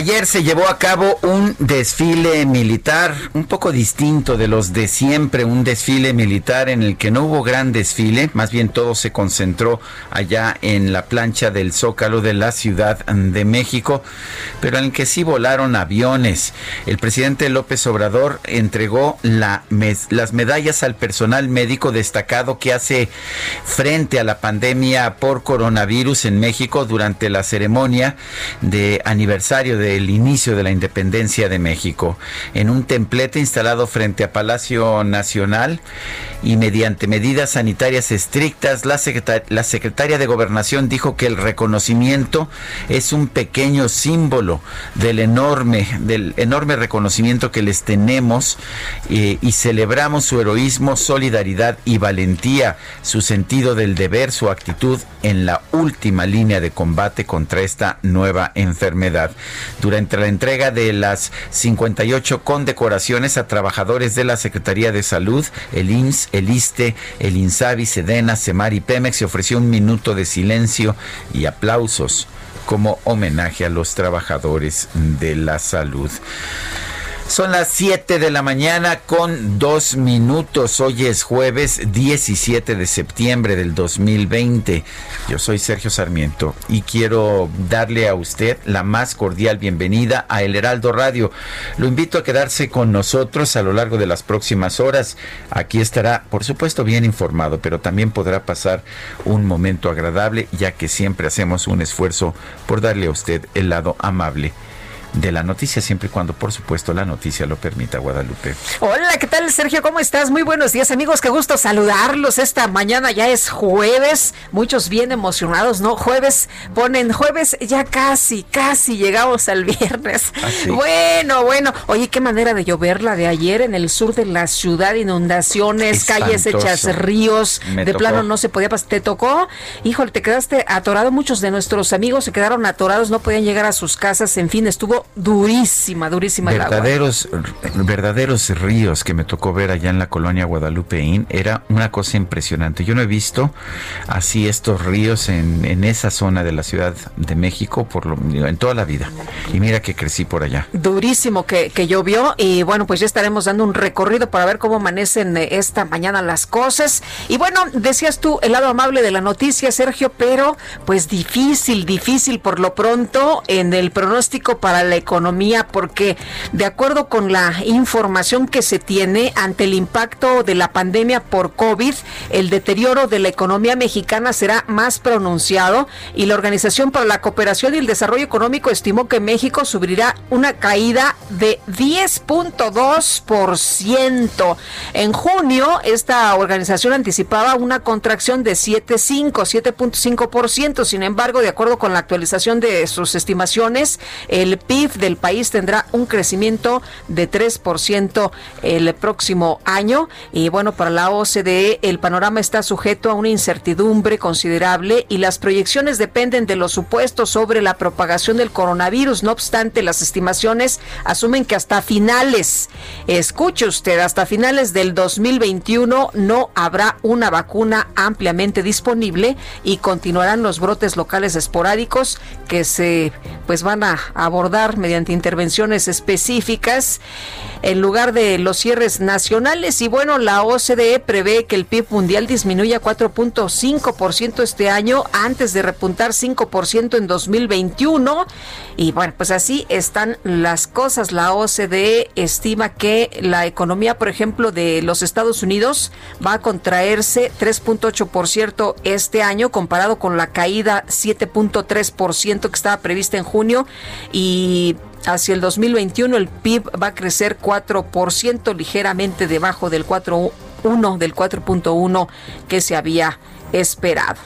Ayer se llevó a cabo un desfile militar un poco distinto de los de siempre, un desfile militar en el que no hubo gran desfile, más bien todo se concentró allá en la plancha del Zócalo de la Ciudad de México, pero en el que sí volaron aviones. El presidente López Obrador entregó la las medallas al personal médico destacado que hace frente a la pandemia por coronavirus en México durante la ceremonia de aniversario de el inicio de la independencia de México, en un templete instalado frente a Palacio Nacional y mediante medidas sanitarias estrictas, la, la secretaria de Gobernación dijo que el reconocimiento es un pequeño símbolo del enorme, del enorme reconocimiento que les tenemos eh, y celebramos su heroísmo, solidaridad y valentía, su sentido del deber, su actitud en la última línea de combate contra esta nueva enfermedad durante la entrega de las 58 condecoraciones a trabajadores de la Secretaría de Salud, el IMSS, el ISTE, el INSABI, SEDENA, SEMAR y PEMEX, se ofreció un minuto de silencio y aplausos como homenaje a los trabajadores de la salud. Son las 7 de la mañana con dos minutos. Hoy es jueves 17 de septiembre del 2020. Yo soy Sergio Sarmiento y quiero darle a usted la más cordial bienvenida a El Heraldo Radio. Lo invito a quedarse con nosotros a lo largo de las próximas horas. Aquí estará, por supuesto, bien informado, pero también podrá pasar un momento agradable, ya que siempre hacemos un esfuerzo por darle a usted el lado amable de la noticia, siempre y cuando, por supuesto, la noticia lo permita, Guadalupe. Hola, ¿qué tal, Sergio? ¿Cómo estás? Muy buenos días, amigos. Qué gusto saludarlos. Esta mañana ya es jueves. Muchos bien emocionados, ¿no? Jueves, ponen jueves, ya casi, casi llegamos al viernes. Ah, bueno, bueno. Oye, qué manera de llover la de ayer en el sur de la ciudad, inundaciones, calles hechas ríos. de plano no se podía pasar. ¿Te tocó? Híjole, te quedaste atorado. Muchos de nuestros amigos se quedaron atorados, no podían llegar a sus casas. En fin, estuvo durísima, durísima verdaderos, Verdaderos ríos que me tocó ver allá en la colonia Guadalupeín, era una cosa impresionante. Yo no he visto así estos ríos en, en esa zona de la Ciudad de México por lo, en toda la vida. Y mira que crecí por allá. Durísimo que, que llovió y bueno, pues ya estaremos dando un recorrido para ver cómo amanecen eh, esta mañana las cosas. Y bueno, decías tú el lado amable de la noticia, Sergio, pero pues difícil, difícil por lo pronto en el pronóstico para la economía porque de acuerdo con la información que se tiene ante el impacto de la pandemia por COVID, el deterioro de la economía mexicana será más pronunciado y la Organización para la Cooperación y el Desarrollo Económico estimó que México sufrirá una caída de 10.2%. En junio, esta organización anticipaba una contracción de 7.5, 7.5%. Sin embargo, de acuerdo con la actualización de sus estimaciones, el PIB Del país tendrá un crecimiento de 3% el próximo año. Y bueno, para la OCDE el panorama está sujeto a una incertidumbre considerable y las proyecciones dependen de los supuestos sobre la propagación del coronavirus. No obstante, las estimaciones asumen que hasta finales, escuche usted, hasta finales del 2021 no habrá una vacuna ampliamente disponible y continuarán los brotes locales esporádicos que se pues van a abordar mediante intervenciones específicas en lugar de los cierres nacionales. Y bueno, la OCDE prevé que el PIB mundial disminuya 4.5% este año antes de repuntar 5% en 2021. Y bueno, pues así están las cosas. La OCDE estima que la economía, por ejemplo, de los Estados Unidos va a contraerse 3.8% este año comparado con la caída 7.3% que estaba prevista en junio y Hacia el 2021 el PIB va a crecer 4%, ligeramente debajo del 4.1 del 4.1 que se había esperado.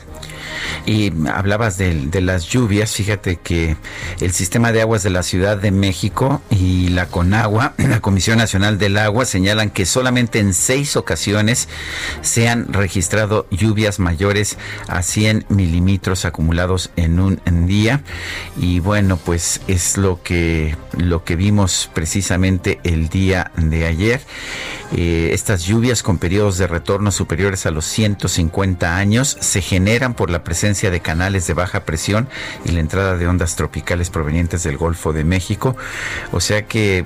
Y hablabas de, las lluvias, fíjate que el sistema de aguas de la Ciudad de México y la CONAGUA, la Comisión Nacional del Agua, señalan que solamente en seis ocasiones se han registrado lluvias mayores a 100 milímetros acumulados en un día. Y bueno, pues es lo que, lo que vimos precisamente el día de ayer. Eh, estas lluvias con periodos de retorno superiores a los 150 años se generan por la presencia de canales de baja presión y la entrada de ondas tropicales provenientes del Golfo de México. O sea que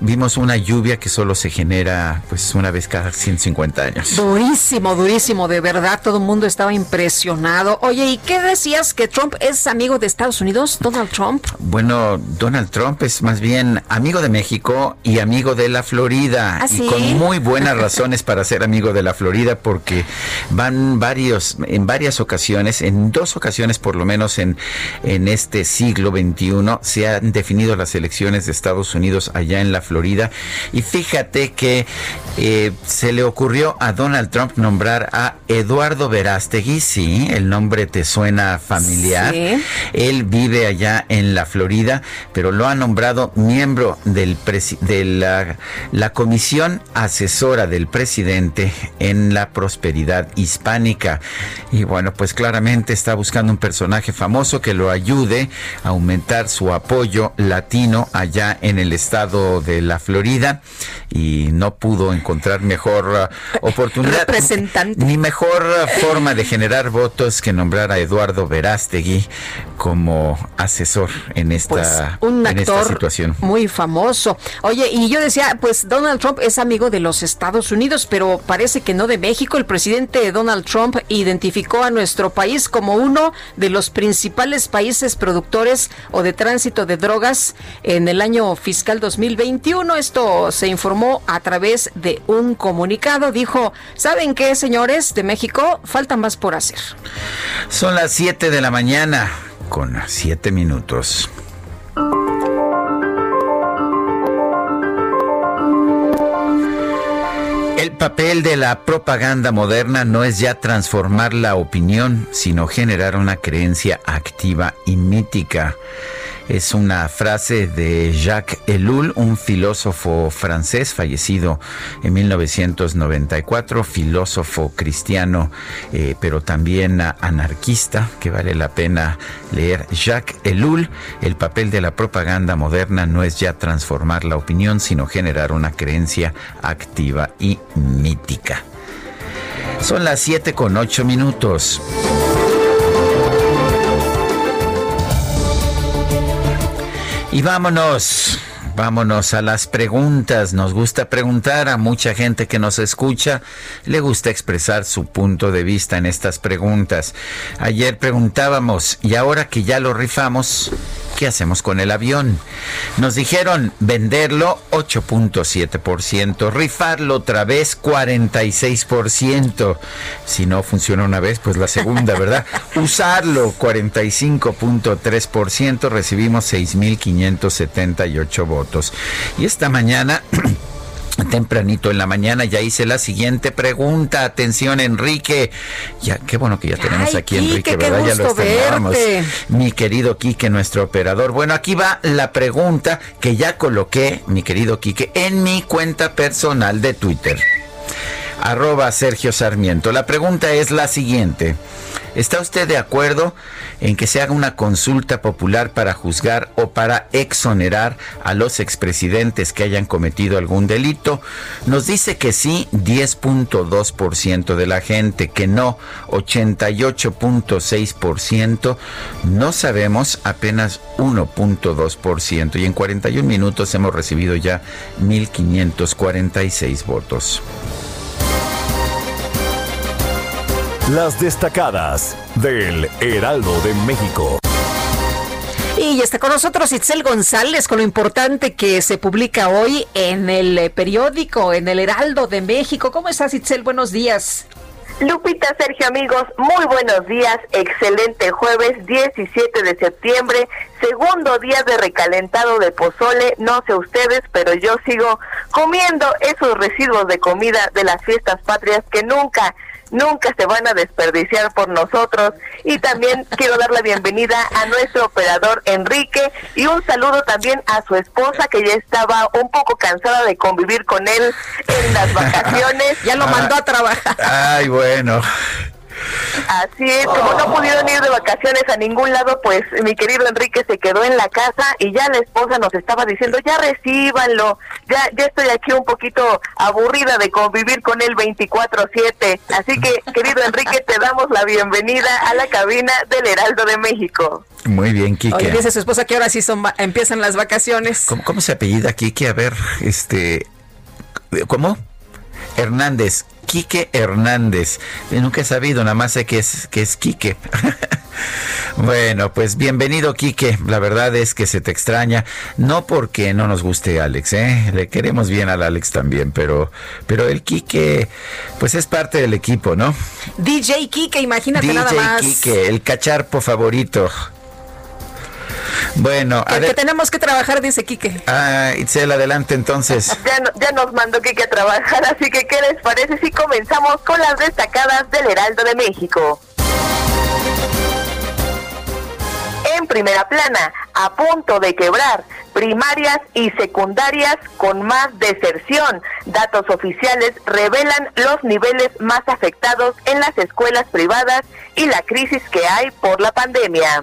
vimos una lluvia que solo se genera pues una vez cada 150 años. Durísimo, durísimo, de verdad, todo el mundo estaba impresionado. Oye, ¿y qué decías que Trump es amigo de Estados Unidos, Donald Trump? Bueno, Donald Trump es más bien amigo de México y amigo de la Florida. ¿Ah, y con muy buenas razones para ser amigo de la Florida porque van varios, en varias ocasiones, en dos ocasiones por lo menos en, en este siglo XXI, se han definido las elecciones de Estados Unidos allá en la Florida. Y fíjate que eh, se le ocurrió a Donald Trump nombrar a Eduardo Verástegui, sí, el nombre te suena familiar. Él vive allá en la Florida, pero lo ha nombrado miembro del de la, la Comisión Asesora del Presidente en la Prosperidad Hispánica. Y bueno, pues claramente está buscando un personaje famoso que lo ayude a aumentar su apoyo latino allá en el estado de la Florida y no pudo encontrar mejor uh, oportunidad ni mejor forma de generar votos que nombrar a Eduardo Verástegui como asesor en esta, pues, un en esta situación. Muy famoso. Oye, y yo decía, pues Donald Trump es amigo de los Estados Unidos, pero parece que no de México. El presidente Donald Trump identificó a nuestro país como uno de los principales países productores o de tránsito de drogas en el año fiscal 2021. Esto se informó a través de un comunicado. Dijo, ¿saben qué, señores de México? Falta más por hacer. Son las 7 de la mañana con 7 minutos. Papel de la propaganda moderna no es ya transformar la opinión, sino generar una creencia activa y mítica. Es una frase de Jacques Ellul, un filósofo francés fallecido en 1994, filósofo cristiano, eh, pero también anarquista, que vale la pena leer. Jacques Ellul, el papel de la propaganda moderna no es ya transformar la opinión, sino generar una creencia activa y mítica. Son las 7 con 8 minutos. Y vámonos, vámonos a las preguntas. Nos gusta preguntar a mucha gente que nos escucha, le gusta expresar su punto de vista en estas preguntas. Ayer preguntábamos, y ahora que ya lo rifamos, ¿qué hacemos con el avión? Nos dijeron venderlo 8.7%, rifarlo otra vez 46%. Si no funciona una vez, pues la segunda, ¿verdad? Usarlo 45.3%, recibimos 6.578 votos. Y esta mañana... tempranito en la mañana ya hice la siguiente pregunta. Atención, Enrique. Ya, qué bueno que ya tenemos aquí Enrique, ¿verdad? ya lo extrañamos. Mi querido Quique, nuestro operador. Bueno, aquí va la pregunta que ya coloqué, mi querido Quique, en mi cuenta personal de Twitter. Arroba Sergio Sarmiento. La pregunta es la siguiente. ¿Está usted de acuerdo en que se haga una consulta popular para juzgar o para exonerar a los expresidentes que hayan cometido algún delito? Nos dice que sí 10.2% de la gente, que no 88.6%, no sabemos apenas 1.2% y en 41 minutos hemos recibido ya 1.546 votos. Las destacadas del Heraldo de México. Y está con nosotros Itzel González con lo importante que se publica hoy en el periódico, en el Heraldo de México. ¿Cómo estás Itzel? Buenos días. Lupita, Sergio, amigos, muy buenos días. Excelente jueves 17 de septiembre, segundo día de recalentado de pozole. No sé ustedes, pero yo sigo comiendo esos residuos de comida de las fiestas patrias que nunca nunca se van a desperdiciar por nosotros. Y también quiero dar la bienvenida a nuestro operador Enrique y un saludo también a su esposa que ya estaba un poco cansada de convivir con él en las vacaciones. ya lo mandó a trabajar. Ay, bueno. Así es, como no pudieron ir de vacaciones a ningún lado, pues mi querido Enrique se quedó en la casa y ya la esposa nos estaba diciendo, ya recíbanlo, ya, ya estoy aquí un poquito aburrida de convivir con él 24/7. Así que, querido Enrique, te damos la bienvenida a la cabina del Heraldo de México. Muy bien, Kike. Oye, dice su esposa que ahora sí son empiezan las vacaciones. ¿Cómo, cómo se apellida Kike? A ver, este... ¿Cómo? Hernández. Quique Hernández. Nunca he sabido, nada más sé que es, que es Quique. bueno, pues bienvenido Quique. La verdad es que se te extraña. No porque no nos guste Alex, ¿eh? Le queremos bien al Alex también, pero, pero el Quique, pues es parte del equipo, ¿no? DJ Quique, imagínate nada más. DJ Quique, el cacharpo favorito. Bueno, a que tenemos que trabajar, dice Quique. Ah, Itzel, adelante entonces. Ya, nos mandó Quique a trabajar, así que ¿qué les parece si comenzamos con las destacadas del Heraldo de México? En primera plana, a punto de quebrar, primarias y secundarias con más deserción. Datos oficiales revelan los niveles más afectados en las escuelas privadas y la crisis que hay por la pandemia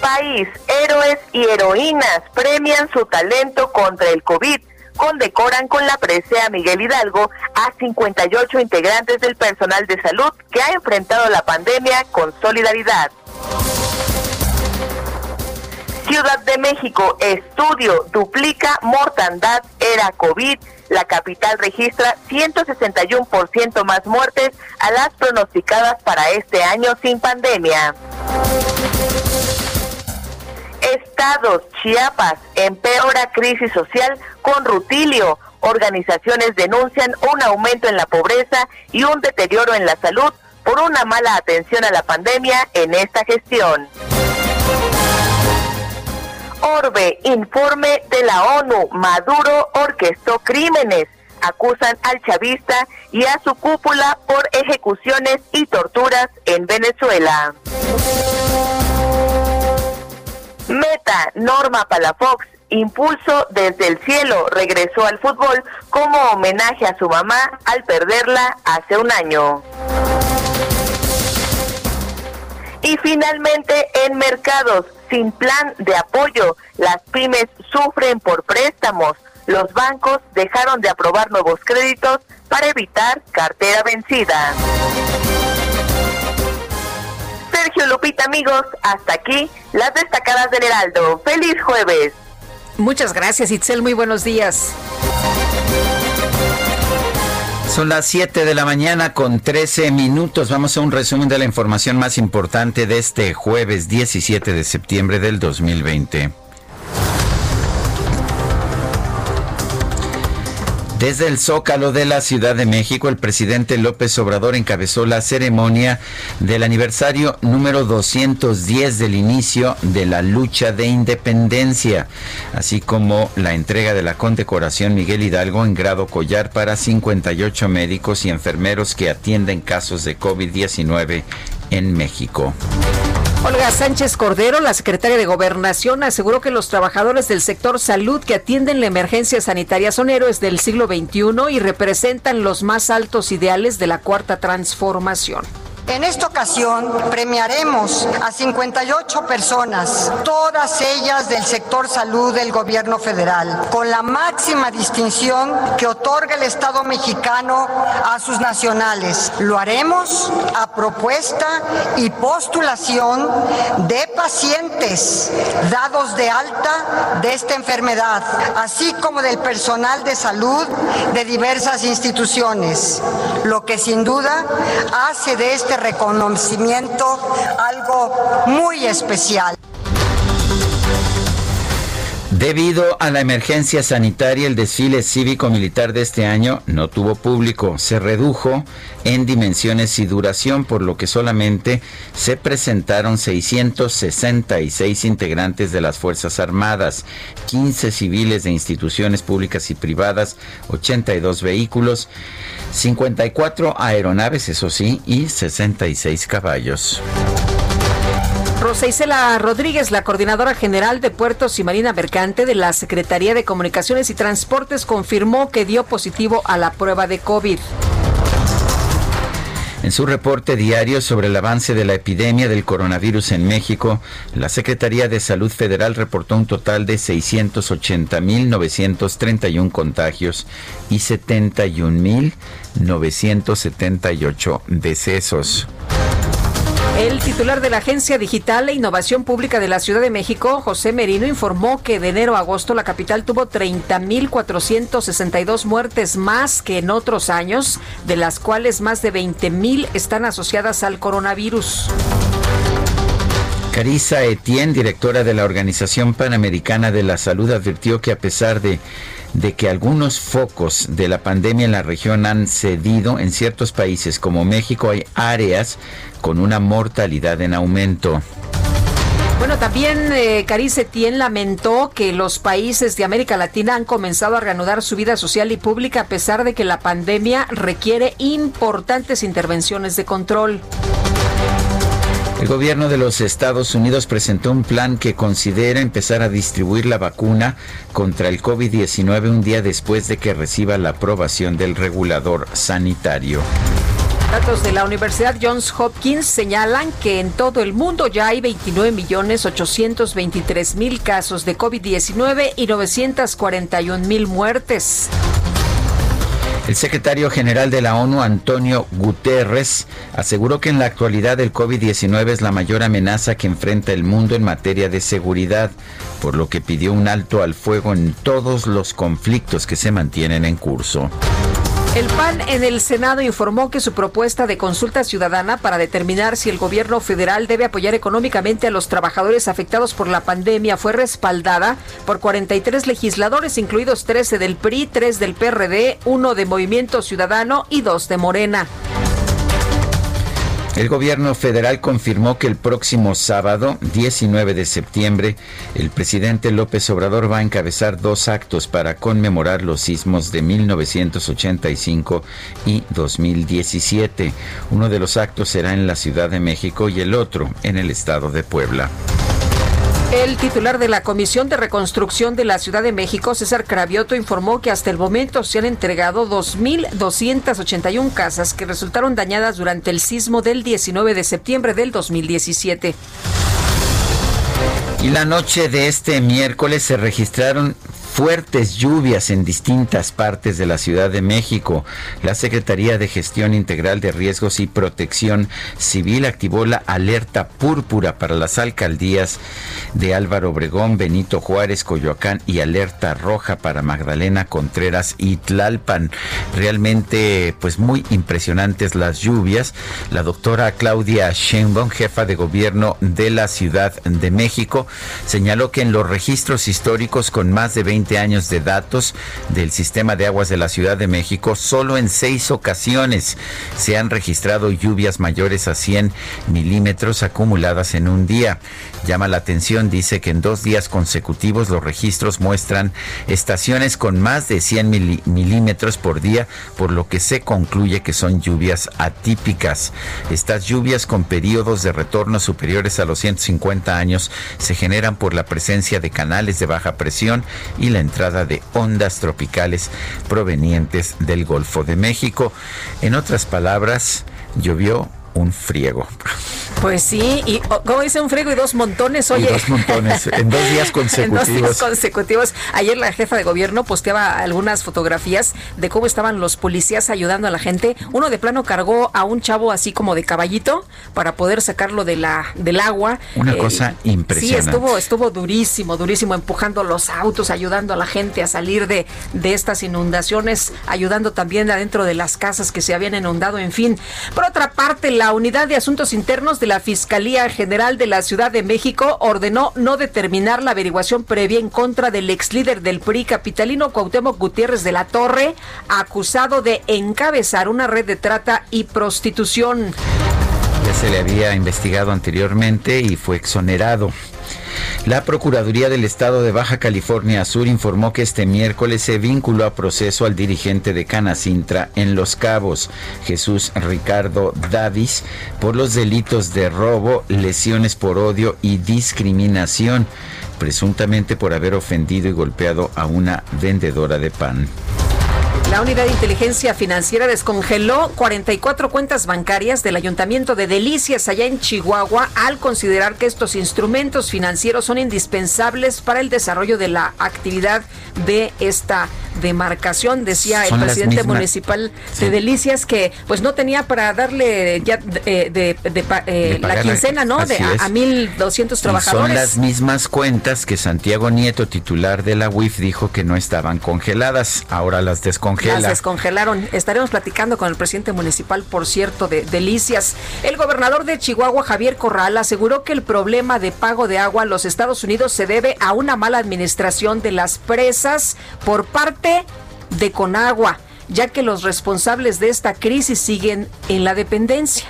país, héroes y heroínas premian su talento contra el COVID. Condecoran con la presea Miguel Hidalgo a 58 integrantes del personal de salud que ha enfrentado la pandemia con solidaridad. Ciudad de México, estudio duplica mortandad era COVID. La capital registra 161% más muertes a las pronosticadas para este año sin pandemia. Estados, Chiapas, empeora crisis social con rutilio. Organizaciones denuncian un aumento en la pobreza y un deterioro en la salud por una mala atención a la pandemia en esta gestión. Orbe, informe de la ONU, Maduro orquestó crímenes. Acusan al chavista y a su cúpula por ejecuciones y torturas en Venezuela. Meta, Norma Palafox, Impulso desde el cielo, regresó al fútbol como homenaje a su mamá al perderla hace un año. Y finalmente, en mercados, sin plan de apoyo, las pymes sufren por préstamos. Los bancos dejaron de aprobar nuevos créditos para evitar cartera vencida. Sergio Lupita, amigos, hasta aquí las destacadas del Heraldo. ¡Feliz jueves! Muchas gracias, Itzel. Muy buenos días. Son las 7 de la mañana con 13 minutos. Vamos a un resumen de la información más importante de este jueves 17 de septiembre del 2020. Desde el Zócalo de la Ciudad de México, el presidente López Obrador encabezó la ceremonia del aniversario número 210 del inicio de la lucha de independencia, así como la entrega de la condecoración Miguel Hidalgo en grado collar para 58 médicos y enfermeros que atienden casos de COVID-19 en México. Olga Sánchez Cordero, la secretaria de Gobernación, aseguró que los trabajadores del sector salud que atienden la emergencia sanitaria son héroes del siglo XXI y representan los más altos ideales de la cuarta transformación. En esta ocasión premiaremos a 58 personas, todas ellas del sector salud del gobierno federal, con la máxima distinción que otorga el Estado mexicano a sus nacionales. Lo haremos a propuesta y postulación de pacientes dados de alta de esta enfermedad, así como del personal de salud de diversas instituciones, lo que sin duda hace de este reconocimiento algo muy especial. Debido a la emergencia sanitaria, el desfile cívico-militar de este año no tuvo público. Se redujo en dimensiones y duración, por lo que solamente se presentaron 666 integrantes de las Fuerzas Armadas, 15 civiles de instituciones públicas y privadas, 82 vehículos, 54 aeronaves, eso sí, y 66 caballos. Rosa Isela Rodríguez, la coordinadora general de Puertos y Marina Mercante de la Secretaría de Comunicaciones y Transportes, confirmó que dio positivo a la prueba de COVID. En su reporte diario sobre el avance de la epidemia del coronavirus en México, la Secretaría de Salud Federal reportó un total de 680.931 contagios y 71.978 decesos. El titular de la Agencia Digital e Innovación Pública de la Ciudad de México, José Merino, informó que de enero a agosto la capital tuvo 30.462 muertes más que en otros años, de las cuales más de 20.000 están asociadas al coronavirus. Carissa Etienne, directora de la Organización Panamericana de la Salud, advirtió que a pesar de de que algunos focos de la pandemia en la región han cedido en ciertos países como México hay áreas con una mortalidad en aumento. Bueno, también eh, Carice Tien lamentó que los países de América Latina han comenzado a reanudar su vida social y pública a pesar de que la pandemia requiere importantes intervenciones de control. El gobierno de los Estados Unidos presentó un plan que considera empezar a distribuir la vacuna contra el COVID-19 un día después de que reciba la aprobación del regulador sanitario. Datos de la Universidad Johns Hopkins señalan que en todo el mundo ya hay 29.823.000 casos de COVID-19 y 941.000 muertes. El secretario general de la ONU, Antonio Guterres, aseguró que en la actualidad el COVID-19 es la mayor amenaza que enfrenta el mundo en materia de seguridad, por lo que pidió un alto al fuego en todos los conflictos que se mantienen en curso. El PAN en el Senado informó que su propuesta de consulta ciudadana para determinar si el gobierno federal debe apoyar económicamente a los trabajadores afectados por la pandemia fue respaldada por 43 legisladores, incluidos 13 del PRI, 3 del PRD, 1 de Movimiento Ciudadano y 2 de Morena. El gobierno federal confirmó que el próximo sábado, 19 de septiembre, el presidente López Obrador va a encabezar dos actos para conmemorar los sismos de 1985 y 2017. Uno de los actos será en la Ciudad de México y el otro en el estado de Puebla. El titular de la Comisión de Reconstrucción de la Ciudad de México, César Cravioto, informó que hasta el momento se han entregado 2.281 casas que resultaron dañadas durante el sismo del 19 de septiembre del 2017. Y la noche de este miércoles se registraron fuertes lluvias en distintas partes de la Ciudad de México. La Secretaría de Gestión Integral de Riesgos y Protección Civil activó la alerta púrpura para las alcaldías de Álvaro Obregón, Benito Juárez, Coyoacán y alerta roja para Magdalena Contreras y Tlalpan. Realmente, pues muy impresionantes las lluvias. La doctora Claudia Sheinbaum, jefa de gobierno de la Ciudad de México, señaló que en los registros históricos con más de 20 20 años de datos del sistema de aguas de la Ciudad de México, solo en seis ocasiones se han registrado lluvias mayores a 100 milímetros acumuladas en un día. Llama la atención, dice que en dos días consecutivos los registros muestran estaciones con más de 100 milímetros por día, por lo que se concluye que son lluvias atípicas. Estas lluvias con periodos de retorno superiores a los 150 años se generan por la presencia de canales de baja presión y la entrada de ondas tropicales provenientes del Golfo de México. En otras palabras, llovió un friego. Pues sí, y como dice un friego y dos montones, oye. dos montones, en dos días consecutivos. en dos días consecutivos. Ayer la jefa de gobierno posteaba algunas fotografías de cómo estaban los policías ayudando a la gente. Uno de plano cargó a un chavo así como de caballito para poder sacarlo de la, del agua. Una eh, cosa impresionante. Sí, estuvo, estuvo durísimo, durísimo, empujando los autos, ayudando a la gente a salir de, de estas inundaciones, ayudando también adentro de las casas que se habían inundado, en fin. Por otra parte, la Unidad de Asuntos Internos de la Fiscalía General de la Ciudad de México ordenó no determinar la averiguación previa en contra del ex líder del PRI capitalino Cuauhtémoc Gutiérrez de la Torre, acusado de encabezar una red de trata y prostitución. Ya se le había investigado anteriormente y fue exonerado. La Procuraduría del Estado de Baja California Sur informó que este miércoles se vinculó a proceso al dirigente de Canacintra en Los Cabos, Jesús Ricardo Davis, por los delitos de robo, lesiones por odio y discriminación, presuntamente por haber ofendido y golpeado a una vendedora de pan. La Unidad de Inteligencia Financiera descongeló 44 cuentas bancarias del Ayuntamiento de Delicias allá en Chihuahua al considerar que estos instrumentos financieros son indispensables para el desarrollo de la actividad de esta demarcación, decía el presidente municipal de Delicias que pues no tenía para darle ya eh, de, eh, la quincena, ¿no? De, a, 1.200 trabajadores. son las mismas cuentas que Santiago Nieto, titular de la UIF, dijo que no estaban congeladas, ahora las descongela. Las descongelaron. Estaremos platicando con el presidente municipal, por cierto, de Delicias. El gobernador de Chihuahua, Javier Corral, aseguró que el problema de pago de agua en los Estados Unidos se debe a una mala administración de las presas por parte de Conagua, ya que los responsables de esta crisis siguen en la dependencia.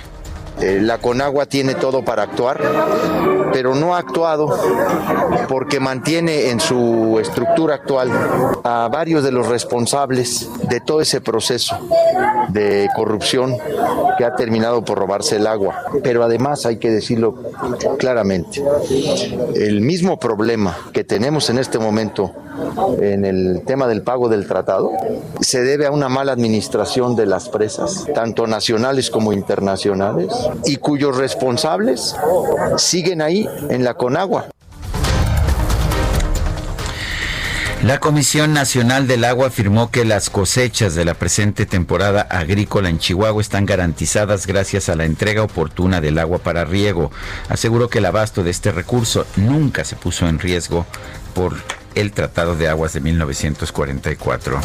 Eh, la Conagua tiene todo para actuar, pero no ha actuado porque mantiene en su estructura actual a varios de los responsables de todo ese proceso de corrupción que ha terminado por robarse el agua. Pero además hay que decirlo claramente, el mismo problema que tenemos en este momento en el tema del pago del tratado se debe a una mala administración de las presas, tanto nacionales como internacionales, y cuyos responsables siguen ahí en la Conagua. La Comisión Nacional del Agua afirmó que las cosechas de la presente temporada agrícola en Chihuahua están garantizadas gracias a la entrega oportuna del agua para riego. Aseguró que el abasto de este recurso nunca se puso en riesgo por el Tratado de Aguas de 1944.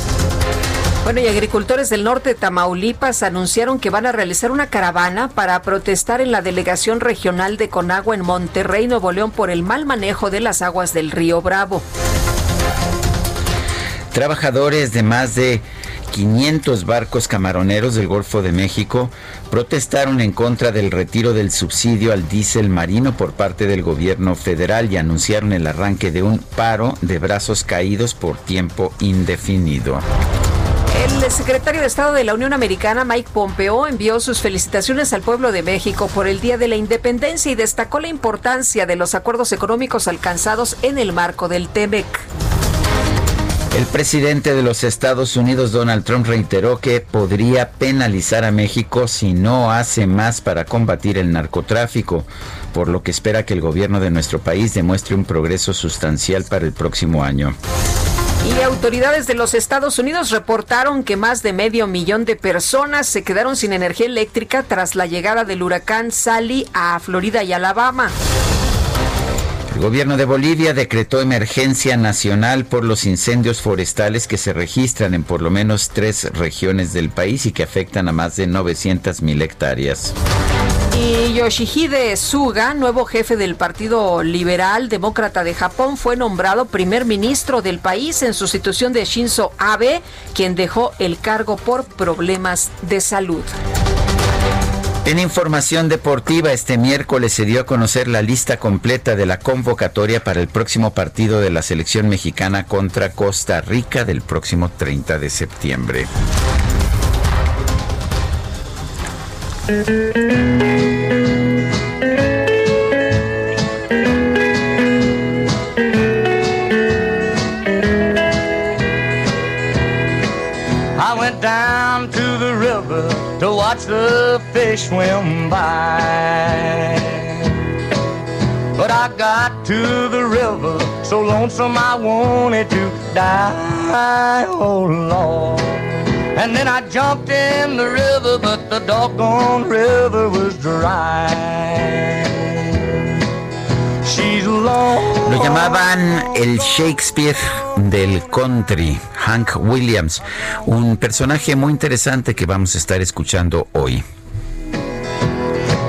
Bueno, y agricultores del norte de Tamaulipas anunciaron que van a realizar una caravana para protestar en la delegación regional de Conagua en Monterrey, Nuevo León, por el mal manejo de las aguas del río Bravo. Trabajadores de más de 500 barcos camaroneros del Golfo de México protestaron en contra del retiro del subsidio al diésel marino por parte del gobierno federal y anunciaron el arranque de un paro de brazos caídos por tiempo indefinido. El secretario de Estado de la Unión Americana, Mike Pompeo, envió sus felicitaciones al pueblo de México por el Día de la Independencia y destacó la importancia de los acuerdos económicos alcanzados en el marco del TEMEC. El presidente de los Estados Unidos, Donald Trump, reiteró que podría penalizar a México si no hace más para combatir el narcotráfico, por lo que espera que el gobierno de nuestro país demuestre un progreso sustancial para el próximo año. Y autoridades de los Estados Unidos reportaron que más de medio millón de personas se quedaron sin energía eléctrica tras la llegada del huracán Sally a Florida y Alabama. El gobierno de Bolivia decretó emergencia nacional por los incendios forestales que se registran en por lo menos tres regiones del país y que afectan a más de 900 mil hectáreas. Y Yoshihide Suga, nuevo jefe del Partido Liberal Demócrata de Japón, fue nombrado primer ministro del país en sustitución de Shinzo Abe, quien dejó el cargo por problemas de salud. En información deportiva, este miércoles se dio a conocer la lista completa de la convocatoria para el próximo partido de la selección mexicana contra Costa Rica del próximo 30 de septiembre. Swim by. But I got to the river so lonesome I wanted to die. Oh Lord. And then I jumped in the river, but the doggone river was dry. Lo llamaban el Shakespeare del country, Hank Williams, un personaje muy interesante que vamos a estar escuchando hoy.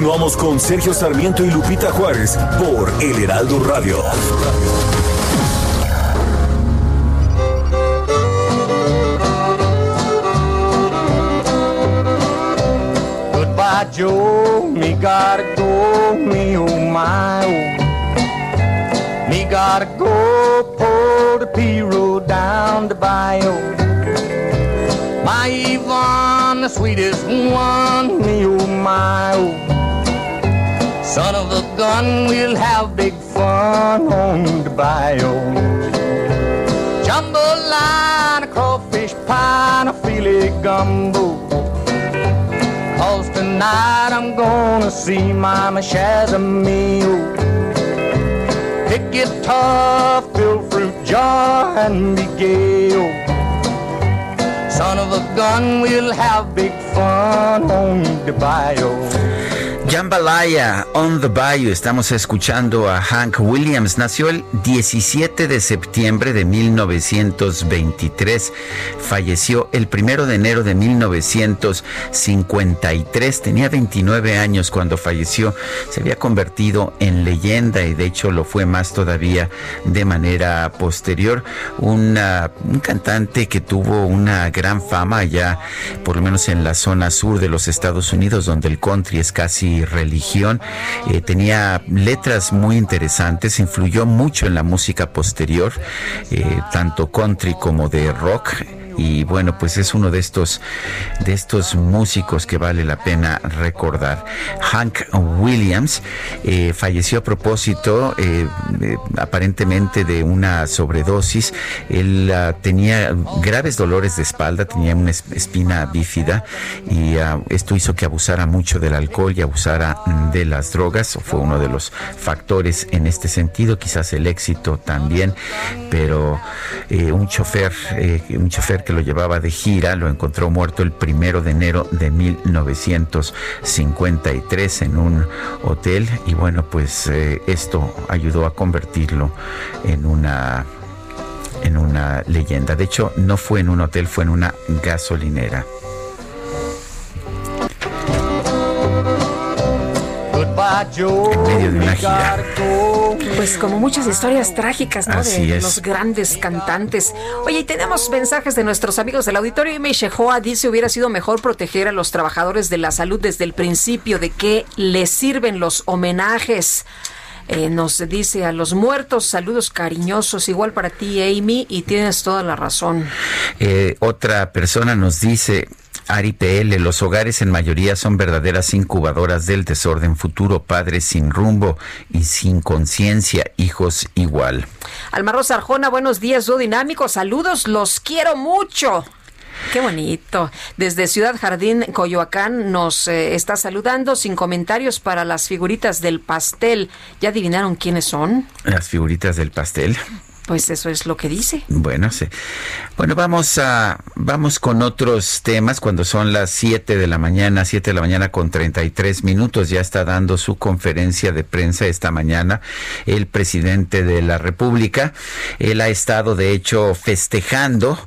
Continuamos con Sergio Sarmiento y Lupita Juárez por El Heraldo Radio. Goodbye, Joe. Me gotta go. Me oh my. Me gotta go. Pull the P road down the bayou. My Yvonne, the sweetest one. Me oh my oh. Son of a gun, we'll have big fun on the bayou. Jambalaya, crawfish pie, and a filet gumbo. Cause tonight I'm gonna see Mama Shazamio. Pick it tough, fill fruit jar, and be gay. Son of a gun, we'll have big fun on the bayou. Jambalaya on the Bayou. Estamos escuchando a Hank Williams. Nació el 17 de septiembre de 1923. Falleció el 1 de enero de 1953. Tenía 29 años cuando falleció. Se había convertido en leyenda y de hecho lo fue más todavía de manera posterior. Un cantante que tuvo una gran fama ya, por lo menos en la zona sur de los Estados Unidos, donde el country es casi religión. Eh, tenía letras muy interesantes, influyó mucho en la música posterior, eh, tanto country como de rock y bueno, pues es uno de estos de estos músicos que vale la pena recordar. Hank Williams eh, falleció a propósito eh, aparentemente de una sobredosis. Él ah, tenía graves dolores de espalda, tenía una es- espina bífida y ah, esto hizo que abusara mucho del alcohol y abusara mm, de las drogas. Fue uno de los factores en este sentido, quizás el éxito también, pero eh, un chofer, un chofer que lo llevaba de gira lo encontró muerto el primero de enero de 1953 en un hotel y bueno, pues eh, esto ayudó a convertirlo en una en una leyenda. De hecho, no fue en un hotel, fue en una gasolinera. Medio de una gira. Pues como muchas historias trágicas, ¿no? Así de es. los grandes cantantes. Oye, y tenemos mensajes de nuestros amigos del auditorio. Y Shehoa dice hubiera sido mejor proteger a los trabajadores de la salud desde el principio. ¿De qué les sirven los homenajes? Eh, nos dice a los muertos, saludos cariñosos, igual para ti, Amy, y tienes toda la razón. Eh, otra persona nos dice, Ari PL, los hogares en mayoría son verdaderas incubadoras del desorden futuro, padres sin rumbo y sin conciencia, hijos igual. Alma Rosa Arjona, buenos días, dúo dinámico, saludos, los quiero mucho. Qué bonito. Desde Ciudad Jardín, Coyoacán, nos eh, está saludando sin comentarios para las figuritas del pastel. ¿Ya adivinaron quiénes son? Las figuritas del pastel. Pues eso es lo que dice. Bueno, sí. Bueno, vamos a vamos con otros temas cuando son las 7 de la mañana, 7 de la mañana con 33 minutos. Ya está dando su conferencia de prensa esta mañana el presidente de la República. Él ha estado de hecho festejando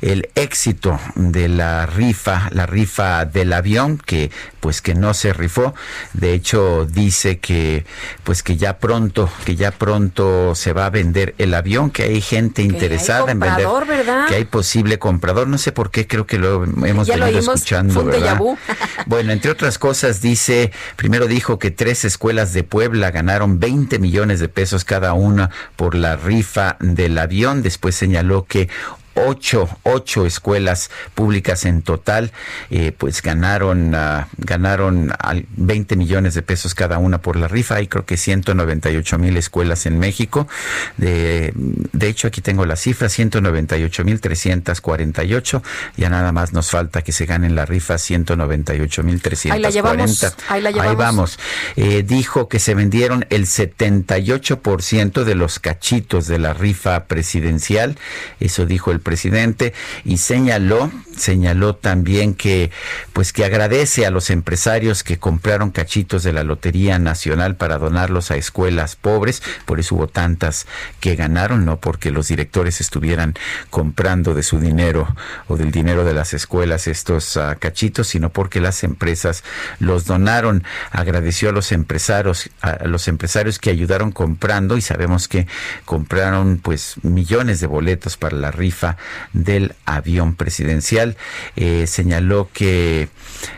el éxito de la rifa, la rifa del avión que pues que no se rifó. De hecho dice que pues que ya pronto, que ya pronto se va a vender el avión que hay gente interesada en vender, ¿verdad? que hay posible comprador. No sé por qué, creo que lo hemos venido escuchando, ¿verdad? Bueno, entre otras cosas dice, primero dijo que tres escuelas de Puebla ganaron 20 millones de pesos cada una por la rifa del avión. Después señaló que ocho, ocho escuelas públicas en total, eh, pues ganaron, uh, ganaron 20 millones de pesos cada una por la rifa. Hay creo que 198 mil escuelas en México. De, de hecho, aquí tengo la cifra, 198 mil 348. Ya nada más nos falta que se ganen la rifa 198 mil 340. Ahí la llevamos. Ahí, la llevamos. ahí vamos. Eh, dijo que se vendieron el 78% de los cachitos de la rifa presidencial. Eso dijo el presidente y señaló, señaló también que pues que agradece a los empresarios que compraron cachitos de la Lotería Nacional para donarlos a escuelas pobres, por eso hubo tantas que ganaron, no porque los directores estuvieran comprando de su dinero o del dinero de las escuelas estos uh, cachitos, sino porque las empresas los donaron. Agradeció a los empresarios, a los empresarios que ayudaron comprando y sabemos que compraron pues millones de boletos para la rifa del avión presidencial. Eh, señaló que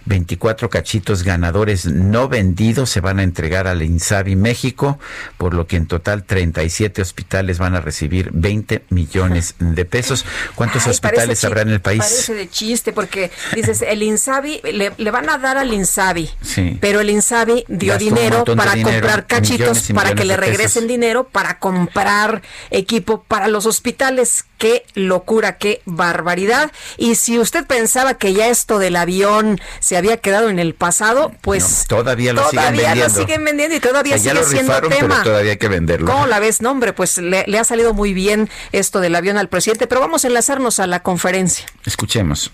24 cachitos ganadores no vendidos se van a entregar al INSABI México, por lo que en total 37 hospitales van a recibir 20 millones de pesos. ¿Cuántos hospitales habrá en el país? Parece de chiste, porque dices, el INSABI, le, le van a dar al INSABI, sí. pero el INSABI dio Gastó dinero para dinero, comprar cachitos, para que le regresen dinero, para comprar equipo para los hospitales. Qué locura, qué barbaridad. Y si usted pensaba que ya esto del avión se había quedado en el pasado, pues no, todavía lo todavía siguen vendiendo. lo siguen vendiendo y todavía o sea, sigue ya lo siendo rifaron, tema. Pero todavía hay que venderlo. ¿Cómo la ves? No, hombre, pues le, le ha salido muy bien esto del avión al presidente, pero vamos a enlazarnos a la conferencia. Escuchemos.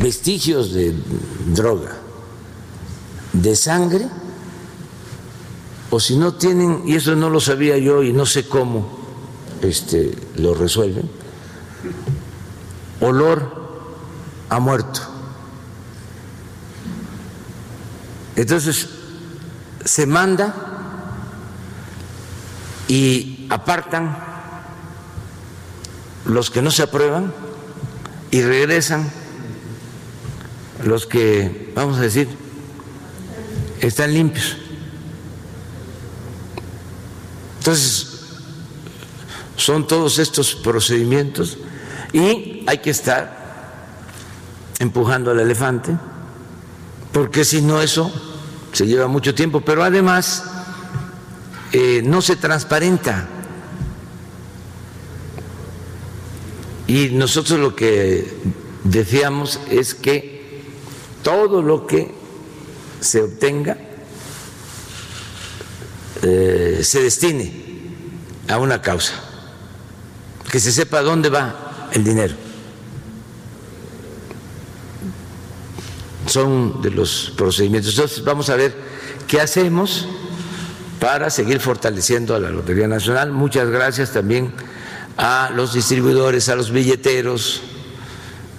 Vestigios de droga, de sangre, o si no tienen, y eso no lo sabía yo y no sé cómo este, lo resuelven, olor a muerto. Entonces, se manda y apartan los que no se aprueban y regresan los que, vamos a decir, están limpios. Entonces, son todos estos procedimientos y hay que estar empujando al elefante, porque si no eso se lleva mucho tiempo, pero además eh, no se transparenta. Y nosotros lo que decíamos es que todo lo que se obtenga eh, se destine a una causa, que se sepa dónde va el dinero. Son de los procedimientos. Entonces vamos a ver qué hacemos para seguir fortaleciendo a la Lotería Nacional. Muchas gracias también a los distribuidores, a los billeteros,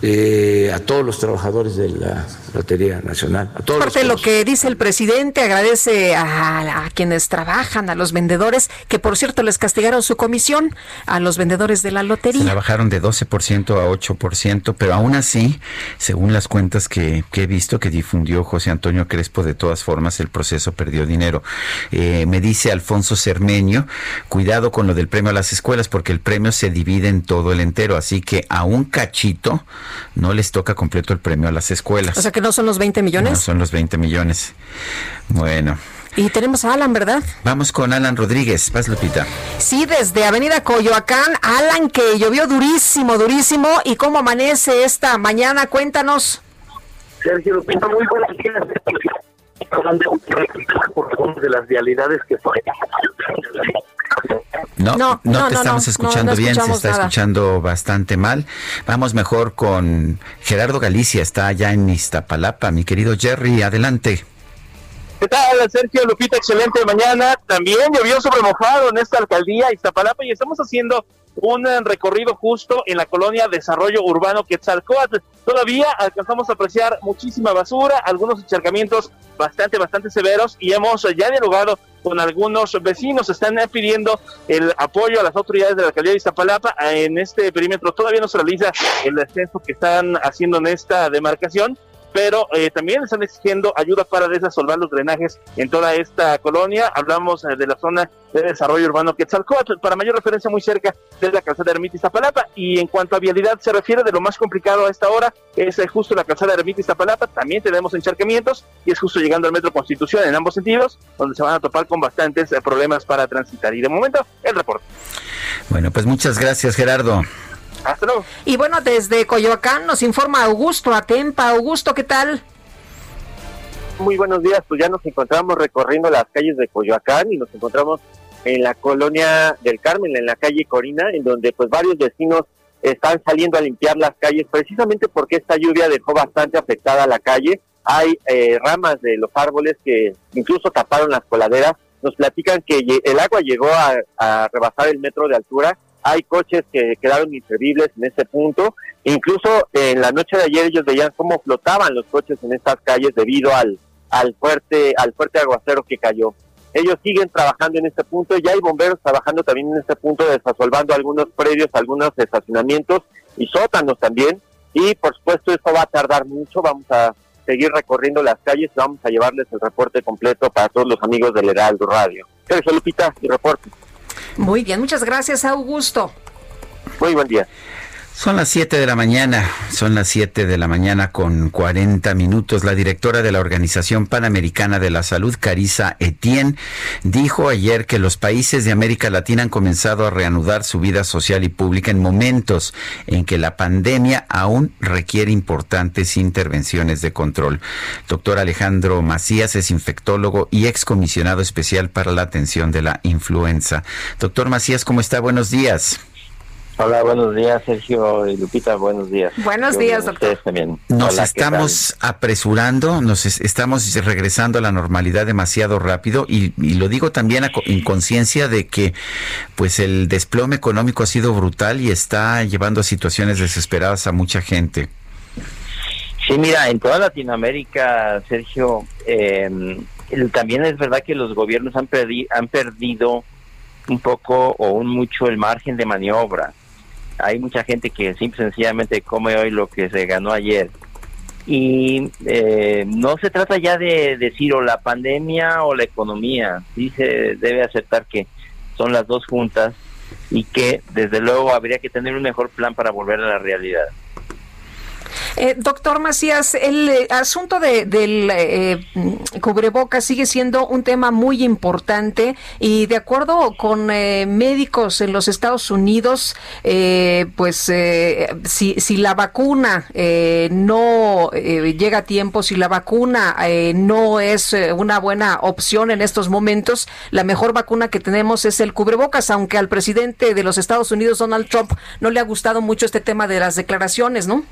eh, a todos los trabajadores de la Lotería Nacional. A todos Parte de lo que dice el presidente, agradece a, a, quienes trabajan, a los vendedores, que por cierto les castigaron su comisión, a los vendedores de la lotería. Se la bajaron de 12% a 8%, pero aún así, según las cuentas que, que, he visto que difundió José Antonio Crespo, de todas formas el proceso perdió dinero. Eh, me dice Alfonso Cermeño, cuidado con lo del premio a las escuelas, porque el premio se divide en todo el entero, así que a un cachito no les toca completo el premio a las escuelas. O sea que no son los 20 millones. No son los 20 millones. Bueno. Y tenemos a Alan, ¿verdad? Vamos con Alan Rodríguez. Paz, Lupita. Sí, desde Avenida Coyoacán. Alan, que llovió durísimo, durísimo. ¿Y cómo amanece esta mañana? Cuéntanos. Sergio Lupita, muy buenas días. Hablando por de las vialidades que no, no, no, te estamos escuchando bien, se está escuchando bastante mal. Vamos mejor con Gerardo Galicia, está allá en Iztapalapa. Mi querido Jerry, adelante. ¿Qué tal, Sergio Lupita? Excelente mañana. También llovió sobre mojado en esta alcaldía Iztapalapa y estamos haciendo un eh, recorrido justo en la colonia Desarrollo Urbano Quetzalcoatl. Todavía alcanzamos a apreciar muchísima basura, algunos encharcamientos bastante, bastante severos y hemos ya dialogado con algunos vecinos. Están pidiendo el apoyo a las autoridades de la alcaldía de Iztapalapa. En este perímetro todavía no se realiza el descenso que están haciendo en esta demarcación pero eh, también están exigiendo ayuda para desasolvar los drenajes en toda esta colonia. Hablamos eh, de la zona de desarrollo urbano Quetzalcóatl, para mayor referencia muy cerca de la calzada Ermita Iztapalapa. Y en cuanto a vialidad se refiere, de lo más complicado a esta hora es eh, justo la calzada Ermita Iztapalapa. También tenemos encharcamientos y es justo llegando al Metro Constitución en ambos sentidos, donde se van a topar con bastantes problemas para transitar. Y de momento, el reporte. Bueno, pues muchas gracias, Gerardo. Y bueno, desde Coyoacán nos informa Augusto Atempa. Augusto, ¿qué tal? Muy buenos días, pues ya nos encontramos recorriendo las calles de Coyoacán y nos encontramos en la colonia del Carmen, en la calle Corina, en donde pues varios vecinos están saliendo a limpiar las calles precisamente porque esta lluvia dejó bastante afectada la calle. Hay eh, ramas de los árboles que incluso taparon las coladeras. Nos platican que el agua llegó a, a rebasar el metro de altura hay coches que quedaron inservibles en ese punto. Incluso en la noche de ayer ellos veían cómo flotaban los coches en estas calles debido al, al fuerte al fuerte aguacero que cayó. Ellos siguen trabajando en este punto, ya hay bomberos trabajando también en este punto, desasolvando algunos predios, algunos estacionamientos y sótanos también. Y por supuesto esto va a tardar mucho, vamos a seguir recorriendo las calles y vamos a llevarles el reporte completo para todos los amigos del Heraldo Radio. Sergio Lupita, mi reporte. Muy bien, muchas gracias, Augusto. Muy buen día. Son las 7 de la mañana, son las 7 de la mañana con 40 minutos. La directora de la Organización Panamericana de la Salud, Carisa Etienne, dijo ayer que los países de América Latina han comenzado a reanudar su vida social y pública en momentos en que la pandemia aún requiere importantes intervenciones de control. Doctor Alejandro Macías es infectólogo y excomisionado especial para la atención de la influenza. Doctor Macías, ¿cómo está? Buenos días. Hola, buenos días, Sergio y Lupita, buenos días. Buenos días, doctor. También. Nos estamos apresurando, nos estamos regresando a la normalidad demasiado rápido y, lo digo también en conciencia de que pues el desplome económico ha sido brutal y está llevando a situaciones desesperadas a mucha gente. Sí, mira, en toda Latinoamérica, Sergio, eh, también es verdad que los gobiernos han, han perdido un poco o un mucho el margen de maniobra hay mucha gente que simple sencillamente come hoy lo que se ganó ayer. Y eh, no se trata ya de decir o la pandemia o la economía, sí se debe aceptar que son las dos juntas y que desde luego habría que tener un mejor plan para volver a la realidad. Eh, doctor Macías, el eh, asunto de, del eh, sigue siendo un tema muy importante y de acuerdo con médicos en los Estados Unidos, pues si, si la vacuna no llega a tiempo, si la vacuna no es una buena opción en estos momentos, la mejor vacuna que tenemos es el cubrebocas, aunque al presidente de los Estados Unidos, Donald Trump, no le ha gustado mucho este tema de las declaraciones, ¿no?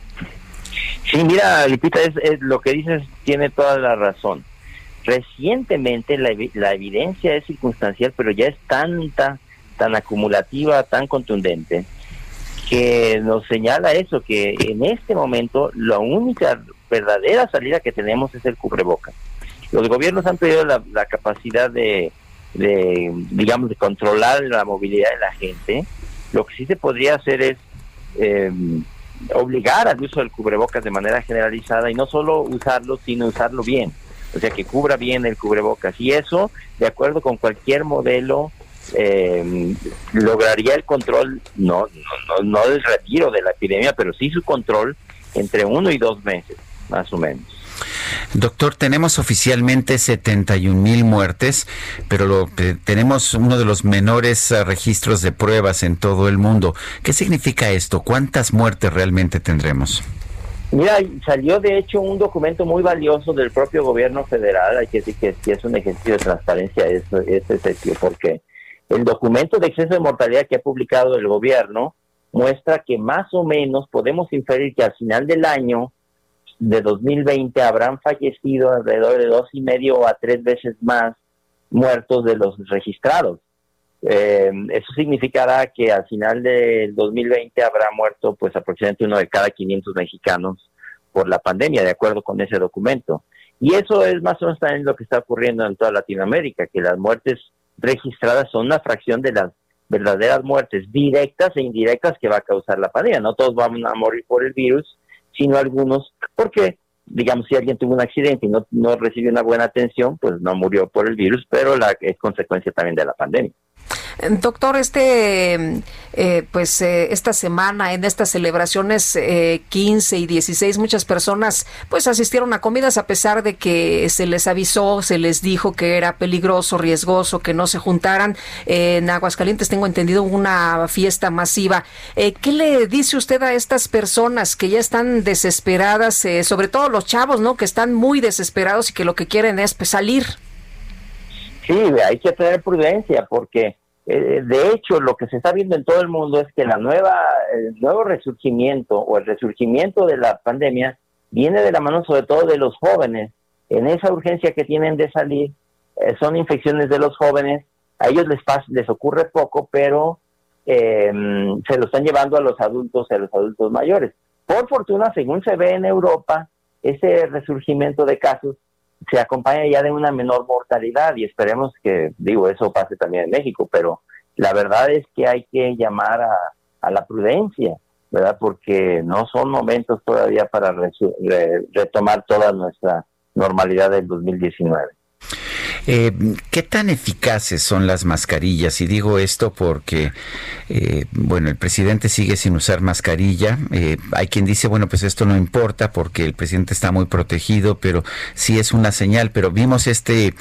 Sí, mira, Lipita, es, lo que dices tiene toda la razón. Recientemente la, la evidencia es circunstancial, pero ya es tanta, tan acumulativa, tan contundente, que nos señala eso, que en este momento la única verdadera salida que tenemos es el cubrebocas. Los gobiernos han perdido la, la capacidad de, de, digamos, de controlar la movilidad de la gente. Lo que sí se podría hacer es eh, obligar al uso del cubrebocas de manera generalizada y no solo usarlo, sino usarlo bien. O sea, que cubra bien el cubrebocas. Y eso, de acuerdo con cualquier modelo, eh, lograría el control, no, no, no del retiro de la epidemia, pero sí su control entre uno y dos meses, más o menos. Doctor, tenemos oficialmente 71 mil muertes, pero lo, tenemos uno de los menores eh, registros de pruebas en todo el mundo. ¿Qué significa esto? ¿Cuántas muertes realmente tendremos? Mira, salió de hecho un documento muy valioso del propio gobierno federal, hay que decir que es un ejercicio de transparencia es, es porque el documento de exceso de mortalidad que ha publicado el gobierno muestra que más o menos podemos inferir que al final del año de 2020 habrán fallecido alrededor de dos y medio a tres veces más muertos de los registrados. Eh, eso significará que al final del 2020 habrá muerto pues aproximadamente uno de cada 500 mexicanos por la pandemia, de acuerdo con ese documento. Y eso es más o menos también lo que está ocurriendo en toda Latinoamérica, que las muertes registradas son una fracción de las verdaderas muertes directas e indirectas que va a causar la pandemia. No todos van a morir por el virus, sino algunos, porque, digamos, si alguien tuvo un accidente y no, no recibió una buena atención, pues no murió por el virus, pero la, es consecuencia también de la pandemia. Doctor, este, eh, pues eh, esta semana en estas celebraciones 15 eh, y 16 muchas personas pues asistieron a comidas a pesar de que se les avisó, se les dijo que era peligroso, riesgoso, que no se juntaran. en Aguascalientes tengo entendido una fiesta masiva. ¿Qué le dice usted a estas personas que ya están desesperadas, sobre todo los chavos, ¿no? Que están muy desesperados y que lo que quieren es pues, salir. Sí, hay que tener prudencia porque eh, de hecho, lo que se está viendo en todo el mundo es que la nueva, el nuevo resurgimiento o el resurgimiento de la pandemia viene de la mano sobre todo de los jóvenes. En esa urgencia que tienen de salir, eh, son infecciones de los jóvenes, a ellos les, les ocurre poco, pero em, se lo están llevando a los adultos a los adultos mayores. Por fortuna, según se ve en Europa, ese resurgimiento de casos se acompaña ya de una menor mortalidad y esperemos que, digo, eso pase también en México, pero la verdad es que hay que llamar a, la prudencia, ¿verdad? Porque no son momentos todavía para retomar toda nuestra normalidad del 2019. Eh, ¿Qué tan eficaces son las mascarillas? Y digo esto porque, eh, bueno, el presidente sigue sin usar mascarilla. Eh, hay quien dice, bueno, pues esto no importa porque el presidente está muy protegido, pero sí es una señal. Pero vimos este,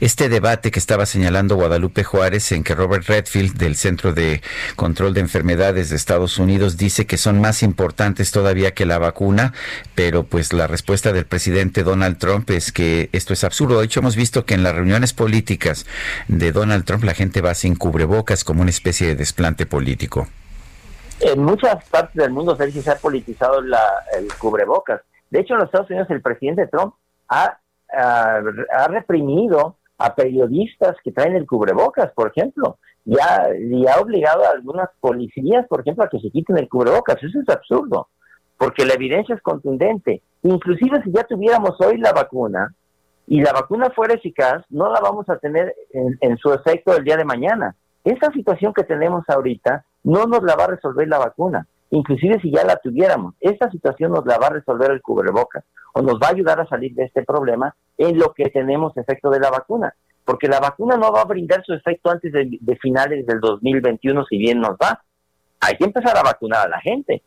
este debate que estaba señalando Guadalupe Juárez en que Robert Redfield del Centro de Control de Enfermedades de Estados Unidos dice que son más importantes todavía que la vacuna, pero pues la respuesta del presidente Donald Trump es que esto es absurdo. De hecho, hemos visto que en la reuniones políticas de Donald Trump la gente va sin cubrebocas como una especie de desplante político. En muchas partes del mundo se ha politizado el cubrebocas. De hecho, en los Estados Unidos el presidente Trump ha, ha, reprimido a periodistas que traen el cubrebocas, por ejemplo. Ya, y ha obligado a algunas policías, por ejemplo, a que se quiten el cubrebocas. Eso es absurdo, porque la evidencia es contundente. Inclusive si ya tuviéramos hoy la vacuna, y la vacuna fuera eficaz, no la vamos a tener en, su efecto el día de mañana. Esa situación que tenemos ahorita no nos la va a resolver la vacuna, inclusive si ya la tuviéramos. Esta situación nos la va a resolver el cubrebocas o nos va a ayudar a salir de este problema en lo que tenemos efecto de la vacuna, porque la vacuna no va a brindar su efecto antes de, de finales del 2021 si bien nos va. Hay que empezar a vacunar a la gente.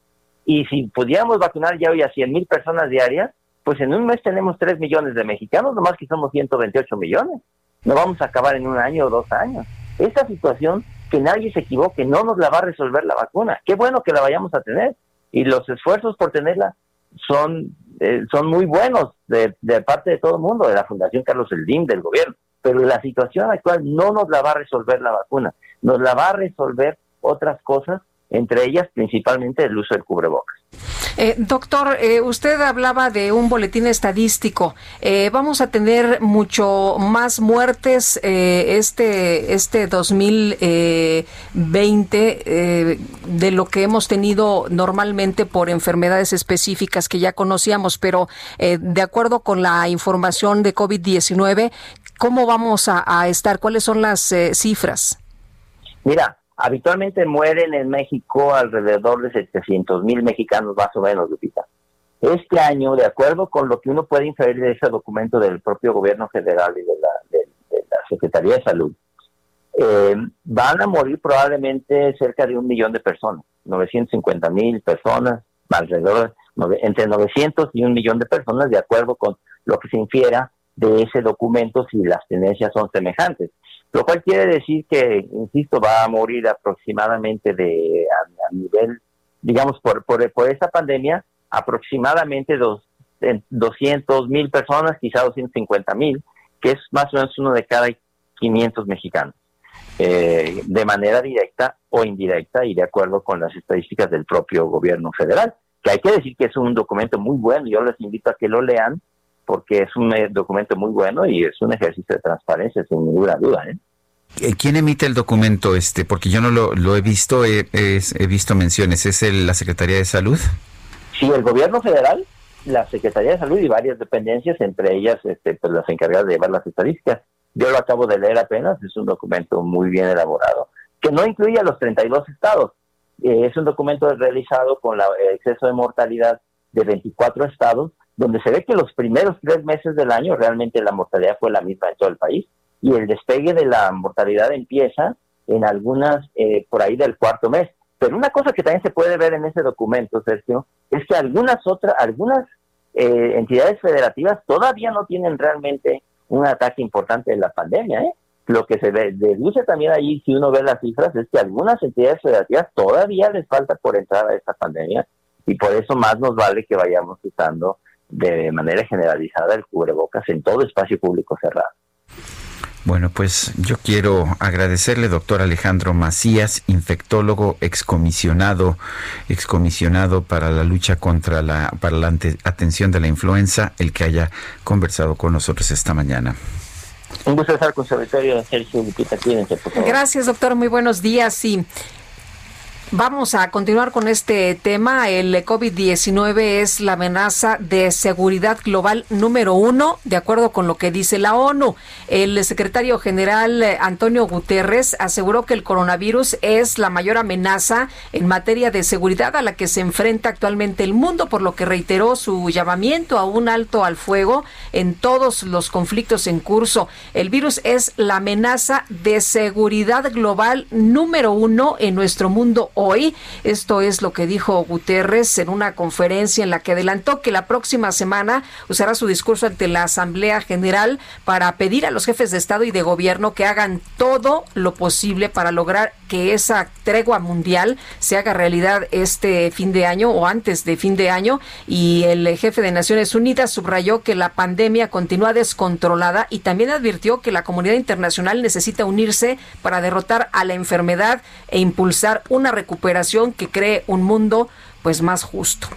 Y si pudiéramos vacunar ya hoy a 100 mil personas diarias, pues en un mes tenemos 3 millones de mexicanos, nomás que somos 128 millones. No vamos a acabar en un año o dos años. Esta situación, que nadie se equivoque, no nos la va a resolver la vacuna. Qué bueno que la vayamos a tener. Y los esfuerzos por tenerla son, eh, son muy buenos de, parte de todo el mundo, de la Fundación Carlos Slim, del gobierno. Pero la situación actual no nos la va a resolver la vacuna. Nos la va a resolver otras cosas, entre ellas principalmente el uso del cubrebocas. Eh, doctor, eh, usted hablaba de un boletín estadístico. Eh, vamos a tener mucho más muertes este este 2020 de lo que hemos tenido normalmente por enfermedades específicas que ya conocíamos, pero de acuerdo con la información de COVID-19, ¿cómo vamos a, a, estar? ¿Cuáles son las cifras? Mira, Habitualmente mueren en México alrededor de 700 mil mexicanos más o menos, Lupita. Este año, de acuerdo con lo que uno puede inferir de ese documento del propio gobierno federal y de la, Secretaría de Salud, eh, van a morir probablemente cerca de un millón de personas, 950 mil personas, alrededor entre 900 y un millón de personas, de acuerdo con lo que se infiera de ese documento si las tendencias son semejantes. Lo cual quiere decir que, insisto, va a morir aproximadamente de a, nivel, digamos, por, por, por esta pandemia, aproximadamente dos, 200 mil personas, quizá 250 mil, que es más o menos uno de cada 500 mexicanos, eh, de manera directa o indirecta y de acuerdo con las estadísticas del propio gobierno federal, que hay que decir que es un documento muy bueno, yo les invito a que lo lean porque es un eh, documento muy bueno y es un ejercicio de transparencia sin ninguna duda. ¿eh? ¿eh? ¿Quién emite el documento este? Porque yo no lo, he visto, he, visto menciones. ¿Es el, la Secretaría de Salud? Sí, el gobierno federal, la Secretaría de Salud y varias dependencias, entre ellas este, pues, las encargadas de llevar las estadísticas. Yo lo acabo de leer apenas, es un documento muy bien elaborado, que no incluye a los 32 estados. Eh, es un documento realizado con la, el exceso de mortalidad de 24 estados donde se ve que los primeros tres meses del año realmente la mortalidad fue la misma en todo el país y el despegue de la mortalidad empieza en algunas eh, por ahí del cuarto mes. Pero una cosa que también se puede ver en ese documento, Sergio, es que algunas otras, algunas eh, entidades federativas todavía no tienen realmente un ataque importante de la pandemia. ¿eh? Lo que se deduce también allí, si uno ve las cifras, es que algunas entidades federativas todavía les falta por entrar a esta pandemia y por eso más nos vale que vayamos usando de manera generalizada el cubrebocas en todo espacio público cerrado. Bueno, pues yo quiero agradecerle, doctor Alejandro Macías, infectólogo excomisionado, excomisionado para la lucha contra la, para la atención de la influenza, el que haya conversado con nosotros esta mañana. Un gusto estar con su Sergio Lupita, por favor. Gracias, doctor, muy buenos días. Sí. Vamos a continuar con este tema. El COVID-19 es la amenaza de seguridad global número uno, de acuerdo con lo que dice la ONU. El secretario general eh, Antonio Guterres aseguró que el coronavirus es la mayor amenaza en materia de seguridad a la que se enfrenta actualmente el mundo, por lo que reiteró su llamamiento a un alto al fuego en todos los conflictos en curso. El virus es la amenaza de seguridad global número uno en nuestro mundo hoy. Esto es lo que dijo Guterres en una conferencia en la que adelantó que la próxima semana usará su discurso ante la Asamblea General para pedir a los jefes de Estado y de Gobierno que hagan todo lo posible para lograr que esa tregua mundial se haga realidad este fin de año o antes de fin de año. Y el jefe de Naciones Unidas subrayó que la pandemia continúa descontrolada y también advirtió que la comunidad internacional necesita unirse para derrotar a la enfermedad e impulsar una recuperación recuperación que cree un mundo pues más justo.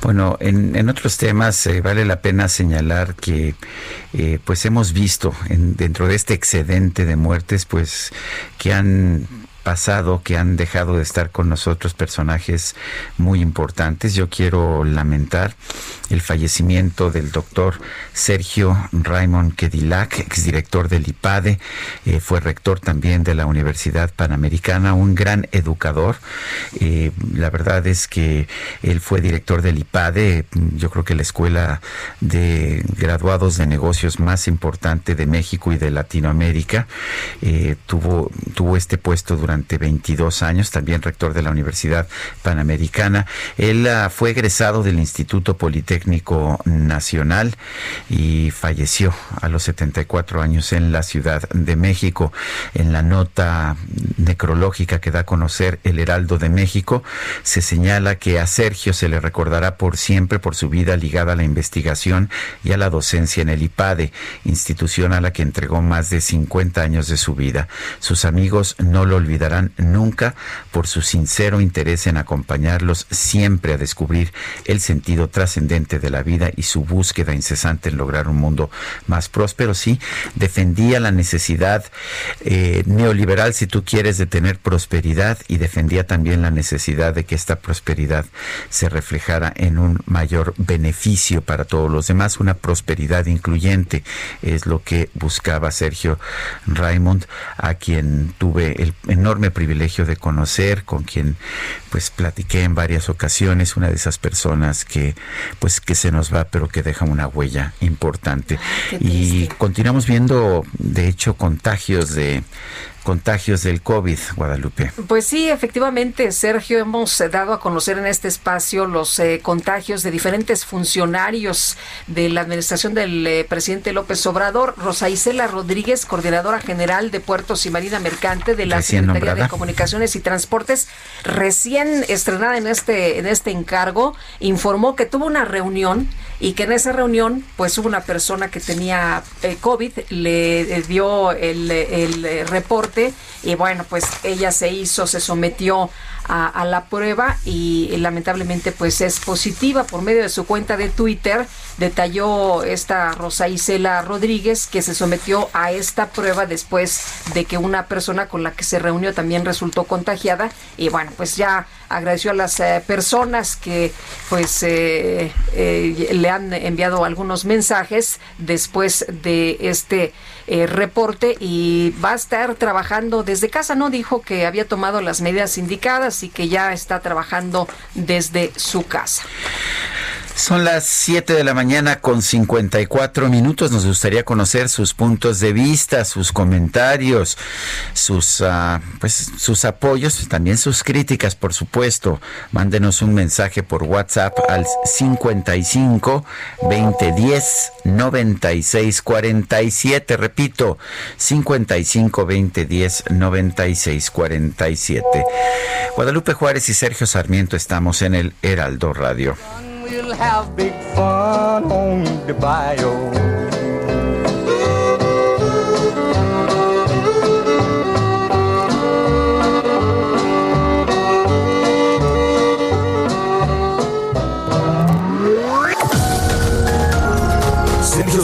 Bueno, en, otros temas eh, vale la pena señalar que eh, pues hemos visto en, dentro de este excedente de muertes pues que han pasado que han dejado de estar con nosotros personajes muy importantes. Yo quiero lamentar el fallecimiento del doctor Sergio Raymond Kedilac, exdirector del IPADE, eh, fue rector también de la Universidad Panamericana, un gran educador. Eh, la verdad es que él fue director del IPADE, yo creo que la escuela de graduados de negocios más importante de México y de Latinoamérica. Eh, tuvo, tuvo este puesto durante 22 años, también rector de la Universidad Panamericana. Él ah, fue egresado del Instituto Politécnico Nacional y falleció a los 74 años en la Ciudad de México. En la nota necrológica que da a conocer el Heraldo de México, se señala que a Sergio se le recordará por siempre por su vida ligada a la investigación y a la docencia en el IPADE, institución a la que entregó más de 50 años de su vida. Sus amigos no lo nunca por su sincero interés en acompañarlos siempre a descubrir el sentido trascendente de la vida y su búsqueda incesante en lograr un mundo más próspero. Sí, defendía la necesidad eh, neoliberal, si tú quieres, de tener prosperidad y defendía también la necesidad de que esta prosperidad se reflejara en un mayor beneficio para todos los demás, una prosperidad incluyente es lo que buscaba Sergio Raymond, a quien tuve el privilegio de conocer, con quien pues platiqué en varias ocasiones, una de esas personas que pues que se nos va, pero que deja una huella importante. y continuamos viendo, de hecho, contagios de contagios del COVID, Guadalupe. Pues sí, efectivamente, Sergio, hemos eh, dado a conocer en este espacio los eh, contagios de diferentes funcionarios de la administración del eh, presidente López Obrador. Rosa Isela Rodríguez, coordinadora general de Puertos y Marina Mercante de la Secretaría de Comunicaciones y Transportes, recién estrenada en este, en este encargo, informó que tuvo una reunión y que en esa reunión pues hubo una persona que tenía COVID, le dio el, el reporte y bueno, pues ella se hizo, se sometió a, la prueba y, lamentablemente pues es positiva por medio de su cuenta de Twitter. Detalló esta Rosa Isela Rodríguez que se sometió a esta prueba después de que una persona con la que se reunió también resultó contagiada y bueno, pues ya agradeció a las eh, personas que pues eh, eh, le han enviado algunos mensajes después de este reporte y va a estar trabajando desde casa, ¿no? Dijo que había tomado las medidas indicadas y que ya está trabajando desde su casa. Son las 7 de la mañana con 54 minutos. Nos gustaría conocer sus puntos de vista, sus comentarios, sus, uh, pues, sus apoyos, también sus críticas, por supuesto. Mándenos un mensaje por WhatsApp al 55 2010 96 47. Repito, 55 2010 96 47. Guadalupe Juárez y Sergio Sarmiento estamos en el Heraldo Radio. We'll have big fun on the bio.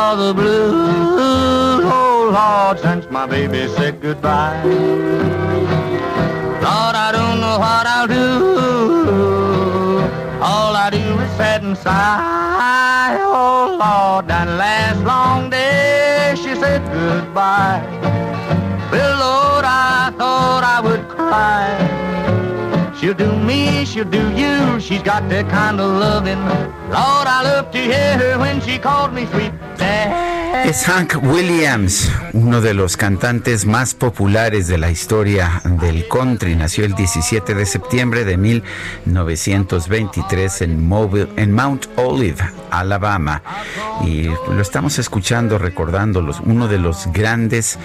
All the blues, oh Lord, since my baby said goodbye. Lord, I don't know what I'll do. All I do is sit and sigh. Oh Lord, that last long day she said goodbye. Well, Lord, I thought I would cry. She'll do me, she'll do you. She's got that kind of loving. Lord, I love to hear her when she called me sweet. Es Hank Williams, uno de los cantantes más populares de la historia del country. Nació el 17 de septiembre de 1923 en, en Mount Olive, Alabama. Y lo estamos escuchando, recordándolos, uno de los grandes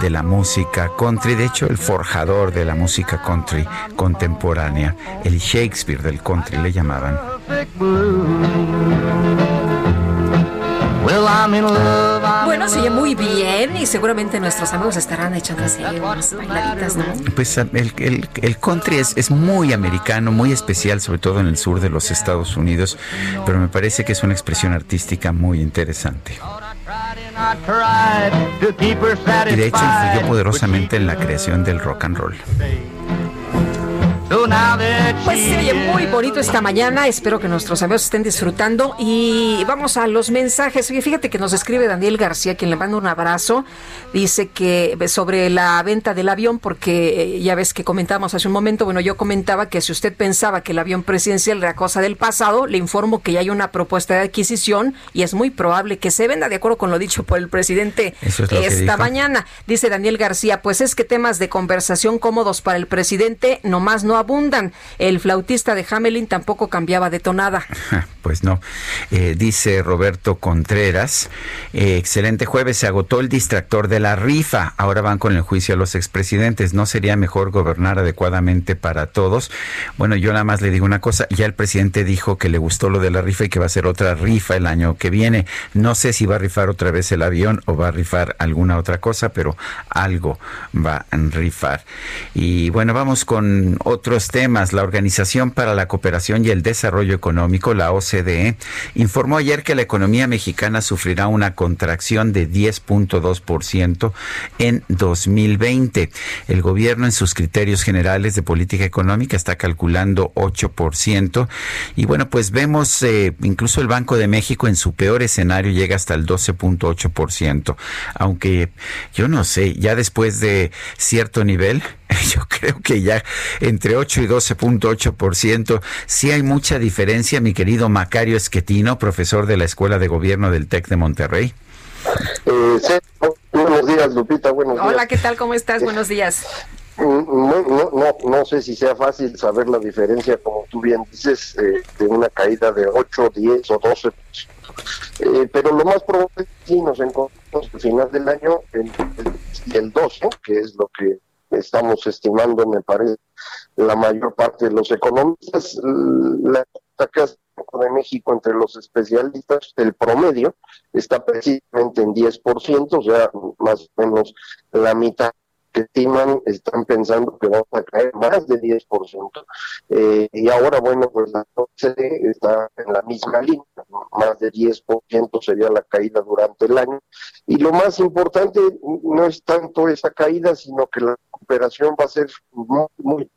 de la música country, de hecho el forjador de la música country contemporánea, el Shakespeare del country le llamaban. Bueno, se oye muy bien y seguramente nuestros amigos estarán echando así unas bailaditas, ¿no? Pues el, el, country es, es, muy americano, muy especial, sobre todo en el sur de los Estados Unidos, pero me parece que es una expresión artística muy interesante. Y de hecho influyó poderosamente en la creación del rock and roll. Pues se oye muy bonito esta mañana. Espero que nuestros amigos estén disfrutando. Y vamos a los mensajes. Oye, fíjate que nos escribe Daniel García, quien le manda un abrazo. Dice que sobre la venta del avión, porque eh, ya ves que comentamos hace un momento. Bueno, yo comentaba que si usted pensaba que el avión presidencial era cosa del pasado, le informo que ya hay una propuesta de adquisición y es muy probable que se venda, de acuerdo con lo dicho por el presidente esta mañana. Dice Daniel García, pues es que temas de conversación cómodos para el presidente nomás no abundan. El flautista de Hamelin tampoco cambiaba de tonada. Pues no. Eh, dice Roberto Contreras, eh, excelente jueves, se agotó el distractor de la rifa. Ahora van con el juicio a los expresidentes. ¿No sería mejor gobernar adecuadamente para todos? Bueno, yo nada más le digo una cosa. Ya el presidente dijo que le gustó lo de la rifa y que va a ser otra rifa el año que viene. No sé si va a rifar otra vez el avión o va a rifar alguna otra cosa, pero algo va a rifar. Y bueno, vamos con otro otros temas, la Organización para la Cooperación y el Desarrollo Económico, la OCDE, informó ayer que la economía mexicana sufrirá una contracción de 10.2% en 2020. El gobierno en sus criterios generales de política económica está calculando 8%. Y bueno, pues vemos eh, incluso el Banco de México en su peor escenario llega hasta el 12.8%. Aunque yo no sé, ya después de cierto nivel, yo creo que ya entre 8 y 12.8%, sí hay mucha diferencia, mi querido Macario Esquetino, profesor de la Escuela de Gobierno del TEC de Monterrey. Eh, buenos días, Lupita, buenos días. Hola, ¿qué tal? ¿Cómo estás? Buenos días. Mm, no, no, no, sé si sea fácil saber la diferencia, como tú bien dices, eh, de una caída de 8, 10 o 12. Eh, pero lo más probable es que sí nos encontramos al final del año en el 12, que es lo que estamos estimando, me parece, la mayor parte de los economistas. La de México entre los especialistas, el promedio está precisamente en 10%, o sea, más o menos la mitad estiman están pensando que vamos a caer más de 10%. Eh, y ahora, bueno, pues la OCDE está en la misma línea, más de 10% sería la caída durante el año. Y lo más importante no es tanto esa caída, sino que la recuperación va a ser muy, muy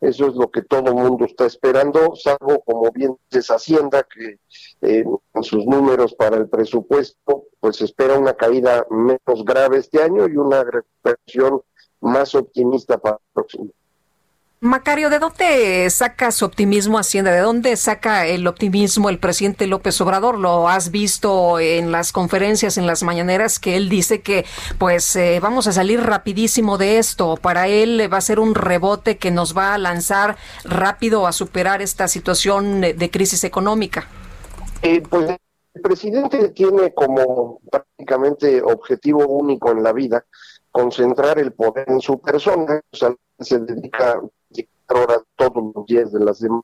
Eso es lo que todo el mundo está esperando, salvo, como bien dices, Hacienda, que eh, en sus números para el presupuesto, pues espera una caída menos grave este año y una recuperación más optimista para el próximo. Macario, ¿de dónde saca su optimismo Hacienda? ¿De dónde saca el optimismo el presidente López Obrador? Lo has visto en las conferencias, en las mañaneras, que él dice que pues eh, vamos a salir rapidísimo de esto. Para él va a ser un rebote que nos va a lanzar rápido a superar esta situación de crisis económica. Eh, pues el presidente tiene como prácticamente objetivo único en la vida concentrar el poder en su persona, o sea, se dedica horas todos los días de la semana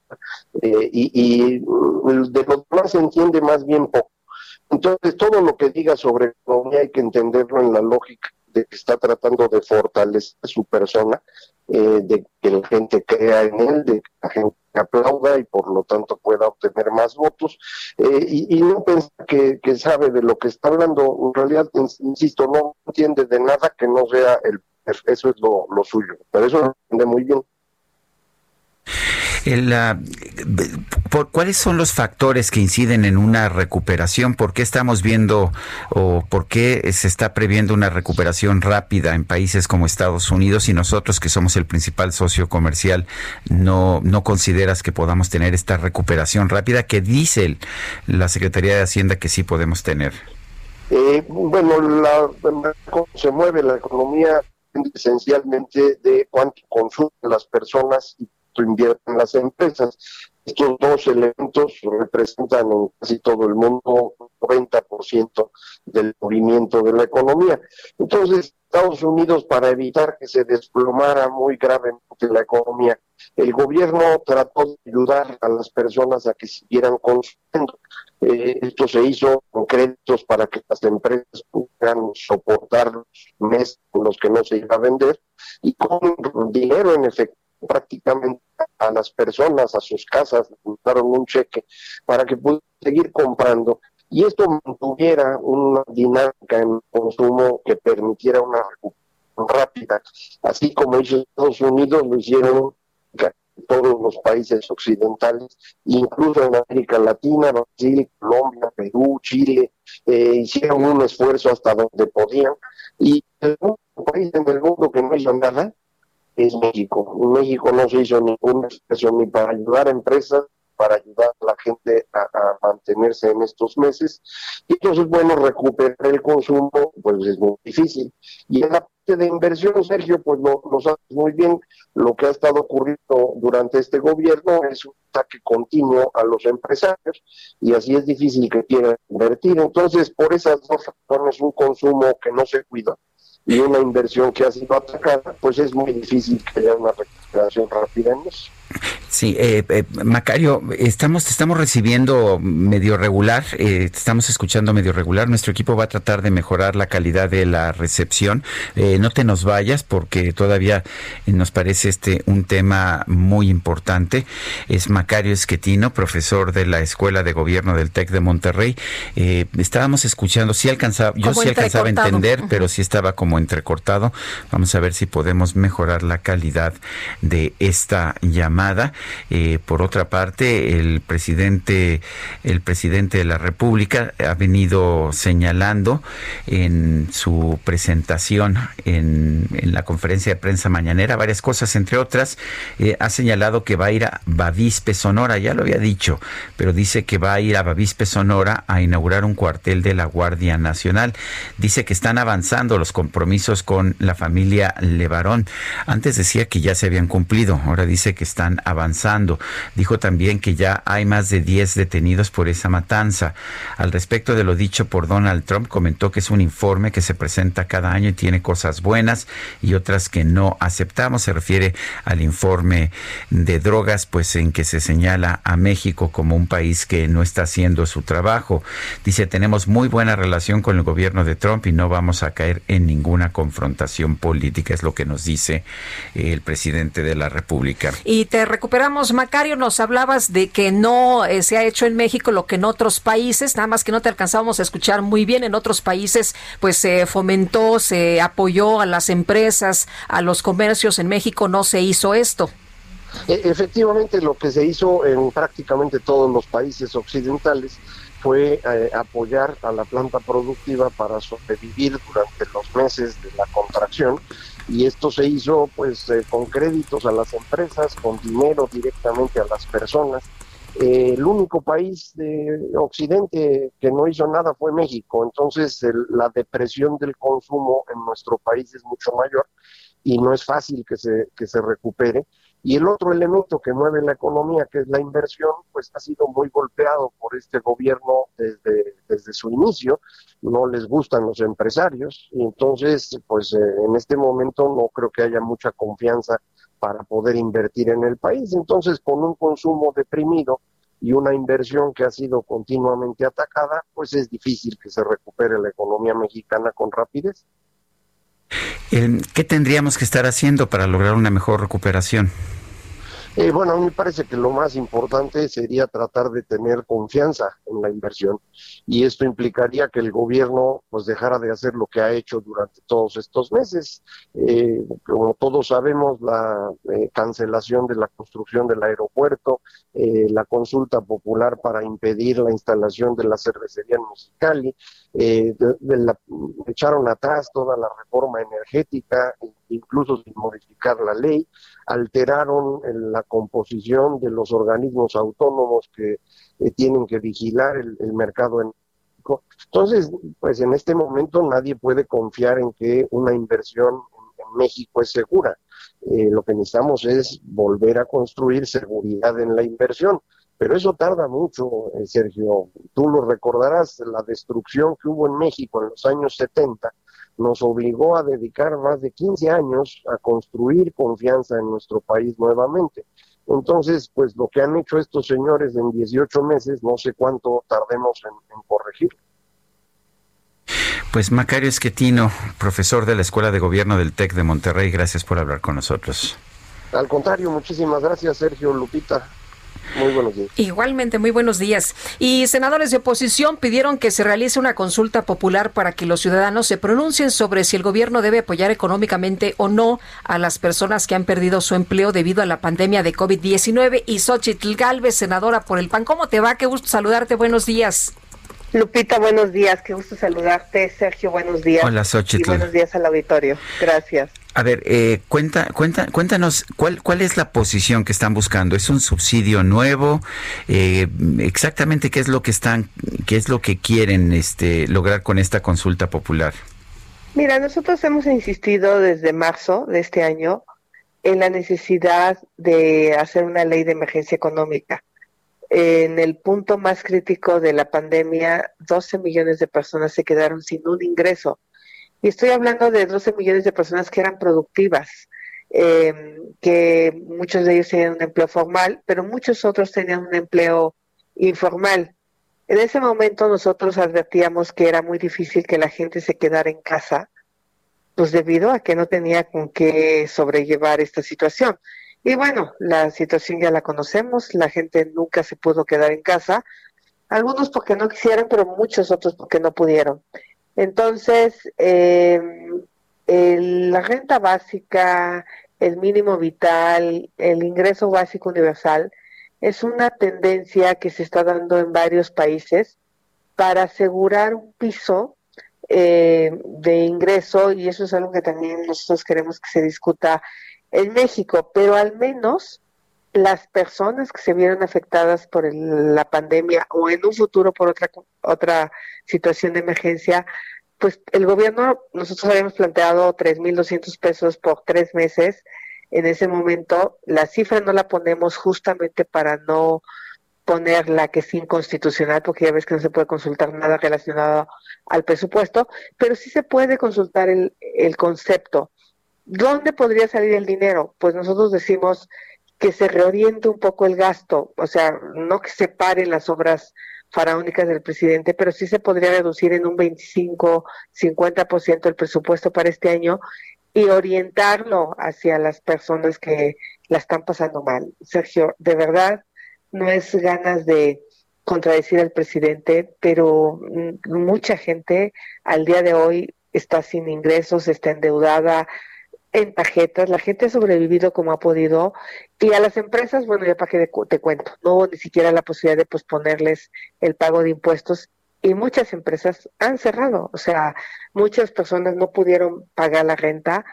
eh, y, mm, de los demás se entiende más bien poco. Entonces, todo lo que diga sobre economía hay que entenderlo en la lógica de que está tratando de fortalecer su persona, eh, de que la gente crea en él, de que la gente aplauda y por lo tanto pueda obtener más votos, eh, y, no piensa que, sabe de lo que está hablando, en realidad, insisto, no entiende de nada que no sea el eso es lo, lo suyo, pero eso lo entiende muy bien. El, por, ¿Cuáles son los factores que inciden en una recuperación? ¿Por qué estamos viendo o por qué se está previendo una recuperación rápida en países como Estados Unidos y nosotros que somos el principal socio comercial no, no consideras que podamos tener esta recuperación rápida que dice la Secretaría de Hacienda que sí podemos tener? Eh, bueno, la, se mueve la economía esencialmente de cuánto consumen las personas y invierten las empresas. Estos dos elementos representan en casi todo el mundo un 90% del movimiento de la economía. Entonces, Estados Unidos, para evitar que se desplomara muy gravemente la economía, el gobierno trató de ayudar a las personas a que siguieran consumiendo. Eh, esto se hizo con créditos para que las empresas pudieran soportar los meses con los que no se iba a vender y con dinero en efectivo prácticamente a las personas, a sus casas, daron un cheque para que pudieran seguir comprando y esto mantuviera una dinámica en consumo que permitiera una recuperación rápida, así como hizo Estados Unidos, lo hicieron todos los países occidentales, incluso en América Latina, Brasil, Colombia, Perú, Chile, eh, hicieron un esfuerzo hasta donde podían. Y el único país en el mundo que no hizo nada es México. México no se hizo ninguna expresión ni para ayudar a empresas, para ayudar a la gente a, mantenerse en estos meses. Y entonces, bueno, recuperar el consumo, pues es muy difícil. Y en la parte de inversión, Sergio, pues lo, lo sabes muy bien, lo que ha estado ocurriendo durante este gobierno es un ataque continuo a los empresarios y así es difícil que quieran invertir. Entonces, por esas dos razones, un consumo que no se cuida y una inversión que ha sido atacada, pues es muy difícil que haya una recuperación rápida en eso. Sí, eh, eh, Macario, estamos, estamos recibiendo medio regular, eh, estamos escuchando medio regular. Nuestro equipo va a tratar de mejorar la calidad de la recepción. no te nos vayas porque todavía nos parece este un tema muy importante. Es Macario Esquetino, profesor de la Escuela de Gobierno del TEC de Monterrey. estábamos escuchando, sí alcanzaba, yo sí alcanzaba a entender, pero sí estaba como entrecortado. Vamos a ver si podemos mejorar la calidad de esta llamada. Eh, por otra parte, el presidente, el presidente de la República ha venido señalando en su presentación en, la conferencia de prensa mañanera varias cosas, entre otras, eh, ha señalado que va a ir a Bavispe, Sonora, ya lo había dicho, pero dice que va a ir a Bavispe, Sonora a inaugurar un cuartel de la Guardia Nacional. Dice que están avanzando los compromisos con la familia Levarón. Antes decía que ya se habían cumplido, ahora dice que están avanzando. Dijo también que ya hay más de 10 detenidos por esa matanza. Al respecto de lo dicho por Donald Trump, comentó que es un informe que se presenta cada año y tiene cosas buenas y otras que no aceptamos. Se refiere al informe de drogas, pues en que se señala a México como un país que no está haciendo su trabajo. Dice, tenemos muy buena relación con el gobierno de Trump y no vamos a caer en ninguna confrontación política, es lo que nos dice el presidente de la República. Y te recuperamos, Macario, nos hablabas de que no eh, se ha hecho en México lo que en otros países, nada más que no te alcanzábamos a escuchar muy bien, en otros países pues se fomentó, se apoyó a las empresas, a los comercios, en México no se hizo esto. E, efectivamente, lo que se hizo en prácticamente todos los países occidentales fue eh, apoyar a la planta productiva para sobrevivir durante los meses de la contracción y esto se hizo pues eh, con créditos a las empresas, con dinero directamente a las personas. Eh, el único país de Occidente que no hizo nada fue México, entonces la depresión del consumo en nuestro país es mucho mayor y no es fácil que se, que se recupere. Y el otro elemento que mueve la economía, que es la inversión, pues ha sido muy golpeado por este gobierno desde, desde su inicio. No les gustan los empresarios y entonces, pues eh, en este momento no creo que haya mucha confianza para poder invertir en el país. Entonces, con un consumo deprimido y una inversión que ha sido continuamente atacada, pues es difícil que se recupere la economía mexicana con rapidez. ¿Qué tendríamos que estar haciendo para lograr una mejor recuperación? Eh, bueno, a mí me parece que lo más importante sería tratar de tener confianza en la inversión y esto implicaría que el gobierno pues dejara de hacer lo que ha hecho durante todos estos meses. Eh, como todos sabemos, la eh, cancelación de la construcción del aeropuerto, la consulta popular para impedir la instalación de la cervecería en Mexicali, echaron atrás toda la reforma energética, incluso sin modificar la ley, alteraron la composición de los organismos autónomos que eh, tienen que vigilar el, mercado en entonces, pues en este momento nadie puede confiar en que una inversión en, México es segura. Eh, lo que necesitamos es volver a construir seguridad en la inversión. Pero eso tarda mucho, eh, Sergio. Tú lo recordarás, la destrucción que hubo en México en los años 70 nos obligó a dedicar más de 15 años a construir confianza en nuestro país nuevamente. Entonces, pues lo que han hecho estos señores en 18 meses, no sé cuánto tardemos en, en corregir. Pues Macario Esquetino, profesor de la Escuela de Gobierno del TEC de Monterrey, gracias por hablar con nosotros. Al contrario, muchísimas gracias, Sergio Lupita. Muy buenos días. Igualmente, muy buenos días. Y senadores de oposición pidieron que se realice una consulta popular para que los ciudadanos se pronuncien sobre si el gobierno debe apoyar económicamente o no a las personas que han perdido su empleo debido a la pandemia de COVID-19. Y Xochitl Galvez, senadora por el PAN. ¿Cómo te va? Qué gusto saludarte. Buenos días. Lupita, buenos días. Qué gusto saludarte. Sergio, buenos días. Hola, Xochitl. Y buenos días al auditorio. Gracias. A ver, eh, cuenta, cuenta, cuéntanos cuál, cuál es la posición que están buscando. ¿Es un subsidio nuevo? Eh, exactamente qué es lo que están, qué es lo que quieren, este, lograr con esta consulta popular. Mira, nosotros hemos insistido desde marzo de este año en la necesidad de hacer una ley de emergencia económica en el punto más crítico de la pandemia, 12 millones de personas se quedaron sin un ingreso. Y estoy hablando de 12 millones de personas que eran productivas, eh, que muchos de ellos tenían un empleo formal, pero muchos otros tenían un empleo informal. En ese momento nosotros advertíamos que era muy difícil que la gente se quedara en casa, pues debido a que no tenía con qué sobrellevar esta situación. Y bueno, la situación ya la conocemos, la gente nunca se pudo quedar en casa, algunos porque no quisieron, pero muchos otros porque no pudieron. Entonces, eh, la renta básica, el mínimo vital, el ingreso básico universal, es una tendencia que se está dando en varios países para asegurar un piso eh, de ingreso y eso es algo que también nosotros queremos que se discuta en México, pero al menos las personas que se vieron afectadas por la pandemia o en un futuro por otra otra situación de emergencia, pues el gobierno, nosotros habíamos planteado 3.200 pesos por tres meses. En ese momento, la cifra no la ponemos justamente para no poner la que es inconstitucional, porque ya ves que no se puede consultar nada relacionado al presupuesto, pero sí se puede consultar el, el concepto. ¿Dónde podría salir el dinero? Pues nosotros decimos que se reoriente un poco el gasto, o sea, no que se paren las obras faraónicas del presidente, pero sí se podría reducir en un 25, 50% el presupuesto para este año y orientarlo hacia las personas que la están pasando mal. Sergio, de verdad, no es ganas de contradecir al presidente, pero mucha gente al día de hoy está sin ingresos, está endeudada, en tarjetas, la gente ha sobrevivido como ha podido y a las empresas, bueno, ya para que te cuento, no hubo ni siquiera la posibilidad de posponerles el pago de impuestos y muchas empresas han cerrado, o sea, muchas personas no pudieron pagar la renta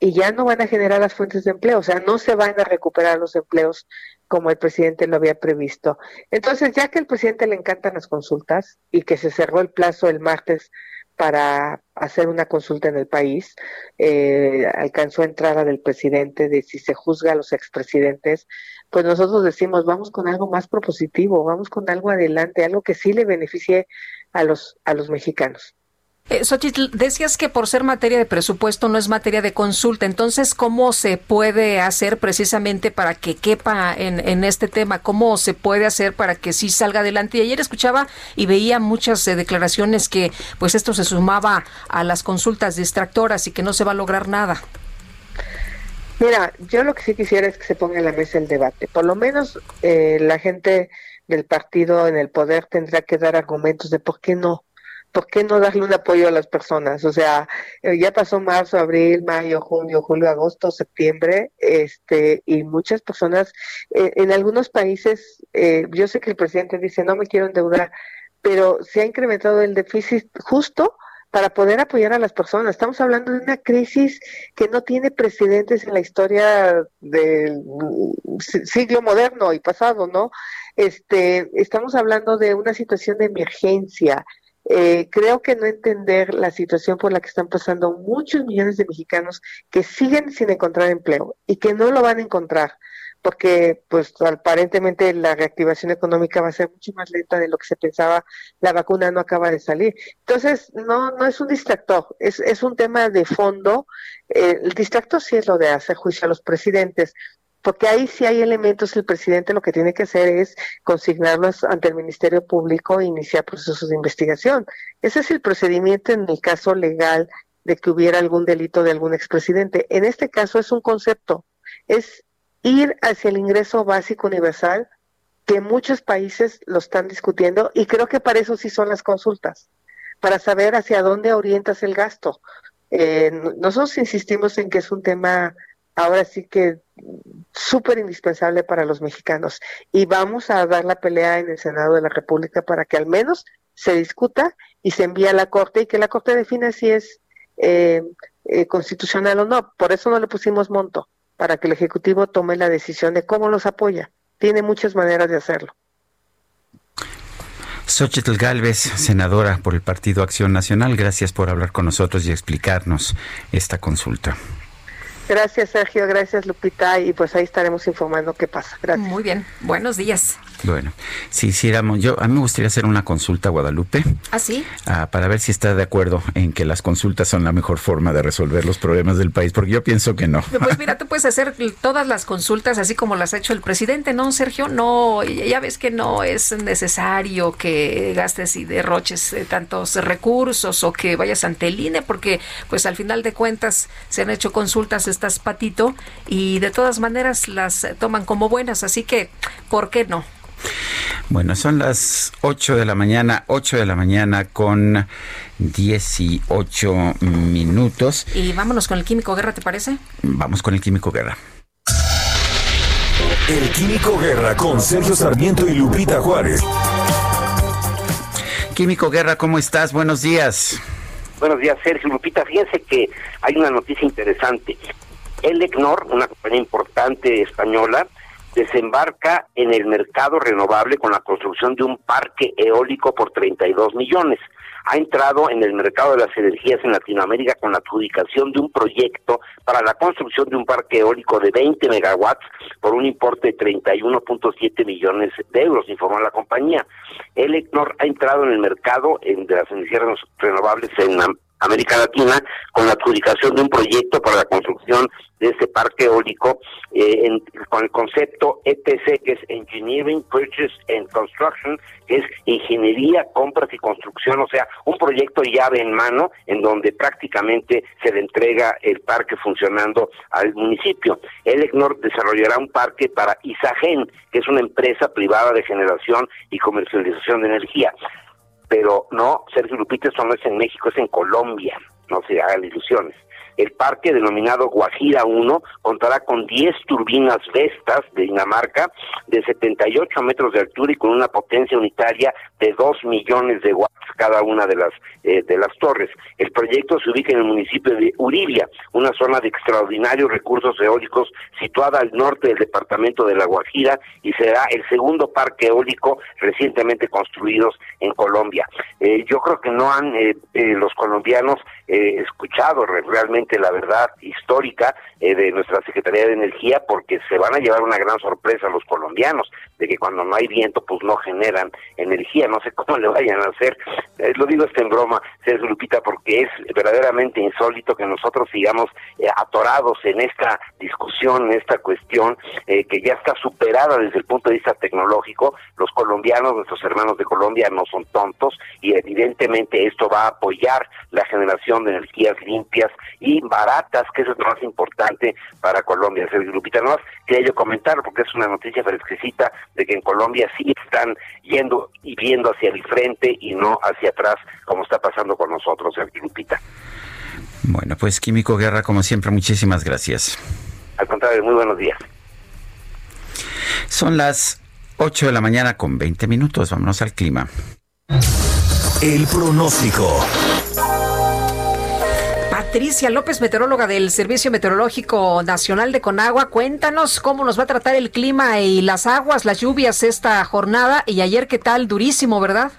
y ya no van a generar las fuentes de empleo, o sea, no se van a recuperar los empleos como el presidente lo había previsto. Entonces, ya que al presidente le encantan las consultas y que se cerró el plazo el martes para hacer una consulta en el país. Eh, alcanzó entrada del presidente de si se juzga a los expresidentes. Pues nosotros decimos, vamos con algo más propositivo, vamos con algo adelante, algo que sí le beneficie a los, a los mexicanos. Eh, Xochitl, decías que por ser materia de presupuesto no es materia de consulta. Entonces, ¿cómo se puede hacer precisamente para que quepa en, este tema? ¿Cómo se puede hacer para que sí salga adelante? Y ayer escuchaba y veía muchas eh, declaraciones que pues esto se sumaba a las consultas distractoras y que no se va a lograr nada. Mira, yo lo que sí quisiera es que se ponga en la mesa el debate. Por lo menos eh, la gente del partido en el poder tendrá que dar argumentos de por qué no ¿por qué no darle un apoyo a las personas? O sea, eh, ya pasó marzo, abril, mayo, junio, julio, agosto, septiembre, este, y muchas personas, eh, en algunos países, eh, yo sé que el presidente dice, no me quiero endeudar, pero se ha incrementado el déficit justo para poder apoyar a las personas. Estamos hablando de una crisis que no tiene precedentes en la historia del siglo moderno y pasado, ¿no? Este, estamos hablando de una situación de emergencia, eh, creo que no entender la situación por la que están pasando muchos millones de mexicanos que siguen sin encontrar empleo y que no lo van a encontrar porque pues aparentemente la reactivación económica va a ser mucho más lenta de lo que se pensaba, la vacuna no acaba de salir. Entonces, no, no es un distractor, es, es un tema de fondo. Eh, el distractor sí es lo de hacer juicio a los presidentes, porque ahí sí hay elementos, el presidente lo que tiene que hacer es consignarlos ante el Ministerio Público e iniciar procesos de investigación. Ese es el procedimiento en el caso legal de que hubiera algún delito de algún expresidente. En este caso es un concepto, es ir hacia el ingreso básico universal, que muchos países lo están discutiendo y creo que para eso sí son las consultas, para saber hacia dónde orientas el gasto. Eh, nosotros insistimos en que es un tema ahora sí que súper indispensable para los mexicanos. Y vamos a dar la pelea en el Senado de la República para que al menos se discuta y se envíe a la Corte y que la Corte defina si es eh, eh, constitucional o no. Por eso no le pusimos monto, para que el Ejecutivo tome la decisión de cómo los apoya. Tiene muchas maneras de hacerlo. Xochitl Galvez, senadora por el Partido Acción Nacional, gracias por hablar con nosotros y explicarnos esta consulta. Gracias, Sergio. Gracias, Lupita. Y pues ahí estaremos informando qué pasa. Gracias. Muy bien. Buenos días. Bueno, si hiciéramos, yo a mí me gustaría hacer una consulta a Guadalupe. ¿Ah, sí? ah, para ver si está de acuerdo en que las consultas son la mejor forma de resolver los problemas del país, porque yo pienso que no. Pues mira, tú puedes hacer todas las consultas así como las ha hecho el presidente, ¿no, Sergio? No, ya ves que no es necesario que gastes y derroches eh, tantos recursos o que vayas ante el INE, porque pues al final de cuentas se han hecho consultas, estás patito, y de todas maneras las toman como buenas, así que, ¿por qué no? Bueno, son las 8 de la mañana, 8 de la mañana con 18 minutos. Y vámonos con el Químico Guerra, ¿te parece? Vamos con el Químico Guerra. El Químico Guerra con Sergio Sarmiento y Lupita Juárez. Químico Guerra, ¿cómo estás? Buenos días. Buenos días, Sergio. Lupita, fíjense que hay una noticia interesante. El ECNOR, una compañía importante española, desembarca en el mercado renovable con la construcción de un parque eólico por 32 millones. Ha entrado en el mercado de las energías en Latinoamérica con la adjudicación de un proyecto para la construcción de un parque eólico de 20 megawatts por un importe de 31.7 millones de euros, informó la compañía. El ECNOR ha entrado en el mercado de las energías renovables en América Latina con la adjudicación de un proyecto para la construcción de este parque eólico eh, con el concepto EPC que es Engineering, Purchase and Construction, que es ingeniería, compras y construcción, o sea, un proyecto llave en mano en donde prácticamente se le entrega el parque funcionando al municipio. El ECNOR desarrollará un parque para Isagen, que es una empresa privada de generación y comercialización de energía pero no, Sergio Lupita, eso no es en México, es en Colombia, no se hagan ilusiones. El parque denominado Guajira 1 contará con 10 turbinas Vestas de Dinamarca de 78 metros de altura y con una potencia unitaria de 2 millones de watts cada una de las eh, de las torres. El proyecto se ubica en el municipio de Uribia, una zona de extraordinarios recursos eólicos situada al norte del departamento de La Guajira y será el segundo parque eólico recientemente construidos en Colombia. Eh, yo creo que no han eh, los colombianos escuchado realmente la verdad histórica eh, de nuestra Secretaría de Energía porque se van a llevar una gran sorpresa los colombianos de que cuando no hay viento pues no generan energía, no sé cómo le vayan a hacer, eh, lo digo esto en broma, César Lupita, porque es verdaderamente insólito que nosotros sigamos eh, atorados en esta discusión, en esta cuestión que ya está superada desde el punto de vista tecnológico, los colombianos, nuestros hermanos de Colombia no son tontos y evidentemente esto va a apoyar la generación de energías limpias y baratas, que eso es lo más importante para Colombia. Sergio Lupita, no más quería yo comentar, porque es una noticia fresquecita de que en Colombia sí están yendo y viendo hacia el frente y no hacia atrás, como está pasando con nosotros, Sergio Lupita. Bueno, pues Químico Guerra, como siempre, muchísimas gracias. Al contrario, muy buenos días. Son las 8 de la mañana con 20 minutos. Vámonos al clima. El pronóstico. Patricia López, meteoróloga del Servicio Meteorológico Nacional de Conagua, cuéntanos cómo nos va a tratar el clima y las aguas, las lluvias esta jornada y ayer qué tal, durísimo, ¿verdad?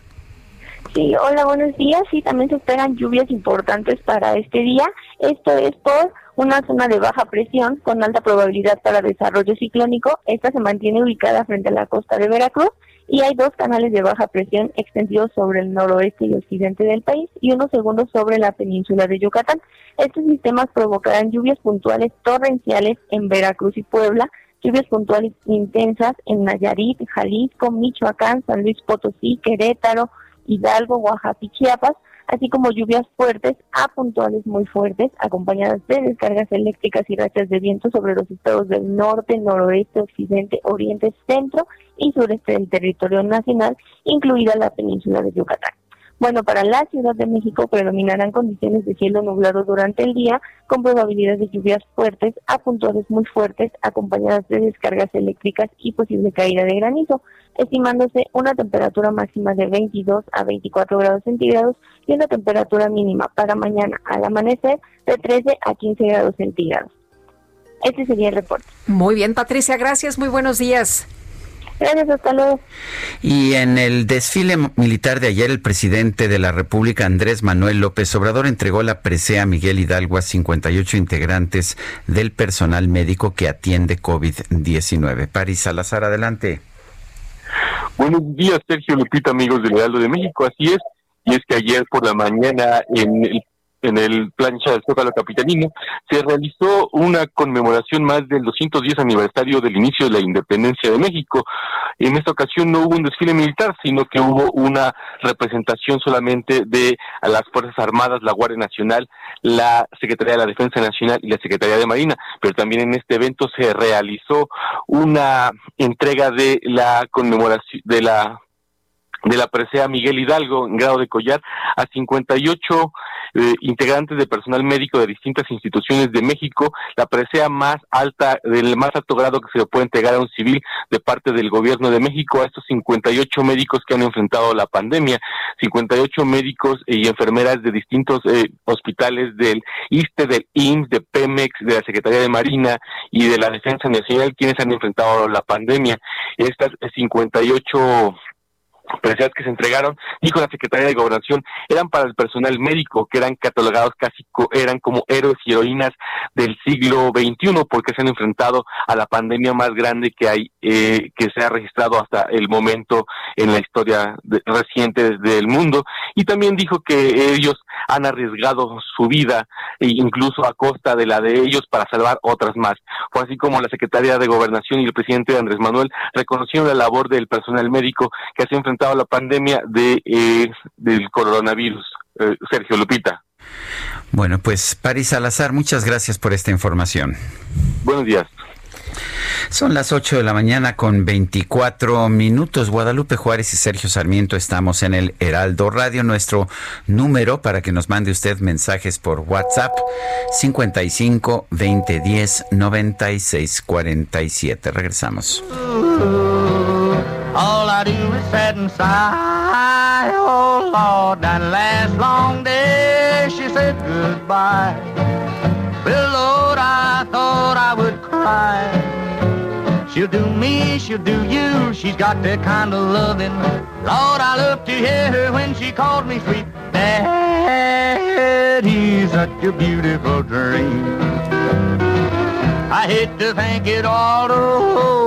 Sí, hola, buenos días. Sí, también se esperan lluvias importantes para este día. Esto es por una zona de baja presión con alta probabilidad para desarrollo ciclónico. Esta se mantiene ubicada frente a la costa de Veracruz y hay dos canales de baja presión extendidos sobre el noroeste y occidente del país y uno segundo sobre la península de Yucatán. Estos sistemas provocarán lluvias puntuales torrenciales en Veracruz y Puebla, lluvias puntuales intensas en Nayarit, Jalisco, Michoacán, San Luis Potosí, Querétaro, Hidalgo, Oaxaca y Chiapas, así como lluvias fuertes a puntuales muy fuertes, acompañadas de descargas eléctricas y rachas de viento sobre los estados del norte, noroeste, occidente, oriente, centro y sureste del territorio nacional, incluida la península de Yucatán. Bueno, para la Ciudad de México predominarán condiciones de cielo nublado durante el día, con probabilidad de lluvias fuertes a puntuales muy fuertes, acompañadas de descargas eléctricas y posible caída de granizo, estimándose una temperatura máxima de 22 a 24 grados centígrados y una temperatura mínima para mañana al amanecer de 13 a 15 grados centígrados. Este sería el reporte. Muy bien, Patricia, gracias, muy buenos días. Gracias, hasta luego. Y en el desfile militar de ayer, el presidente de la República, Andrés Manuel López Obrador, entregó la presea a Miguel Hidalgo a 58 integrantes del personal médico que atiende COVID-19. París Salazar, adelante. Buenos días, Sergio Lupita, amigos del Heraldo de México. Así es, y es que ayer por la mañana en el en el plancha del Zócalo Capitalino, se realizó una conmemoración más del 210 aniversario del inicio de la independencia de México. En esta ocasión no hubo un desfile militar, sino que hubo una representación solamente de las Fuerzas Armadas, la Guardia Nacional, la Secretaría de la Defensa Nacional y la Secretaría de Marina. Pero también en este evento se realizó una entrega de la conmemoración, de la de la presea Miguel Hidalgo en grado de collar a 58 eh, integrantes de personal médico de distintas instituciones de México, la presea más alta, del más alto grado que se le puede entregar a un civil de parte del gobierno de México a estos 58 médicos que han enfrentado la pandemia, 58 médicos y enfermeras de distintos eh, hospitales del ISTE, del IMSS, de Pemex, de la Secretaría de Marina y de la Defensa Nacional, quienes han enfrentado la pandemia. Estas 58 que se entregaron, dijo la Secretaría de Gobernación, eran para el personal médico, que eran catalogados casi, eran como héroes y heroínas del siglo XXI, porque se han enfrentado a la pandemia más grande que hay, eh, que se ha registrado hasta el momento en la historia reciente del mundo. Y también dijo que ellos han arriesgado su vida, e incluso a costa de la de ellos, para salvar otras más. Fue así como la Secretaría de Gobernación y el presidente Andrés Manuel reconocieron la labor del personal médico que se ha enfrentado la pandemia de, eh, del coronavirus. Eh, Sergio Lupita. Bueno, pues París Salazar, muchas gracias por esta información. Buenos días. Son las 8 de la mañana con 24 minutos. Guadalupe Juárez y Sergio Sarmiento estamos en el Heraldo Radio. Nuestro número para que nos mande usted mensajes por WhatsApp 55 20 10 96 47. Regresamos. All I do is sit and sigh. Oh Lord, that last long day she said goodbye. Well, Lord, I thought I would cry. She'll do me, she'll do you. She's got that kind of loving. Lord, I love to hear her when she called me sweet daddy. Such a beautiful dream. I hate to think it all over.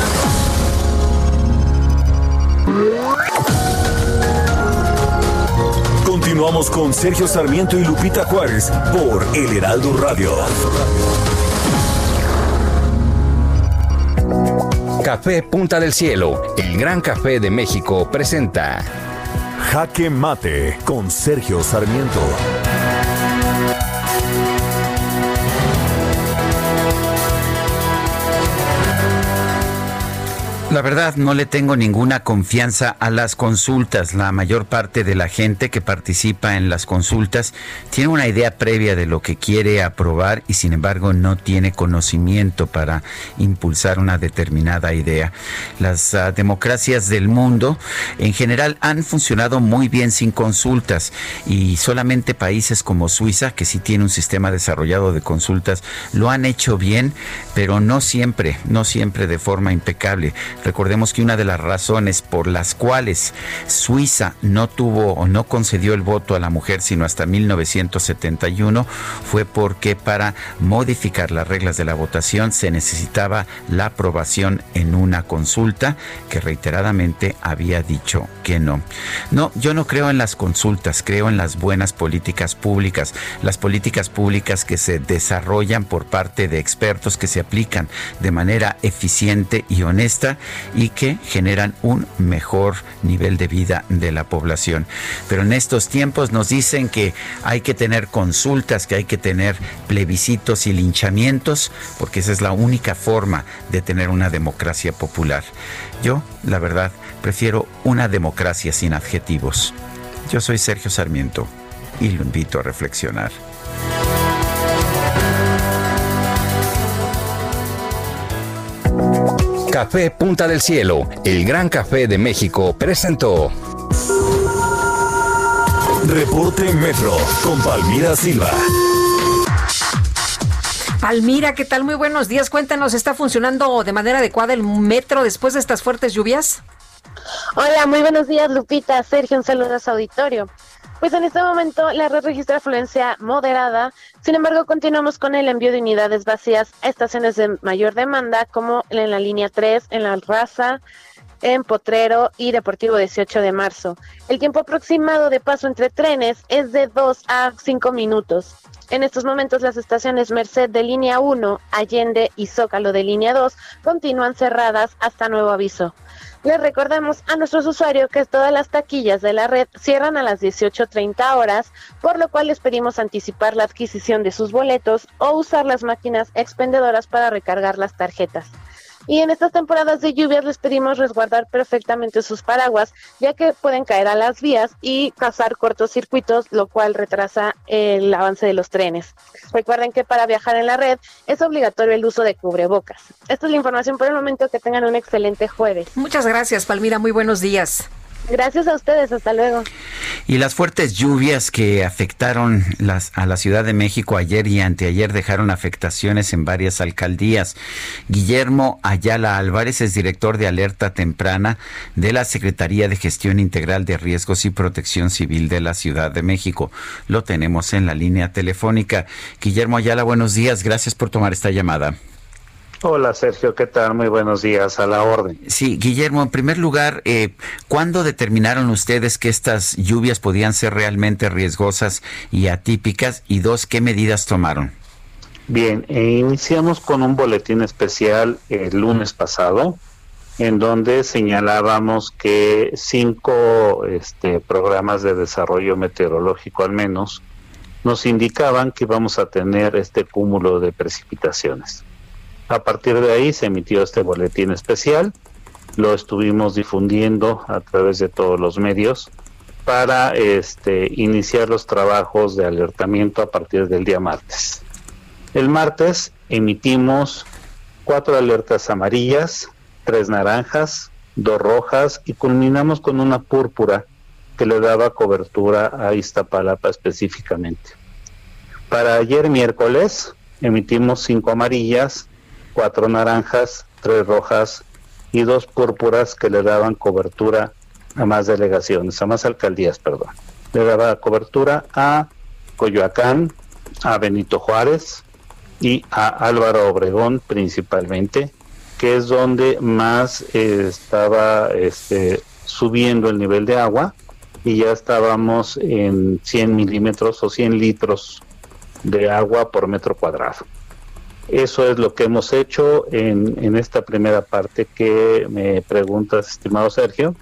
Continuamos con Sergio Sarmiento y Lupita Juárez por El Heraldo Radio. Café Punta del Cielo, el gran café de México, presenta Jaque Mate con Sergio Sarmiento. La verdad, no le tengo ninguna confianza a las consultas. La mayor parte de la gente que participa en las consultas tiene una idea previa de lo que quiere aprobar y sin embargo no tiene conocimiento para impulsar una determinada idea. Las uh, democracias del mundo en general han funcionado muy bien sin consultas y solamente países como Suiza, que sí tiene un sistema desarrollado de consultas, lo han hecho bien, pero no siempre, no siempre de forma impecable. Recordemos que una de las razones por las cuales Suiza no tuvo o no concedió el voto a la mujer sino hasta 1971 fue porque para modificar las reglas de la votación se necesitaba la aprobación en una consulta que reiteradamente había dicho que no. No, yo no creo en las consultas, creo en las buenas políticas públicas, las políticas públicas que se desarrollan por parte de expertos que se aplican de manera eficiente y honesta y que generan un mejor nivel de vida de la población. Pero en estos tiempos nos dicen que hay que tener consultas, que hay que tener plebiscitos y linchamientos, porque esa es la única forma de tener una democracia popular. Yo, la verdad, prefiero una democracia sin adjetivos. Yo soy Sergio Sarmiento y lo invito a reflexionar. Café Punta del Cielo, el gran café de México, presentó. Reporte Metro con Palmira Silva. Palmira, ¿qué tal? Muy buenos días. Cuéntanos, ¿está funcionando de manera adecuada el metro después de estas fuertes lluvias? Hola, muy buenos días, Lupita. Sergio, un saludo a su auditorio. Pues en este momento la red registra afluencia moderada, sin embargo continuamos con el envío de unidades vacías a estaciones de mayor demanda como en la línea 3, en la Raza, en Potrero y Deportivo 18 de marzo. El tiempo aproximado de paso entre trenes es de 2 a 5 minutos. En estos momentos las estaciones Merced de línea 1, Allende y Zócalo de línea 2 continúan cerradas hasta nuevo aviso. Les recordamos a nuestros usuarios que todas las taquillas de la red cierran a las 18.30 horas, por lo cual les pedimos anticipar la adquisición de sus boletos o usar las máquinas expendedoras para recargar las tarjetas. Y en estas temporadas de lluvias les pedimos resguardar perfectamente sus paraguas, ya que pueden caer a las vías y causar cortocircuitos, lo cual retrasa el avance de los trenes. Recuerden que para viajar en la red es obligatorio el uso de cubrebocas. Esta es la información por el momento. Que tengan un excelente jueves. Muchas gracias, Palmira. Muy buenos días. Gracias a ustedes, hasta luego. Y las fuertes lluvias que afectaron las, a la Ciudad de México ayer y anteayer dejaron afectaciones en varias alcaldías. Guillermo Ayala Álvarez es director de alerta temprana de la Secretaría de Gestión Integral de Riesgos y Protección Civil de la Ciudad de México. Lo tenemos en la línea telefónica. Guillermo Ayala, buenos días. Gracias por tomar esta llamada. Hola Sergio, ¿qué tal? Muy buenos días, a la orden. Sí, Guillermo, en primer lugar, eh, ¿cuándo determinaron ustedes que estas lluvias podían ser realmente riesgosas y atípicas? Y dos, ¿qué medidas tomaron? Bien, eh, iniciamos con un boletín especial el lunes pasado, en donde señalábamos que cinco este, programas de desarrollo meteorológico al menos nos indicaban que íbamos a tener este cúmulo de precipitaciones. A partir de ahí se emitió este boletín especial, lo estuvimos difundiendo a través de todos los medios para este, iniciar los trabajos de alertamiento a partir del día martes. El martes emitimos cuatro alertas amarillas, tres naranjas, dos rojas y culminamos con una púrpura que le daba cobertura a Iztapalapa específicamente. Para ayer miércoles emitimos cinco amarillas, cuatro naranjas, tres rojas y dos púrpuras que le daban cobertura a más delegaciones, a más alcaldías, perdón. Le daba cobertura a Coyoacán, a Benito Juárez y a Álvaro Obregón principalmente, que es donde más eh, estaba este, subiendo el nivel de agua y ya estábamos en 100 milímetros o 100 litros de agua por metro cuadrado. Eso es lo que hemos hecho en, en esta primera parte que me preguntas, estimado Sergio,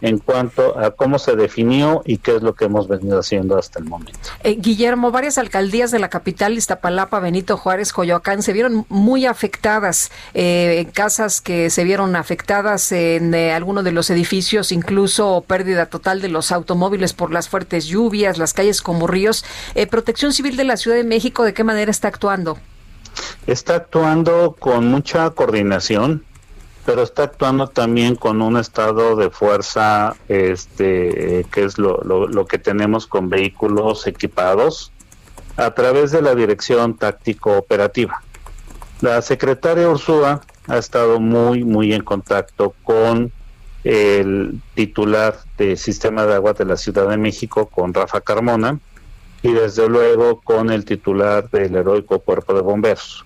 en cuanto a cómo se definió y qué es lo que hemos venido haciendo hasta el momento. Eh, Guillermo, varias alcaldías de la capital, Iztapalapa, Benito Juárez, Coyoacán, se vieron muy afectadas, eh, casas que se vieron afectadas en eh, algunos de los edificios, incluso pérdida total de los automóviles por las fuertes lluvias, las calles como ríos. Eh, Protección Civil de la Ciudad de México, ¿de qué manera está actuando? Está actuando con mucha coordinación, pero está actuando también con un estado de fuerza, este, que es lo, lo, que tenemos con vehículos equipados a través de la Dirección Táctico Operativa. La secretaria Ursúa ha estado muy, muy en contacto con el titular del Sistema de Agua de la Ciudad de México, con Rafa Carmona, y desde luego con el titular del heroico Cuerpo de Bomberos.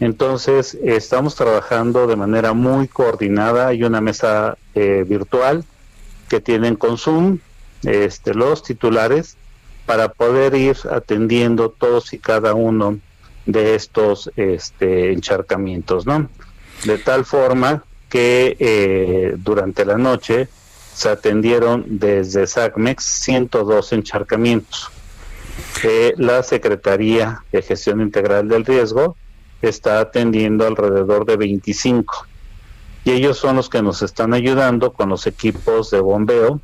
Entonces, estamos trabajando de manera muy coordinada. Hay una mesa eh, virtual que tienen con Zoom este, los titulares para poder ir atendiendo todos y cada uno de estos este, encharcamientos, ¿no? De tal forma que eh, durante la noche se atendieron desde SACMEX 102 encharcamientos. Eh, la Secretaría de Gestión Integral del Riesgo está atendiendo alrededor de 25 y ellos son los que nos están ayudando con los equipos de bombeo,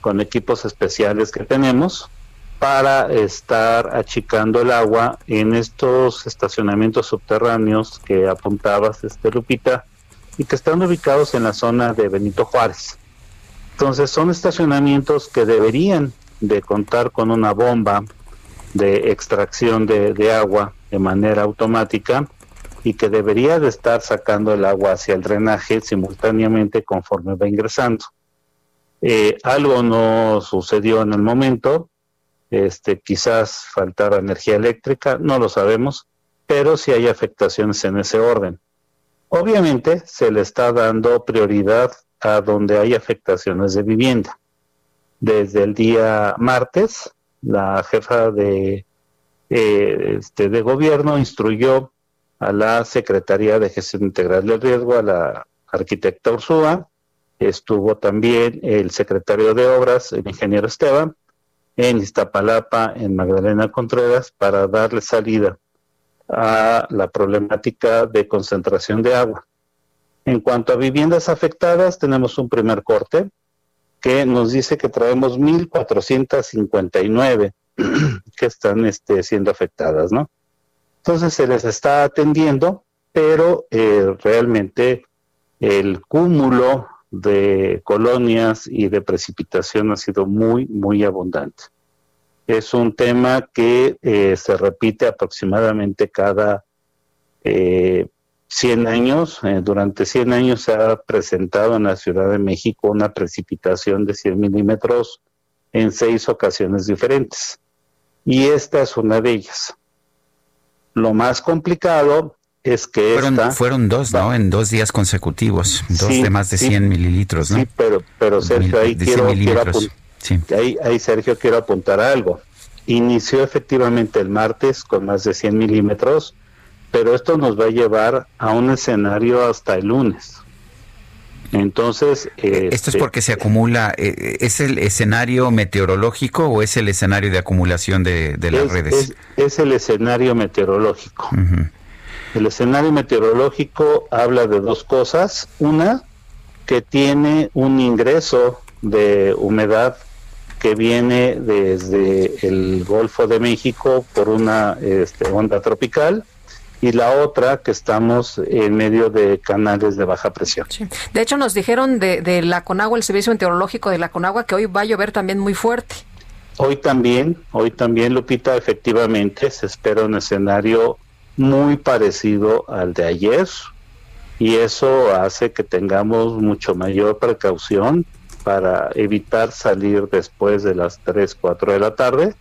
con equipos especiales que tenemos para estar achicando el agua en estos estacionamientos subterráneos que apuntabas, este Lupita, y que están ubicados en la zona de Benito Juárez. Entonces son estacionamientos que deberían de contar con una bomba de extracción de, agua de manera automática y que debería de estar sacando el agua hacia el drenaje simultáneamente conforme va ingresando. Eh, algo no sucedió en el momento, este, quizás faltaba energía eléctrica, no lo sabemos, pero sí hay afectaciones en ese orden. Obviamente se le está dando prioridad a donde hay afectaciones de vivienda. Desde el día martes, la jefa de, eh, este, de gobierno instruyó a la Secretaría de Gestión Integral del Riesgo, a la arquitecta Ursúa, estuvo también el secretario de Obras, el ingeniero Esteban, en Iztapalapa, en Magdalena Contreras, para darle salida a la problemática de concentración de agua. En cuanto a viviendas afectadas, tenemos un primer corte que nos dice que traemos 1.459 que están este, siendo afectadas, ¿no? Entonces se les está atendiendo, pero eh, realmente el cúmulo de colonias y de precipitación ha sido muy, muy abundante. Es un tema que eh, se repite aproximadamente cada 100 eh, años. durante 100 años se ha presentado en la Ciudad de México una precipitación de 100 milímetros en seis ocasiones diferentes. Y esta es una de ellas. Lo más complicado es que fueron, fueron dos, ¿no? En dos días consecutivos, dos de más de 100 mililitros, ¿no? Sí, pero, pero Sergio, ahí, quiero, ahí, ahí, Sergio, quiero apuntar algo. Inició efectivamente el martes con más de 100 milímetros, pero esto nos va a llevar a un escenario hasta el lunes. Entonces... Esto es este, porque se acumula, eh, ¿es el escenario meteorológico o es el escenario de acumulación de, las redes? Es, el escenario meteorológico. El escenario meteorológico habla de dos cosas. Una, que tiene un ingreso de humedad que viene desde el Golfo de México por una este, onda tropical y la otra que estamos en medio de canales de baja presión. De hecho, nos dijeron de, de la Conagua, el Servicio Meteorológico de la Conagua, que hoy va a llover también muy fuerte. Hoy también, hoy también, Lupita, efectivamente se espera un escenario muy parecido al de ayer y eso hace que tengamos mucho mayor precaución para evitar salir después de las 3, 4 de la tarde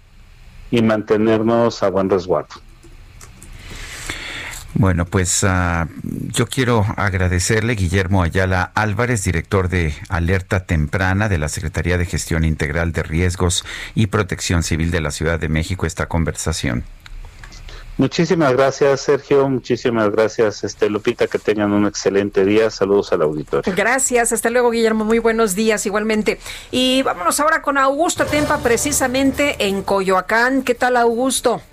y mantenernos a buen resguardo. Bueno, pues uh, yo quiero agradecerle, Guillermo Ayala Álvarez, director de Alerta Temprana de la Secretaría de Gestión Integral de Riesgos y Protección Civil de la Ciudad de México, esta conversación. Muchísimas gracias, Sergio. Muchísimas gracias, este Lupita. Que tengan un excelente día. Saludos al auditorio. Gracias. Hasta luego, Guillermo. Muy buenos días, igualmente. Y vámonos ahora con Augusto Tempa, precisamente en Coyoacán. ¿Qué tal, Augusto?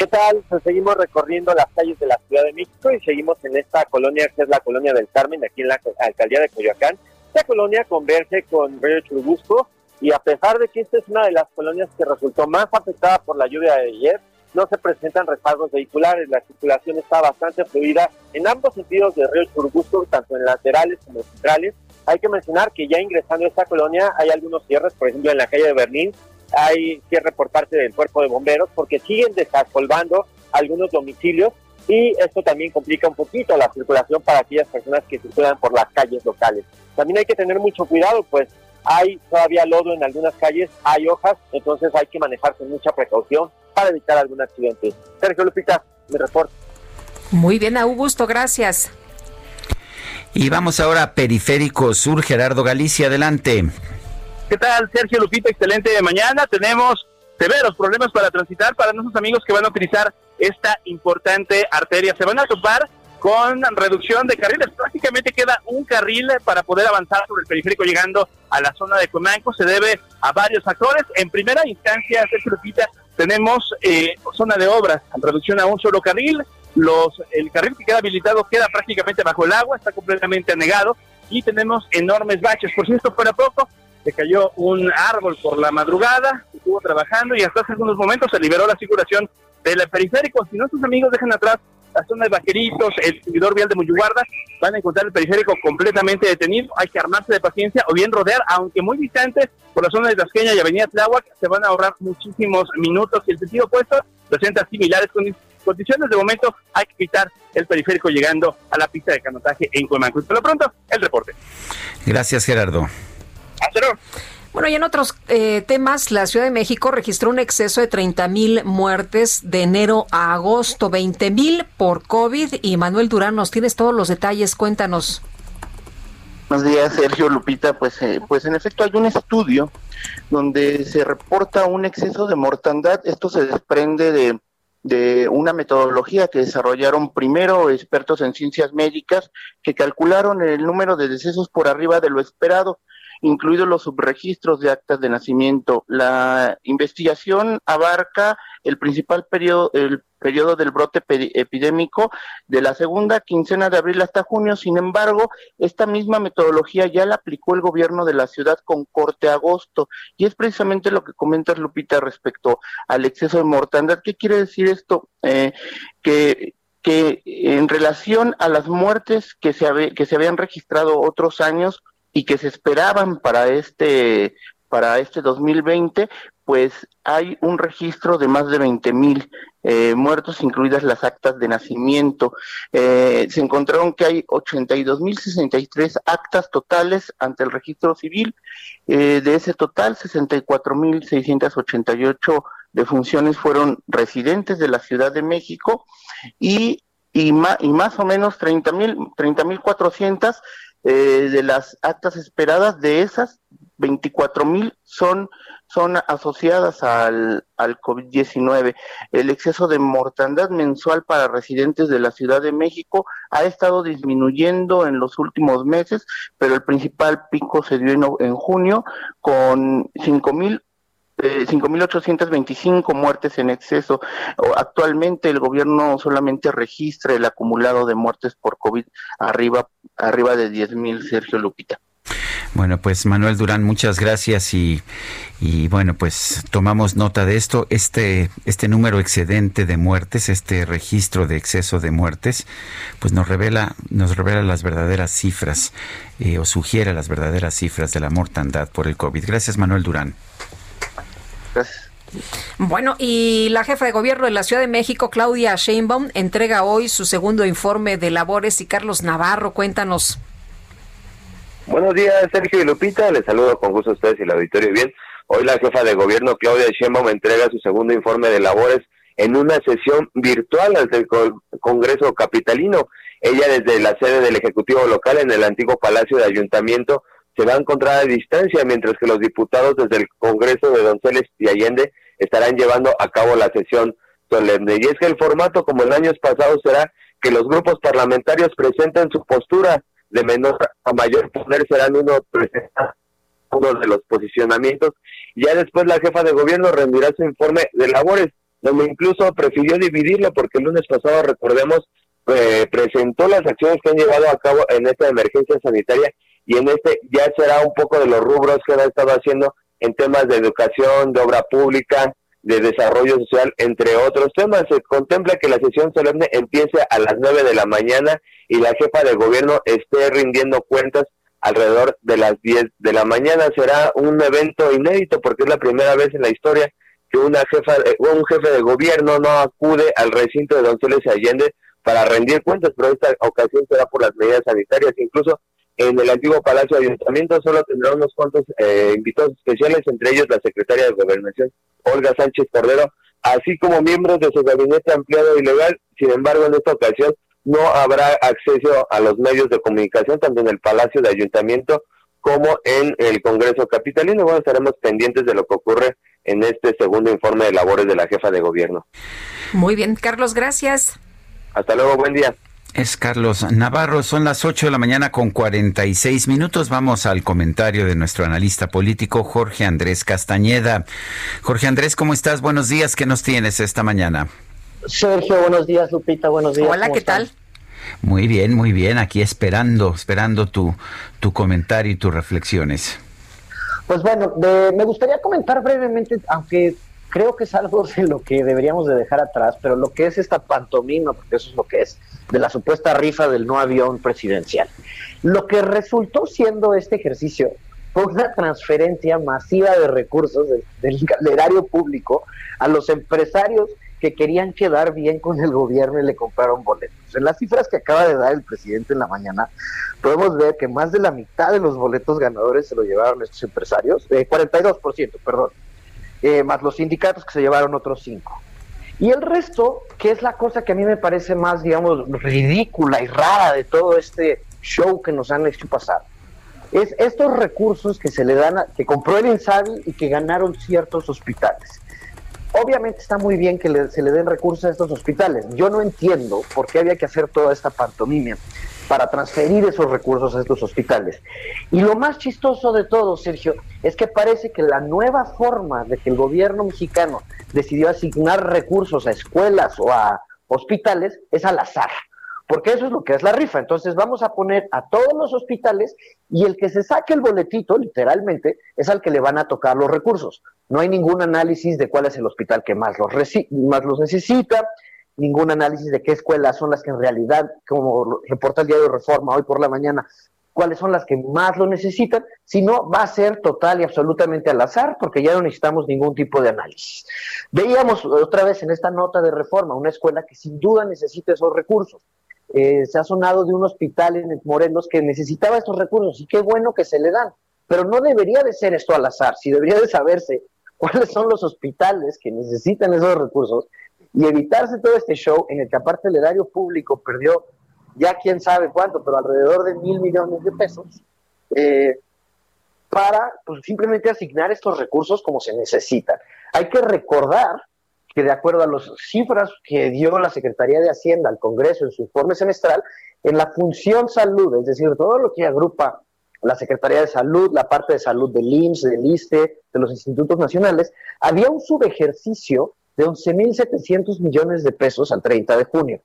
¿Qué tal? Pues seguimos recorriendo las calles de la Ciudad de México y seguimos en esta colonia que es la colonia del Carmen, aquí en la alcaldía de Coyoacán. Esta colonia converge con Río Churubusco y a pesar de que esta es una de las colonias que resultó más afectada por la lluvia de ayer, no se presentan retardos vehiculares, la circulación está bastante fluida en ambos sentidos de Río Churubusco, tanto en laterales como centrales. Hay que mencionar que ya ingresando a esta colonia hay algunos cierres, por ejemplo en la calle de Berlín hay cierre por parte del cuerpo de bomberos porque siguen desasolvando algunos domicilios y esto también complica un poquito la circulación para aquellas personas que circulan por las calles locales. También hay que tener mucho cuidado, pues hay todavía lodo en algunas calles, hay hojas, entonces hay que manejar con mucha precaución para evitar algún accidente. Sergio Lupita, mi reporte. Muy bien, Augusto, gracias. Y vamos ahora a Periférico Sur, Gerardo Galicia, adelante. ¿Qué tal, Sergio Lupita? Excelente mañana. Tenemos severos problemas para transitar para nuestros amigos que van a utilizar esta importante arteria. Se van a topar con reducción de carriles. Prácticamente queda un carril para poder avanzar sobre el periférico llegando a la zona de Cuemanco. Se debe a varios factores. En primera instancia, Sergio Lupita, tenemos eh, zona de obras, reducción a un solo carril. Los, el carril que queda habilitado queda prácticamente bajo el agua, está completamente anegado y tenemos enormes baches. Por si esto fuera poco, se cayó un árbol por la madrugada, estuvo trabajando y hasta hace algunos momentos se liberó la circulación del periférico. Si nuestros amigos dejan atrás la zona de Vaqueritos, el subidor vial de Muyuguarda, van a encontrar el periférico completamente detenido. Hay que armarse de paciencia o bien rodear, aunque muy distante, por la zona de Tasqueña y Avenida Tláhuac, se van a ahorrar muchísimos minutos. Y el sentido opuesto presenta similares condiciones. De momento hay que quitar el periférico llegando a la pista de canotaje en Cuemanco. Por lo pronto, el reporte. Gracias, Gerardo. Hasta bueno, y en otros eh, temas, la Ciudad de México registró un exceso de 30 mil muertes de enero a agosto, 20 mil por COVID. Y Manuel Durán, nos tienes todos los detalles, cuéntanos. Buenos días, Sergio Lupita. Pues, eh, pues en efecto hay un estudio donde se reporta un exceso de mortandad. Esto se desprende de, de una metodología que desarrollaron primero expertos en ciencias médicas que calcularon el número de decesos por arriba de lo esperado incluidos los subregistros de actas de nacimiento. La investigación abarca el principal periodo, el periodo del brote epidémico de la segunda quincena de abril hasta junio. Sin embargo, esta misma metodología ya la aplicó el gobierno de la ciudad con corte agosto. Y es precisamente lo que comentas, Lupita, respecto al exceso de mortandad. ¿Qué quiere decir esto? Eh, que que en relación a las muertes que se, que se habían registrado otros años, y que se esperaban para este para este 2020, pues hay un registro de más de 20 mil eh, muertos, incluidas las actas de nacimiento. Eh, se encontraron que hay 82 mil 63 actas totales ante el registro civil. Eh, de ese total, 64 mil 688 defunciones fueron residentes de la Ciudad de México y, y, y más o menos 30 mil 30 mil 400 eh, de las actas esperadas, de esas, 24 mil son, son asociadas al, al COVID-19. El exceso de mortandad mensual para residentes de la Ciudad de México ha estado disminuyendo en los últimos meses, pero el principal pico se dio en, en junio con 5 mil 5.825 muertes en exceso. Actualmente el gobierno solamente registra el acumulado de muertes por COVID arriba, arriba de 10.000, Sergio Lupita. Bueno, pues Manuel Durán, muchas gracias y, y, bueno, pues tomamos nota de esto. Este, este número excedente de muertes, este registro de exceso de muertes, pues nos revela, nos revela las verdaderas cifras eh, o sugiere las verdaderas cifras de la mortandad por el COVID. Gracias, Manuel Durán. Bueno, y la jefa de gobierno de la Ciudad de México, Claudia Sheinbaum, entrega hoy su segundo informe de labores y Carlos Navarro, cuéntanos. Buenos días, Sergio y Lupita. Les saludo con gusto a ustedes y el auditorio. Bien, hoy la jefa de gobierno, Claudia Sheinbaum, entrega su segundo informe de labores en una sesión virtual ante el Congreso Capitalino. Ella desde la sede del Ejecutivo local en el antiguo Palacio de Ayuntamiento se va a encontrar a distancia, mientras que los diputados desde el Congreso de Donceles y Allende estarán llevando a cabo la sesión solemne. Y es que el formato, como en años pasados, será que los grupos parlamentarios presenten su postura de menor a mayor poder, serán uno uno de los posicionamientos. Ya después la jefa de gobierno rendirá su informe de labores, donde incluso prefirió dividirlo porque el lunes pasado, recordemos, eh, presentó las acciones que han llevado a cabo en esta emergencia sanitaria y en este ya será un poco de los rubros que han estado haciendo en temas de educación, de obra pública, de desarrollo social, entre otros temas. Se contempla que la sesión solemne empiece a las 9 de la mañana y la jefa de gobierno esté rindiendo cuentas alrededor de las 10 de la mañana. Será un evento inédito porque es la primera vez en la historia que una jefa, un jefe de gobierno no acude al recinto de Donceles Allende para rendir cuentas, pero esta ocasión será por las medidas sanitarias. Incluso en el antiguo Palacio de Ayuntamiento solo tendrá unos cuantos eh, invitados especiales, entre ellos la secretaria de Gobernación, Olga Sánchez Cordero, así como miembros de su gabinete ampliado y legal. Sin embargo, en esta ocasión no habrá acceso a los medios de comunicación, tanto en el Palacio de Ayuntamiento como en el Congreso Capitalino. Bueno, estaremos pendientes de lo que ocurre en este segundo informe de labores de la jefa de gobierno. Muy bien, Carlos, gracias. Hasta luego, buen día. Es Carlos Navarro, son las 8 de la mañana con 46 minutos. Vamos al comentario de nuestro analista político Jorge Andrés Castañeda. Jorge Andrés, ¿cómo estás? Buenos días, ¿qué nos tienes esta mañana? Sergio, buenos días, Lupita, buenos días. Hola, ¿qué tal? Muy bien, muy bien, aquí esperando, esperando tu, tu comentario y tus reflexiones. Pues bueno, me gustaría comentar brevemente, aunque creo que es algo de lo que deberíamos de dejar atrás, pero lo que es esta pantomima, porque eso es lo que es, de la supuesta rifa del no avión presidencial. Lo que resultó siendo este ejercicio fue una transferencia masiva de recursos del, del erario público a los empresarios que querían quedar bien con el gobierno y le compraron boletos. En las cifras que acaba de dar el presidente en la mañana, podemos ver que más de la mitad de los boletos ganadores se lo llevaron estos empresarios, eh, 42%, perdón, eh, más los sindicatos que se llevaron otros 5. Y el resto, que es la cosa que a mí me parece más, digamos, ridícula y rara de todo este show que nos han hecho pasar, es estos recursos que se le dan, a, que compró el Insabi y que ganaron ciertos hospitales. Obviamente está muy bien que le, se le den recursos a estos hospitales. Yo no entiendo por qué había que hacer toda esta pantomimia para transferir esos recursos a estos hospitales. Y lo más chistoso de todo, Sergio, es que parece que la nueva forma de que el gobierno mexicano decidió asignar recursos a escuelas o a hospitales es al azar porque eso es lo que es la rifa. Entonces vamos a poner a todos los hospitales y el que se saque el boletito, literalmente, es al que le van a tocar los recursos. No hay ningún análisis de cuál es el hospital que más los, más los necesita, ningún análisis de qué escuelas son las que en realidad, como reporta el diario Reforma hoy por la mañana, cuáles son las que más lo necesitan, sino va a ser total y absolutamente al azar, porque ya no necesitamos ningún tipo de análisis. Veíamos otra vez en esta nota de reforma una escuela que sin duda necesita esos recursos, eh, se ha sonado de un hospital en Morelos que necesitaba estos recursos y qué bueno que se le dan, pero no debería de ser esto al azar, si debería de saberse cuáles son los hospitales que necesitan esos recursos y evitarse todo este show en el que aparte el erario público perdió ya quién sabe cuánto, pero alrededor de mil millones de pesos, eh, para pues, simplemente asignar estos recursos como se necesitan. Hay que recordar que de acuerdo a las cifras que dio la Secretaría de Hacienda al Congreso en su informe semestral, en la función salud, es decir, todo lo que agrupa la Secretaría de Salud, la parte de salud del IMSS, del ISTE, de los institutos nacionales, había un subejercicio de 11.700 millones de pesos al 30 de junio.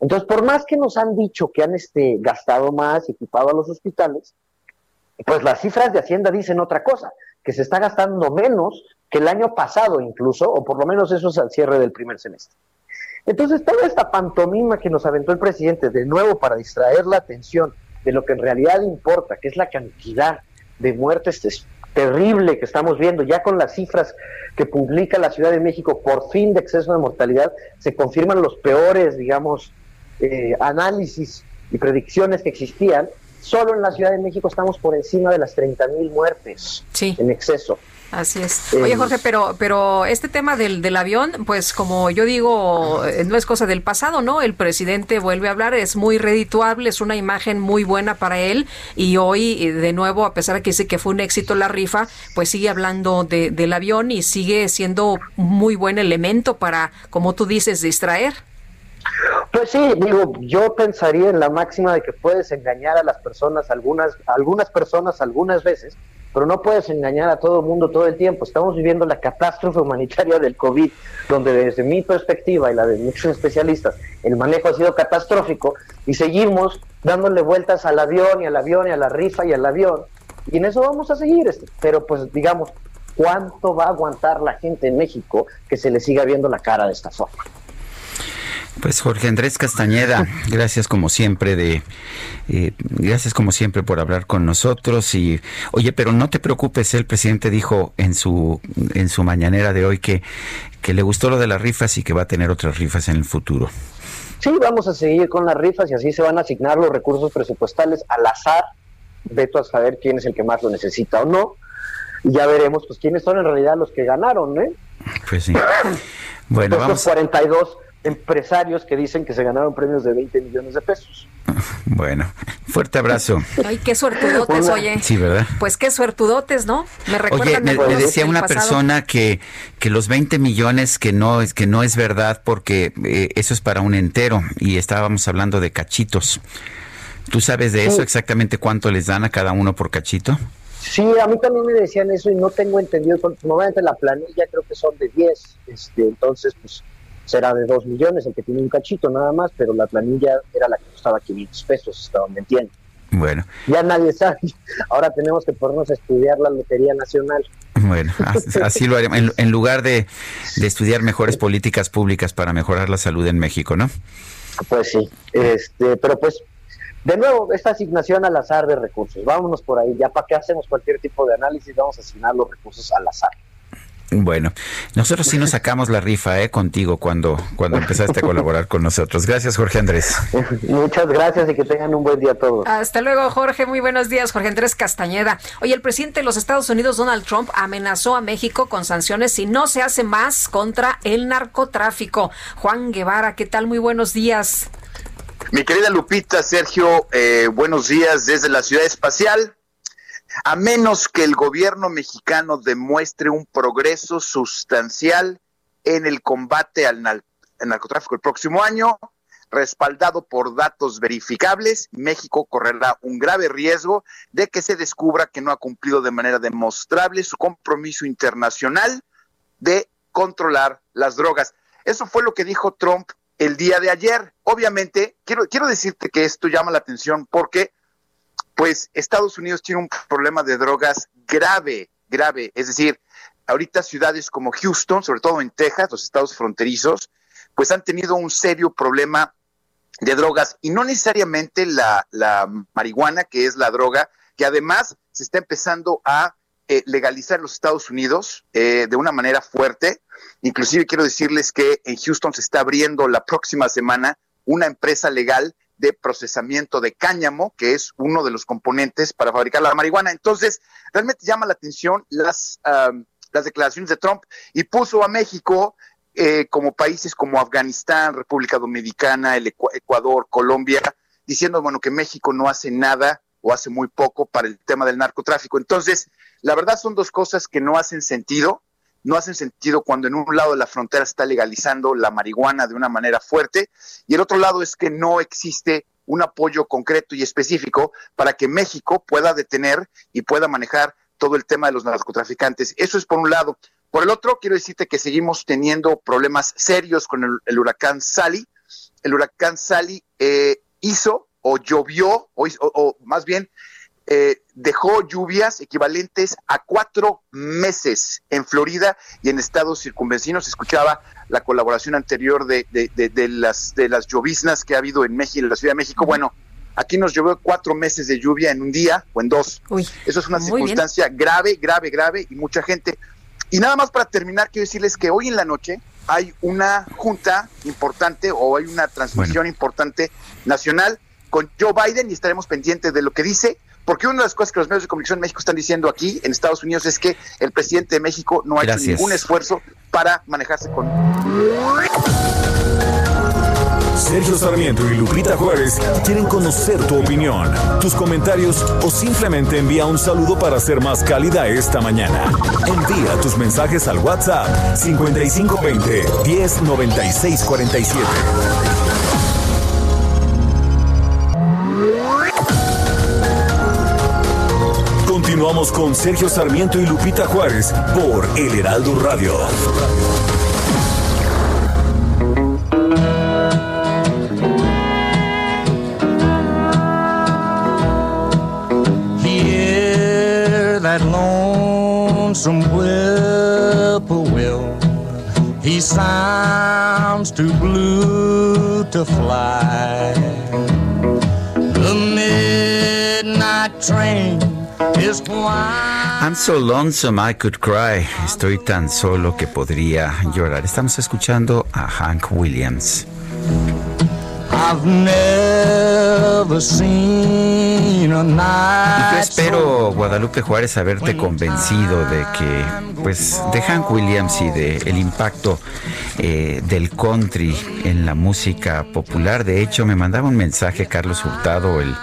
Entonces, por más que nos han dicho que han este, gastado más, equipado a los hospitales, pues las cifras de Hacienda dicen otra cosa, que se está gastando menos que el año pasado incluso, o por lo menos eso es al cierre del primer semestre. Entonces, toda esta pantomima que nos aventó el presidente, de nuevo para distraer la atención de lo que en realidad importa, que es la cantidad de muertes terrible que estamos viendo, ya con las cifras que publica la Ciudad de México por fin de exceso de mortalidad, se confirman los peores, digamos, eh, análisis y predicciones que existían. Solo en la Ciudad de México estamos por encima de las 30 mil muertes en exceso. Así es. Oye, Jorge, pero, pero este tema del, del avión, pues como yo digo, eh, no es cosa del pasado, ¿no? El presidente vuelve a hablar, es muy redituable, es una imagen muy buena para él y hoy, eh, de nuevo, a pesar de que dice que fue un éxito la rifa, pues sigue hablando de, del avión y sigue siendo muy buen elemento para, como tú dices, distraer. Pues sí, digo, yo pensaría en la máxima de que puedes engañar a las personas, algunas, algunas personas algunas veces, pero no puedes engañar a todo el mundo todo el tiempo. Estamos viviendo la catástrofe humanitaria del COVID, donde desde mi perspectiva y la de muchos especialistas, el manejo ha sido catastrófico y seguimos dándole vueltas al avión y al avión y a la rifa y al avión. Y en eso vamos a seguir, este, pero pues digamos, ¿cuánto va a aguantar la gente en México que se le siga viendo la cara de esta forma? Pues Jorge Andrés Castañeda, gracias como siempre de, eh, gracias como siempre por hablar con nosotros y, oye, pero no te preocupes, el presidente dijo en su en su mañanera de hoy que que le gustó lo de las rifas y que va a tener otras rifas en el futuro. Sí, vamos a seguir con las rifas y así se van a asignar los recursos presupuestales al azar. Veto a saber quién es el que más lo necesita o no. Y ya veremos, pues, quiénes son en realidad los que ganaron, ¿eh? Pues sí. Bueno, vamos. 42 empresarios que dicen que se ganaron premios de 20 millones de pesos. Bueno, Fuerte abrazo. Ay, qué suertudotes, oye. Sí, ¿verdad? Pues qué suertudotes, ¿no? Me Oye, me, decía una persona que, que los 20 millones que no, que no es verdad porque eh, eso es para un entero y estábamos hablando de cachitos. ¿Tú sabes de eso exactamente cuánto les dan a cada uno por cachito? Sí, a mí también me decían eso y no tengo entendido. Normalmente la planilla creo que son de 10, este, entonces pues será de 2 millones el que tiene un cachito nada más, pero la planilla era la que costaba 500 pesos, hasta donde entiendo. Bueno. Ya nadie sabe. Ahora tenemos que ponernos a estudiar la Lotería Nacional. Bueno, así lo haremos. En, lugar de, de, estudiar mejores políticas públicas para mejorar la salud en México, ¿no? Pues sí. Este, pero pues de nuevo, esta asignación al azar de recursos. Vámonos por ahí. Ya para qué hacemos cualquier tipo de análisis, vamos a asignar los recursos al azar. Bueno, nosotros sí nos sacamos la rifa eh, contigo cuando, cuando empezaste a colaborar con nosotros. Gracias, Jorge Andrés. Muchas gracias y que tengan un buen día todos. Hasta luego, Jorge. Muy buenos días, Jorge Andrés Castañeda. Oye, el presidente de los Estados Unidos, Donald Trump, amenazó a México con sanciones si no se hace más contra el narcotráfico. Juan Guevara, ¿qué tal? Muy buenos días. Mi querida Lupita, Sergio, eh, buenos días desde la ciudad espacial. A menos que el gobierno mexicano demuestre un progreso sustancial en el combate al, narcotráfico el próximo año, respaldado por datos verificables, México correrá un grave riesgo de que se descubra que no ha cumplido de manera demostrable su compromiso internacional de controlar las drogas. Eso fue lo que dijo Trump el día de ayer. Obviamente, quiero, quiero decirte que esto llama la atención porque, pues, Estados Unidos tiene un problema de drogas grave, grave. Es decir, ahorita ciudades como Houston, sobre todo en Texas, los estados fronterizos, pues han tenido un serio problema de drogas y no necesariamente la, marihuana, que es la droga, que además se está empezando a eh, legalizar en los Estados Unidos eh, de una manera fuerte. Inclusive quiero decirles que en Houston se está abriendo la próxima semana una empresa legal de procesamiento de cáñamo, que es uno de los componentes para fabricar la marihuana. Entonces, realmente llama la atención las, las declaraciones de Trump y puso a México eh, como países como Afganistán, República Dominicana, el Ecuador, Colombia, diciendo, bueno, que México no hace nada o hace muy poco para el tema del narcotráfico. Entonces, la verdad son dos cosas que no hacen sentido. No hacen sentido cuando en un lado de la frontera está legalizando la marihuana de una manera fuerte y el otro lado es que no existe un apoyo concreto y específico para que México pueda detener y pueda manejar todo el tema de los narcotraficantes. Eso es por un lado. Por el otro, quiero decirte que seguimos teniendo problemas serios con el, huracán Sally. El huracán Sally eh, hizo o llovió, o, más bien eh, dejó lluvias equivalentes a cuatro meses en Florida y en estados circunvecinos. Escuchaba la colaboración anterior de, de, las, de las lloviznas que ha habido en México, en la Ciudad de México. Bueno, aquí nos llovió cuatro meses de lluvia en un día o en dos. Eso es una circunstancia grave, grave, grave y mucha gente. Y nada más para terminar, quiero decirles que hoy en la noche hay una junta importante o hay una transmisión importante nacional con Joe Biden y estaremos pendientes de lo que dice, porque una de las cosas que los medios de comunicación en México están diciendo aquí en Estados Unidos es que el presidente de México no ha hecho ningún esfuerzo para manejarse con... Sergio Sarmiento y Lupita Juárez quieren conocer tu opinión, tus comentarios o simplemente envía un saludo para ser más cálida esta mañana. Envía tus mensajes al WhatsApp 5520 109647. Con Sergio Sarmiento y Lupita Juárez por El Heraldo Radio. Hear that lonesome whippoorwill. He sounds too blue to fly. The midnight train I'm so lonesome I could cry. Estoy tan solo que podría llorar. Estamos escuchando a Hank Williams. I've never seen yo espero, Guadalupe Juárez, haberte convencido de que, pues, de Hank Williams y de el impacto eh, del country en la música popular. De hecho, me mandaba un mensaje Carlos Hurtado, el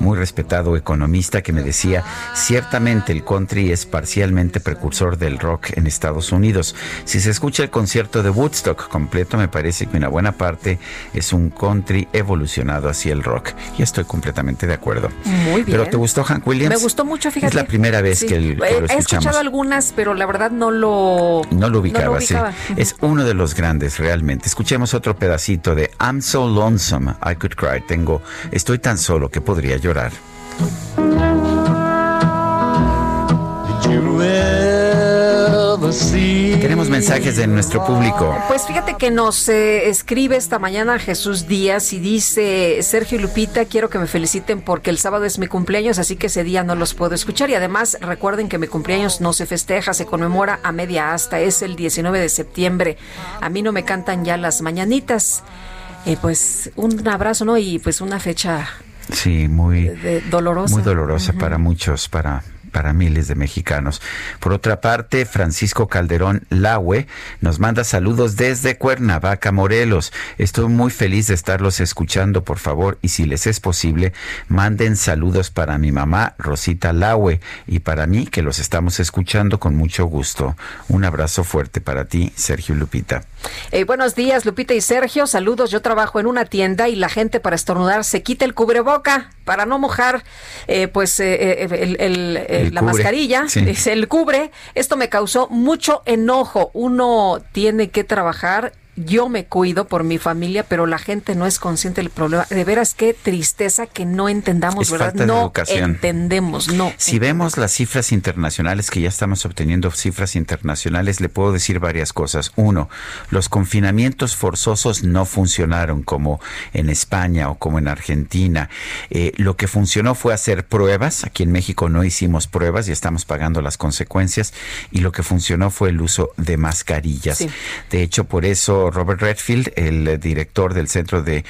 muy respetado economista, que me decía, ciertamente el country es parcialmente precursor del rock en Estados Unidos. Si se escucha el concierto de Woodstock completo, me parece que una buena parte es un country evolucionado hacia el rock. Y estoy completamente de acuerdo. Muy bien. ¿Pero te gustó Hank Williams? Me gustó mucho, fíjate. Es la primera vez que, el, que, lo escuchamos. He escuchado algunas, pero la verdad no lo... No lo ubicaba, sí. Es uno de los grandes, realmente. Escuchemos otro pedacito de I'm so lonesome, I could cry. Tengo, estoy tan solo que podría llorar. Tenemos mensajes de nuestro público. Pues fíjate que nos eh, escribe esta mañana Jesús Díaz y dice, Sergio y Lupita, quiero que me feliciten porque el sábado es mi cumpleaños, así que ese día no los puedo escuchar. Y además recuerden que mi cumpleaños no se festeja, se conmemora a media asta, es el 19 de septiembre. A mí no me cantan ya las mañanitas. Eh, pues un abrazo, ¿no? Y pues una fecha Sí, muy dolorosa. Muy dolorosa para muchos, para para miles de mexicanos. Por otra parte, Francisco Calderón Lahue nos manda saludos desde Cuernavaca, Morelos. Estoy muy feliz de estarlos escuchando, por favor, y si les es posible, manden saludos para mi mamá, Rosita Lahue, y para mí, que los estamos escuchando con mucho gusto. Un abrazo fuerte para ti, Sergio Lupita. Eh, buenos días, Lupita y Sergio. Saludos. Yo trabajo en una tienda y la gente para estornudar se quita el cubreboca para no mojar, eh, pues, eh, el, la mascarilla, se el cubre. Esto me causó mucho enojo. Uno tiene que trabajar yo me cuido por mi familia, pero la gente no es consciente del problema. De veras, qué tristeza que no entendamos, ¿verdad? no entendemos, no. Si vemos las cifras internacionales, que ya estamos obteniendo cifras internacionales, le puedo decir varias cosas. Uno, los confinamientos forzosos no funcionaron como en España o como en Argentina. Eh, lo que funcionó fue hacer pruebas. Aquí en México no hicimos pruebas y estamos pagando las consecuencias. Y lo que funcionó fue el uso de mascarillas. De hecho, por eso Robert Redfield, el director del Centro de,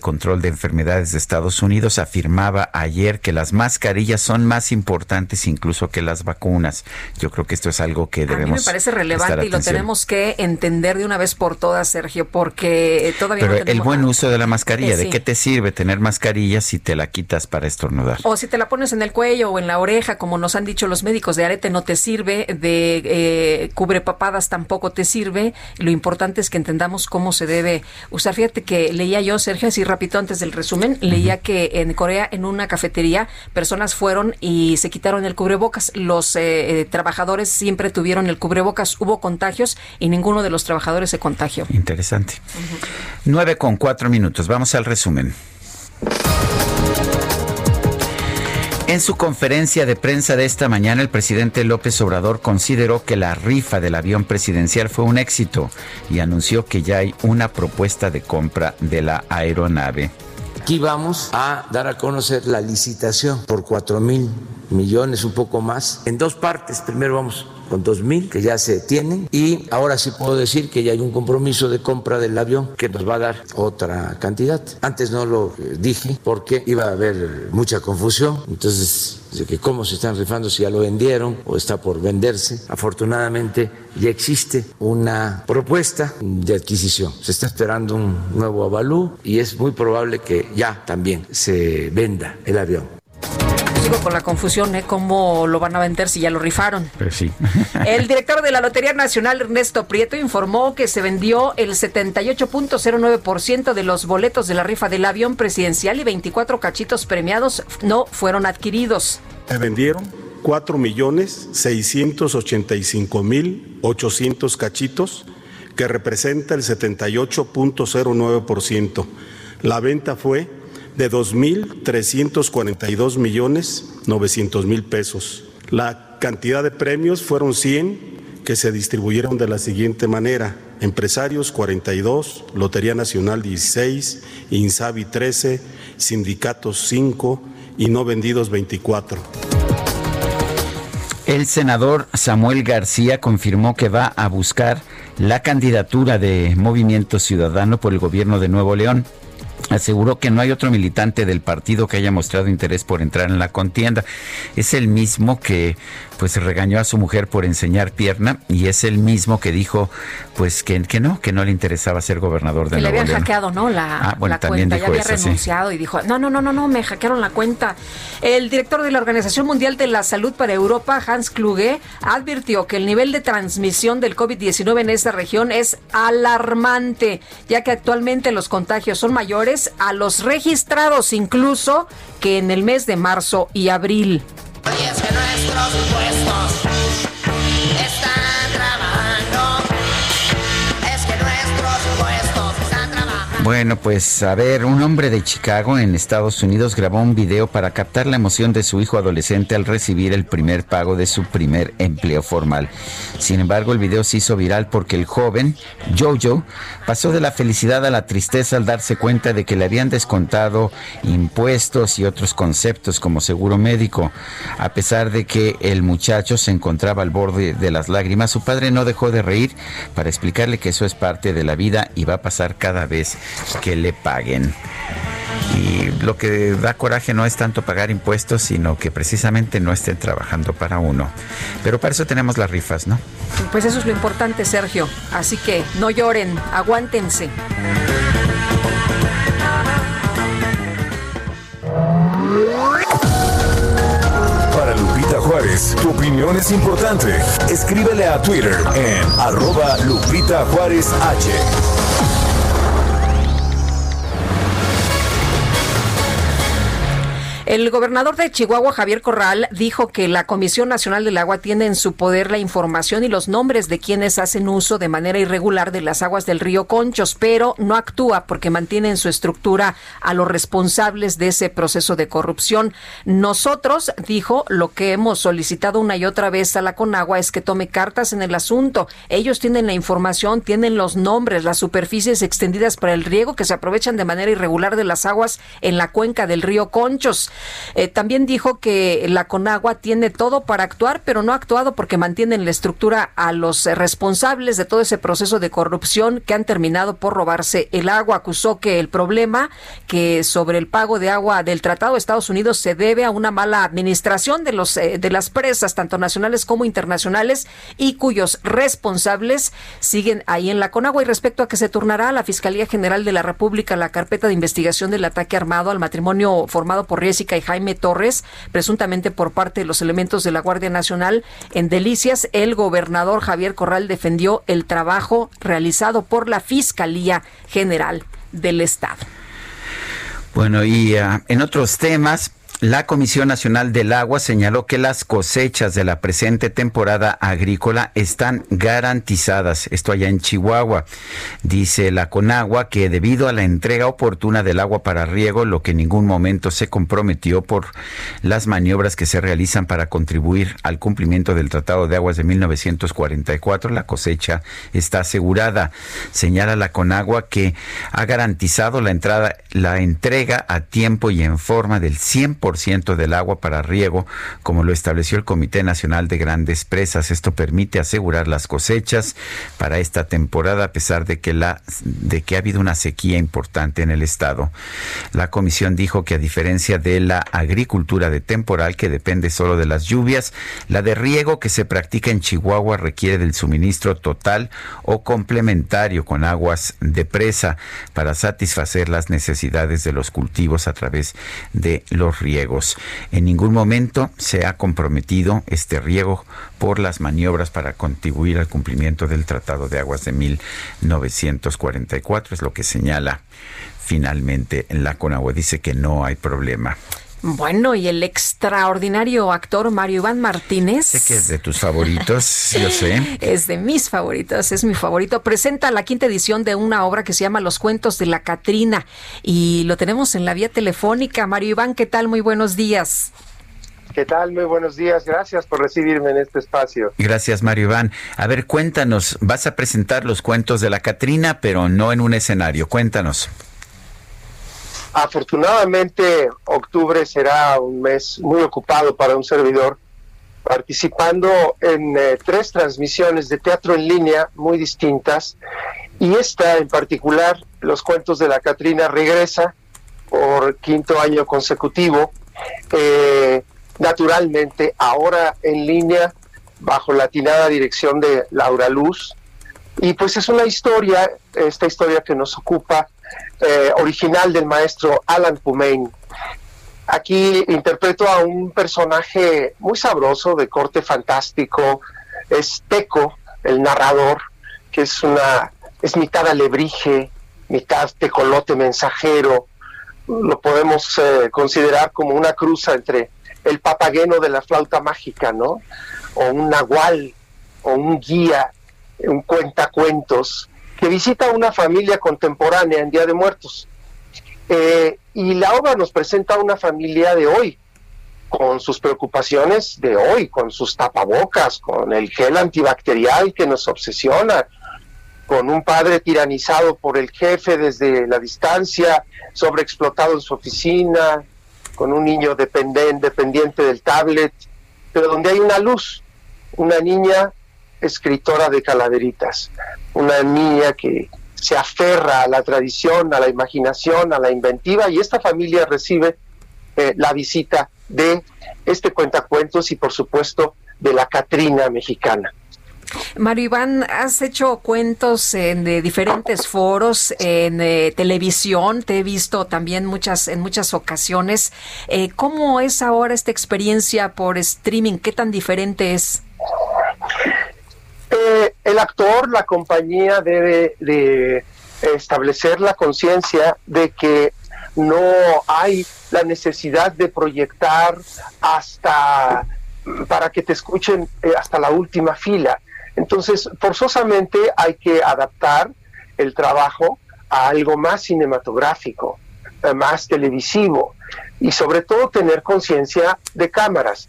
Control de Enfermedades de Estados Unidos, afirmaba ayer que las mascarillas son más importantes incluso que las vacunas. Yo creo que esto es algo que debemos. A mí me parece relevante y lo tenemos que entender de una vez por todas, Sergio, porque todavía Pero el buen uso de la mascarilla, eh, ¿de qué te sirve tener mascarilla si te la quitas para estornudar? O si te la pones en el cuello o en la oreja, como nos han dicho los médicos, de arete no te sirve, de eh, cubre papadas tampoco te sirve. Lo importante es que entendamos cómo se debe usar. Fíjate que leía yo, Sergio, así rápido antes del resumen, leía que en Corea, en una cafetería, personas fueron y se quitaron el cubrebocas. Los eh, eh, trabajadores siempre tuvieron el cubrebocas. Hubo contagios y ninguno de los trabajadores se contagió. Interesante. Nueve con cuatro minutos. Vamos al resumen. En su conferencia de prensa de esta mañana, el presidente López Obrador consideró que la rifa del avión presidencial fue un éxito y anunció que ya hay una propuesta de compra de la aeronave. Aquí vamos a dar a conocer la licitación por 4 mil millones, un poco más, en dos partes. Primero vamos con 2.000 que ya se tienen y ahora sí puedo decir que ya hay un compromiso de compra del avión que nos va a dar otra cantidad. Antes no lo eh, dije porque iba a haber mucha confusión, entonces de que cómo se están rifando si ya lo vendieron o está por venderse. Afortunadamente ya existe una propuesta de adquisición. Se está esperando un nuevo avalú y es muy probable que ya también se venda el avión con la confusión, ¿eh? ¿Cómo lo van a vender si ya lo rifaron? Pero sí. El director de la Lotería Nacional, Ernesto Prieto, informó que se vendió el 78.09% de los boletos de la rifa del avión presidencial y 24 cachitos premiados no fueron adquiridos. Se vendieron 4.685.800 cachitos, que representa el 78.09%. La venta fue de 2.342 millones 900 mil pesos. La cantidad de premios fueron 100 que se distribuyeron de la siguiente manera. Empresarios 42, Lotería Nacional 16, Insabi 13, Sindicatos 5 y no vendidos 24. El senador Samuel García confirmó que va a buscar la candidatura de Movimiento Ciudadano por el gobierno de Nuevo León. Aseguró que no hay otro militante del partido que haya mostrado interés por entrar en la contienda. Es el mismo que pues regañó a su mujer por enseñar pierna y es el mismo que dijo pues que, que no, que no le interesaba ser gobernador de que Nuevo le habían hackeado, ¿no? La, Ah, bueno, la también cuenta, ya dijo había eso, sí. renunciado y dijo, no, no, no, no, no, me hackearon la cuenta. El director de la Organización Mundial de la Salud para Europa, Hans Kluge, advirtió que el nivel de transmisión del COVID-19 en esta región es alarmante, ya que actualmente los contagios son mayores a los registrados incluso que en el mes de marzo y abril. Y es que nuestros impuestos Bueno, pues a ver, un hombre de Chicago en Estados Unidos grabó un video para captar la emoción de su hijo adolescente al recibir el primer pago de su primer empleo formal. Sin embargo, el video se hizo viral porque el joven, Jojo, pasó de la felicidad a la tristeza al darse cuenta de que le habían descontado impuestos y otros conceptos como seguro médico. A pesar de que el muchacho se encontraba al borde de las lágrimas, su padre no dejó de reír para explicarle que eso es parte de la vida y va a pasar cada vez que le paguen. Y lo que da coraje no es tanto pagar impuestos, sino que precisamente no estén trabajando para uno. Pero para eso tenemos las rifas, ¿no? Pues eso es lo importante, Sergio. Así que no lloren, aguántense. Para Lupita Juárez, tu opinión es importante. Escríbele a Twitter en arroba Lupita Juárez H. El gobernador de Chihuahua, Javier Corral, dijo que la Comisión Nacional del Agua tiene en su poder la información y los nombres de quienes hacen uso de manera irregular de las aguas del río Conchos, pero no actúa porque mantiene en su estructura a los responsables de ese proceso de corrupción. Nosotros, dijo, lo que hemos solicitado una y otra vez a la Conagua es que tome cartas en el asunto. Ellos tienen la información, tienen los nombres, las superficies extendidas para el riego que se aprovechan de manera irregular de las aguas en la cuenca del río Conchos. Eh, también dijo que la Conagua tiene todo para actuar, pero no ha actuado porque mantienen la estructura a los responsables de todo ese proceso de corrupción que han terminado por robarse el agua. Acusó que el problema que sobre el pago de agua del Tratado de Estados Unidos se debe a una mala administración de los eh, de las presas, tanto nacionales como internacionales, y cuyos responsables siguen ahí en la Conagua. Y respecto a que se turnará a la Fiscalía General de la República la carpeta de investigación del ataque armado al matrimonio formado por Jaime Torres, presuntamente por parte de los elementos de la Guardia Nacional en Delicias, el gobernador Javier Corral defendió el trabajo realizado por la Fiscalía General del Estado. Bueno, y ah, en otros temas, la Comisión Nacional del Agua señaló que las cosechas de la presente temporada agrícola están garantizadas. Esto allá en Chihuahua. Dice la Conagua que debido a la entrega oportuna del agua para riego, lo que en ningún momento se comprometió por las maniobras que se realizan para contribuir al cumplimiento del Tratado de Aguas de 1944, la cosecha está asegurada. Señala la Conagua que ha garantizado la entrada, la entrega a tiempo y en forma del 100% del agua para riego, como lo estableció el Comité Nacional de Grandes Presas. Esto permite asegurar las cosechas para esta temporada a pesar de que la de que ha habido una sequía importante en el estado. La comisión dijo que a diferencia de la agricultura de temporal que depende solo de las lluvias, la de riego que se practica en Chihuahua requiere del suministro total o complementario con aguas de presa para satisfacer las necesidades de los cultivos a través de los riegos. En ningún momento se ha comprometido este riego por las maniobras para contribuir al cumplimiento del Tratado de Aguas de 1944, es lo que señala finalmente en la Conagua. Dice que no hay problema. Bueno, y el extraordinario actor Mario Iván Martínez. Sé que es de tus favoritos, yo sé. Es de mis favoritos, es mi favorito. Presenta la quinta edición de una obra que se llama Los Cuentos de la Catrina y lo tenemos en la vía telefónica. Mario Iván, ¿qué tal? Muy buenos días. ¿Qué tal? Muy buenos días. Gracias por recibirme en este espacio. Gracias, Mario Iván. A ver, cuéntanos, vas a presentar los cuentos de la Catrina, pero no en un escenario. Cuéntanos. Afortunadamente, octubre será un mes muy ocupado para un servidor, participando en eh, tres transmisiones de teatro en línea muy distintas. Y esta en particular los cuentos de la Catrina regresa por quinto año consecutivo. Eh, naturalmente, ahora en línea, bajo la atinada dirección de Laura Luz. Y pues es una historia, esta historia que nos ocupa, eh, original del maestro Alan Pumain. Aquí interpreto a un personaje muy sabroso, de corte fantástico, es Teco, el narrador, que es una es mitad alebrije, mitad tecolote mensajero, lo podemos eh, considerar como una cruza entre el papagueno de la flauta mágica, ¿no? O un nahual, o un guía, un cuentacuentos, que visita una familia contemporánea en Día de Muertos. Eh, y la obra nos presenta una familia de hoy, con sus preocupaciones de hoy, con sus tapabocas, con el gel antibacterial que nos obsesiona, con un padre tiranizado por el jefe desde la distancia, sobreexplotado en su oficina, con un niño dependiente, dependiente del tablet, pero donde hay una luz, una niña escritora de calaveritas, una niña que se aferra a la tradición, a la imaginación, a la inventiva, y esta familia recibe eh, la visita de este cuentacuentos y por supuesto de la Catrina mexicana. Mario Iván, has hecho cuentos en de diferentes foros, en eh, televisión, te he visto también muchas, en muchas ocasiones. Eh, ¿Cómo es ahora esta experiencia por streaming? ¿Qué tan diferente es? Eh, el actor, la compañía debe de establecer la conciencia de que no hay la necesidad de proyectar hasta para que te escuchen hasta la última fila. Entonces, forzosamente hay que adaptar el trabajo a algo más cinematográfico, eh, más televisivo y sobre todo tener conciencia de cámaras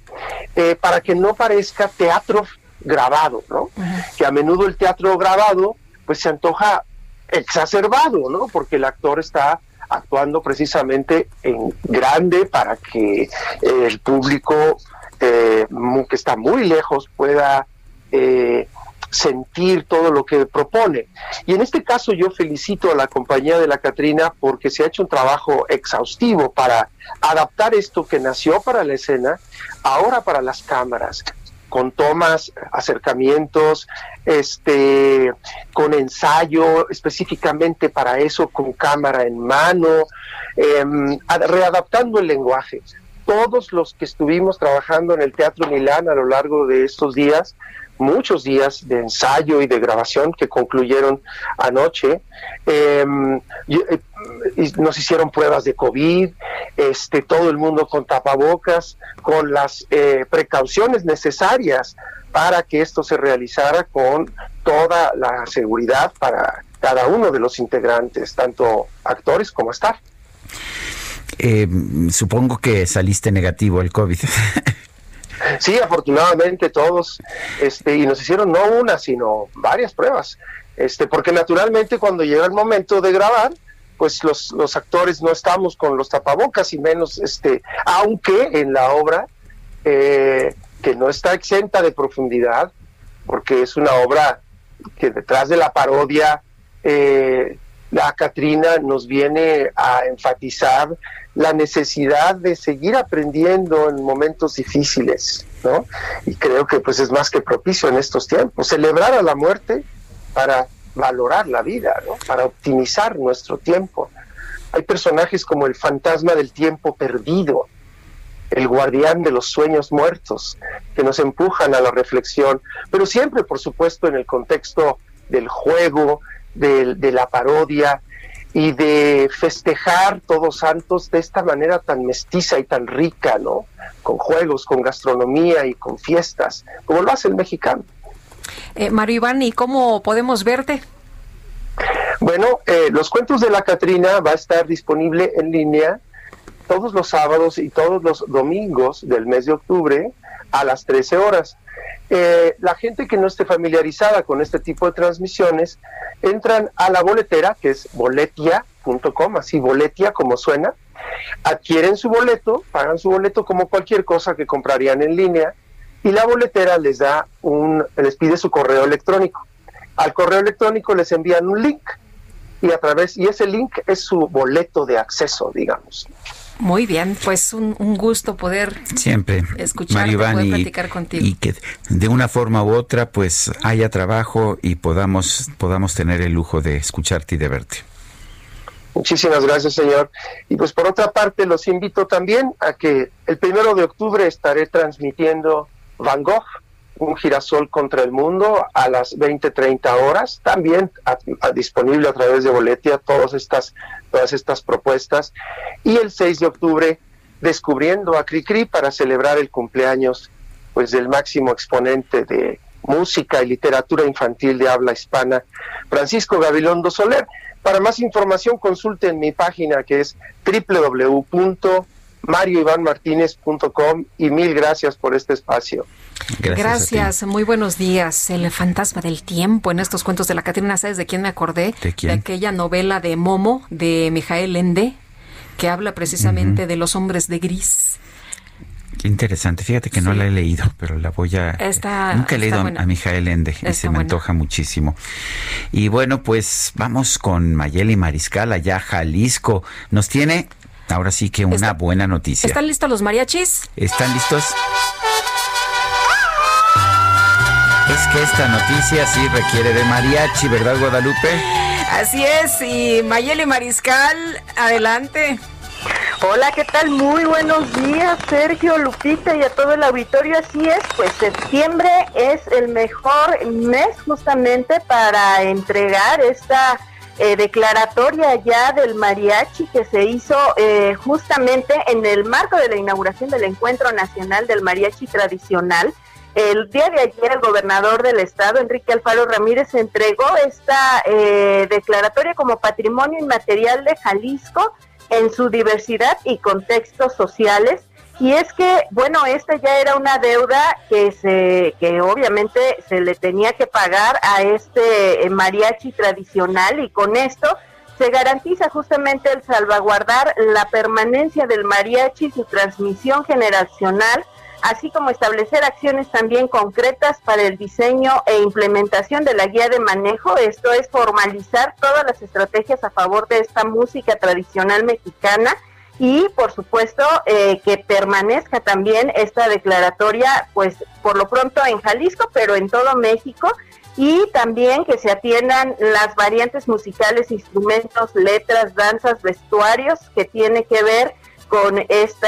eh, para que no parezca teatro grabado, ¿no? Que a menudo el teatro grabado pues se antoja exacerbado, ¿no? Porque el actor está actuando precisamente en grande para que el público eh, que está muy lejos pueda eh, sentir todo lo que propone. Y en este caso yo felicito a la compañía de la Catrina porque se ha hecho un trabajo exhaustivo para adaptar esto que nació para la escena, ahora para las cámaras con tomas, acercamientos, este, con ensayo específicamente para eso, con cámara en mano, em, readaptando el lenguaje. Todos los que estuvimos trabajando en el Teatro Milán a lo largo de estos días muchos días de ensayo y de grabación que concluyeron anoche. Em, eh, nos hicieron pruebas de COVID, este, todo el mundo con tapabocas, con las eh, precauciones necesarias para que esto se realizara con toda la seguridad para cada uno de los integrantes, tanto actores como staff. Eh, supongo que saliste negativo el COVID. Sí, afortunadamente todos, este, y nos hicieron no una, sino varias pruebas, este, porque naturalmente cuando llega el momento de grabar, pues los, los actores no estamos con los tapabocas y menos, este, aunque en la obra, eh, que no está exenta de profundidad, porque es una obra que detrás de la parodia, eh, la Catrina nos viene a enfatizar la necesidad de seguir aprendiendo en momentos difíciles, ¿no? Y creo que pues es más que propicio en estos tiempos, celebrar a la muerte para valorar la vida, ¿no? Para optimizar nuestro tiempo. Hay personajes como el fantasma del tiempo perdido, el guardián de los sueños muertos, que nos empujan a la reflexión, pero siempre, por supuesto, en el contexto del juego, de la parodia, y de festejar Todos Santos de esta manera tan mestiza y tan rica, ¿no? Con juegos, con gastronomía y con fiestas, como lo hace el mexicano. Eh, Mario Iván, ¿y cómo podemos verte? Bueno, eh, Los Cuentos de la Catrina va a estar disponible en línea todos los sábados y todos los domingos del mes de octubre a las 13 horas. Eh, la gente que no esté familiarizada con este tipo de transmisiones, entran a la boletera, que es boletia.com, así boletia como suena, adquieren su boleto, pagan su boleto como cualquier cosa que comprarían en línea, y la boletera les da un, les pide su correo electrónico. Al correo electrónico les envían un link y a través, y ese link es su boleto de acceso, digamos. Muy bien, pues un, gusto poder siempre escucharte, poder platicar contigo. Y que de una forma u otra pues haya trabajo y podamos, podamos tener el lujo de escucharte y de verte. Muchísimas gracias, señor. Y pues por otra parte, los invito también a que el primero de octubre estaré transmitiendo Van Gogh, un girasol contra el mundo a las 20:30 horas, también disponible a través de Boletia todas estas todas estas propuestas y el 6 de octubre descubriendo a Cricri para celebrar el cumpleaños pues del máximo exponente de música y literatura infantil de habla hispana, Francisco Gabilondo Soler. Para más información consulten mi página que es www.marioivanmartinez.com y mil gracias por este espacio. Gracias, muy buenos días. El fantasma del tiempo en estos cuentos de la Catrina, ¿sabes de quién me acordé? ¿De aquella novela de Momo de Mijael Ende, que habla precisamente de los hombres de gris. Qué interesante. Fíjate que no la he leído, pero la voy a. nunca he leído a Mijael Ende y se me antoja muchísimo. Y bueno, pues vamos con Mayeli Mariscal allá Jalisco. Nos tiene ahora sí que una buena noticia. ¿Están listos los mariachis? ¿Están listos? Es que esta noticia sí requiere de mariachi, ¿verdad, Guadalupe? Así es, y Mayeli Mariscal, adelante. Hola, ¿qué tal? Muy buenos días, Sergio, Lupita y a todo el auditorio. Así es, pues septiembre es el mejor mes justamente para entregar esta eh, declaratoria ya del mariachi que se hizo eh, justamente en el marco de la inauguración del Encuentro Nacional del Mariachi Tradicional el día de ayer el gobernador del estado, Enrique Alfaro Ramírez, entregó esta eh, declaratoria como patrimonio inmaterial de Jalisco en su diversidad y contextos sociales. Y es que, bueno, esta ya era una deuda que se, que obviamente se le tenía que pagar a este eh, mariachi tradicional y con esto se garantiza justamente el salvaguardar la permanencia del mariachi y su transmisión generacional así como establecer acciones también concretas para el diseño e implementación de la guía de manejo. Esto es formalizar todas las estrategias a favor de esta música tradicional mexicana y por supuesto eh, que permanezca también esta declaratoria pues por lo pronto en Jalisco pero en todo México y también que se atiendan las variantes musicales, instrumentos, letras, danzas, vestuarios que tiene que ver con este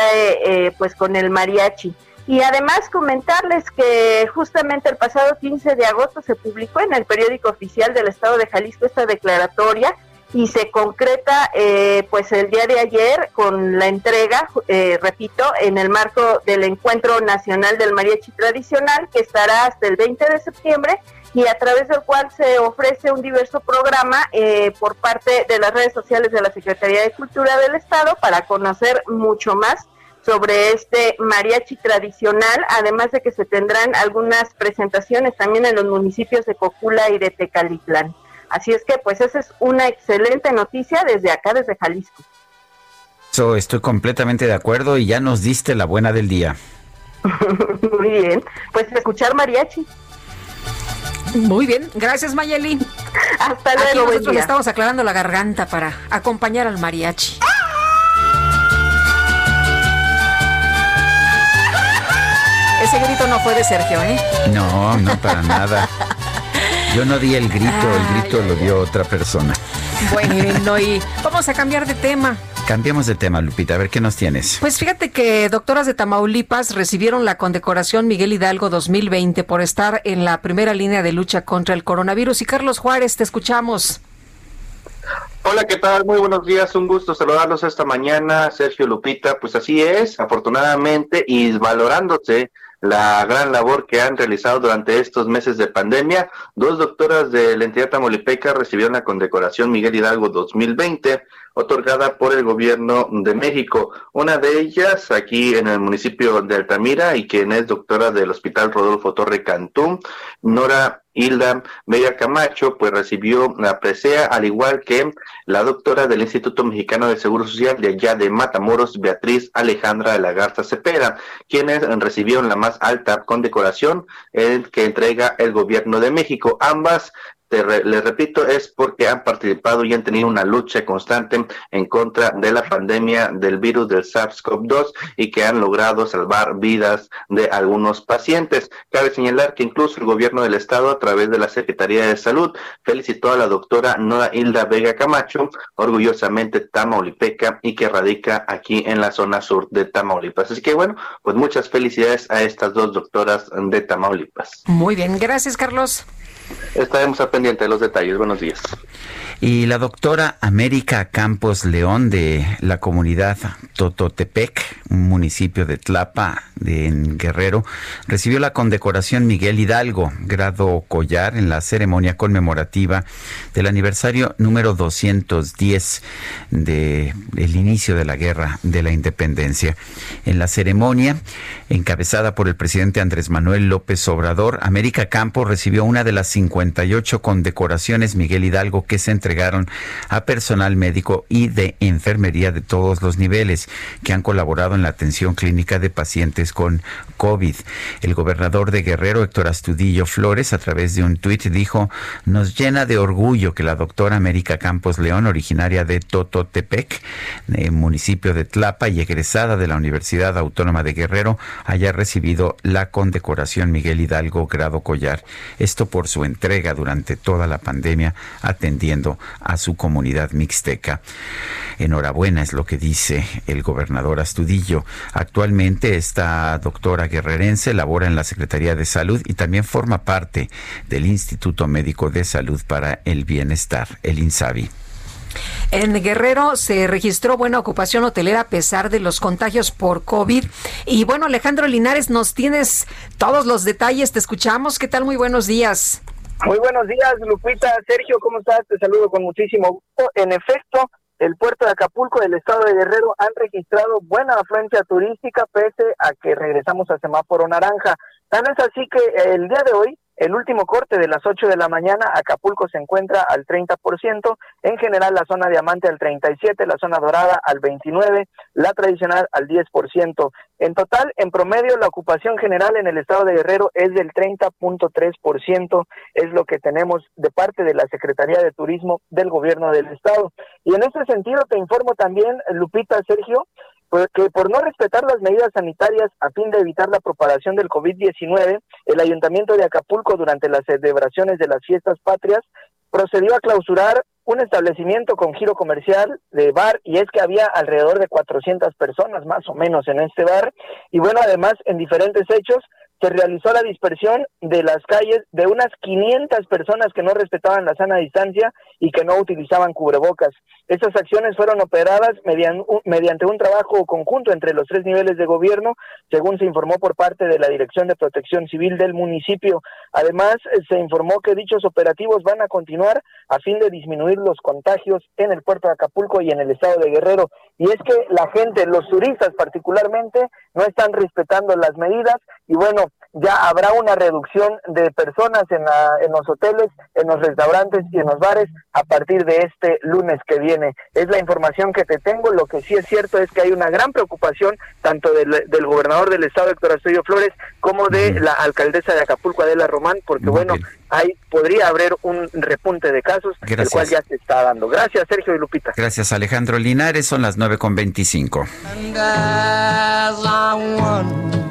eh, pues con el mariachi. Y además comentarles que justamente el pasado 15 de agosto se publicó en el periódico oficial del Estado de Jalisco esta declaratoria y se concreta eh, pues el día de ayer con la entrega, eh, repito, en el marco del Encuentro Nacional del Mariachi Tradicional que estará hasta el 20 de septiembre y a través del cual se ofrece un diverso programa eh, por parte de las redes sociales de la Secretaría de Cultura del Estado para conocer mucho más sobre este mariachi tradicional, además de que se tendrán algunas presentaciones también en los municipios de Cocula y de Tecalitlán. Así es que pues esa es una excelente noticia desde acá, desde Jalisco. So, estoy completamente de acuerdo y ya nos diste la buena del día. Muy bien, pues escuchar mariachi. Muy bien, gracias Mayeli. Hasta luego. Aquí nosotros estamos aclarando la garganta para acompañar al mariachi. Ese grito no fue de Sergio, ¿eh? No, no para nada. Yo no di el grito, el grito lo dio otra persona. Bueno, y vamos a cambiar de tema. Cambiemos de tema, Lupita, a ver qué nos tienes. Pues fíjate que doctoras de Tamaulipas recibieron la condecoración Miguel Hidalgo 2020 por estar en la primera línea de lucha contra el coronavirus. Y Carlos Juárez, te escuchamos. Hola, ¿qué tal? Muy buenos días, un gusto saludarlos esta mañana, Sergio Lupita. Pues así es, afortunadamente, y valorándose la gran labor que han realizado durante estos meses de pandemia. Dos doctoras de la entidad tamaulipeca recibieron la condecoración Miguel Hidalgo 2020 otorgada por el gobierno de México. Una de ellas aquí en el municipio de Altamira y quien es doctora del Hospital Rodolfo Torre Cantú, Nora Hilda Bella Camacho, pues recibió la presea, al igual que la doctora del Instituto Mexicano de Seguro Social de allá de Matamoros, Beatriz Alejandra de la Garza Cepeda, quienes recibieron la más alta condecoración que entrega el gobierno de México. Ambas les repito, es porque han participado y han tenido una lucha constante en contra de la pandemia del virus del SARS-CoV-2 y que han logrado salvar vidas de algunos pacientes. Cabe señalar que incluso el gobierno del estado, a través de la Secretaría de Salud, felicitó a la doctora Nora Hilda Vega Camacho, orgullosamente tamaulipeca y que radica aquí en la zona sur de Tamaulipas. Así que bueno, pues muchas felicidades a estas dos doctoras de Tamaulipas. Muy bien, gracias Carlos. Estaremos al pendiente de los detalles. Buenos días. Y la doctora América Campos León de la comunidad Tototepec, un municipio de Tlapa, de, en Guerrero, recibió la condecoración Miguel Hidalgo, grado collar, en la ceremonia conmemorativa del aniversario número 210 del inicio de la Guerra de la Independencia. En la ceremonia, encabezada por el presidente Andrés Manuel López Obrador, América Campos recibió una de las 58 condecoraciones Miguel Hidalgo que se entregaron a personal médico y de enfermería de todos los niveles que han colaborado en la atención clínica de pacientes con COVID. El gobernador de Guerrero, Héctor Astudillo Flores, a través de un tuit dijo, nos llena de orgullo que la doctora América Campos León, originaria de Tototepec, municipio de Tlapa y egresada de la Universidad Autónoma de Guerrero, haya recibido la condecoración Miguel Hidalgo Grado Collar. Esto por su entrega durante toda la pandemia atendiendo a su comunidad mixteca. Enhorabuena es lo que dice el gobernador Astudillo. Actualmente esta doctora guerrerense labora en la Secretaría de Salud y también forma parte del Instituto Médico de Salud para el Bienestar, el INSABI. En Guerrero se registró buena ocupación hotelera a pesar de los contagios por COVID. Y bueno, Alejandro Linares, nos tienes todos los detalles, te escuchamos. ¿Qué tal? Muy buenos días. Muy buenos días, Lupita. Sergio, ¿cómo estás? Te saludo con muchísimo gusto. En efecto, el puerto de Acapulco del estado de Guerrero han registrado buena afluencia turística pese a que regresamos a semáforo naranja. Tan es así que el día de hoy el último corte de las 8 de la mañana, Acapulco se encuentra al 30%, en general la zona diamante al 37%, la zona dorada al 29%, la tradicional al 10%. En total, en promedio, la ocupación general en el estado de Guerrero es del 30.3%, es lo que tenemos de parte de la Secretaría de Turismo del gobierno del estado. Y en ese sentido te informo también, Lupita, Sergio, pues, que por no respetar las medidas sanitarias a fin de evitar la propagación del COVID-19, el Ayuntamiento de Acapulco durante las celebraciones de las fiestas patrias procedió a clausurar un establecimiento con giro comercial de bar y es que había alrededor de 400 personas más o menos en este bar. Y bueno, además en diferentes hechos se realizó la dispersión de las calles de unas 500 personas que no respetaban la sana distancia y que no utilizaban cubrebocas. Estas acciones fueron operadas mediante un trabajo conjunto entre los tres niveles de gobierno, según se informó por parte de la Dirección de Protección Civil del municipio. Además, se informó que dichos operativos van a continuar a fin de disminuir los contagios en el puerto de Acapulco y en el estado de Guerrero. Y es que la gente, los turistas particularmente, no están respetando las medidas y bueno, ya habrá una reducción de personas en, en los hoteles, en los restaurantes y en los bares a partir de este lunes que viene. Es la información que te tengo. Lo que sí es cierto es que hay una gran preocupación tanto del, gobernador del estado, Héctor Astudillo Flores, como de la alcaldesa de Acapulco, Adela Román, porque bueno, ahí podría haber un repunte de casos, el cual ya se está dando. Gracias, Sergio y Lupita. Gracias, Alejandro Linares. Son las nueve con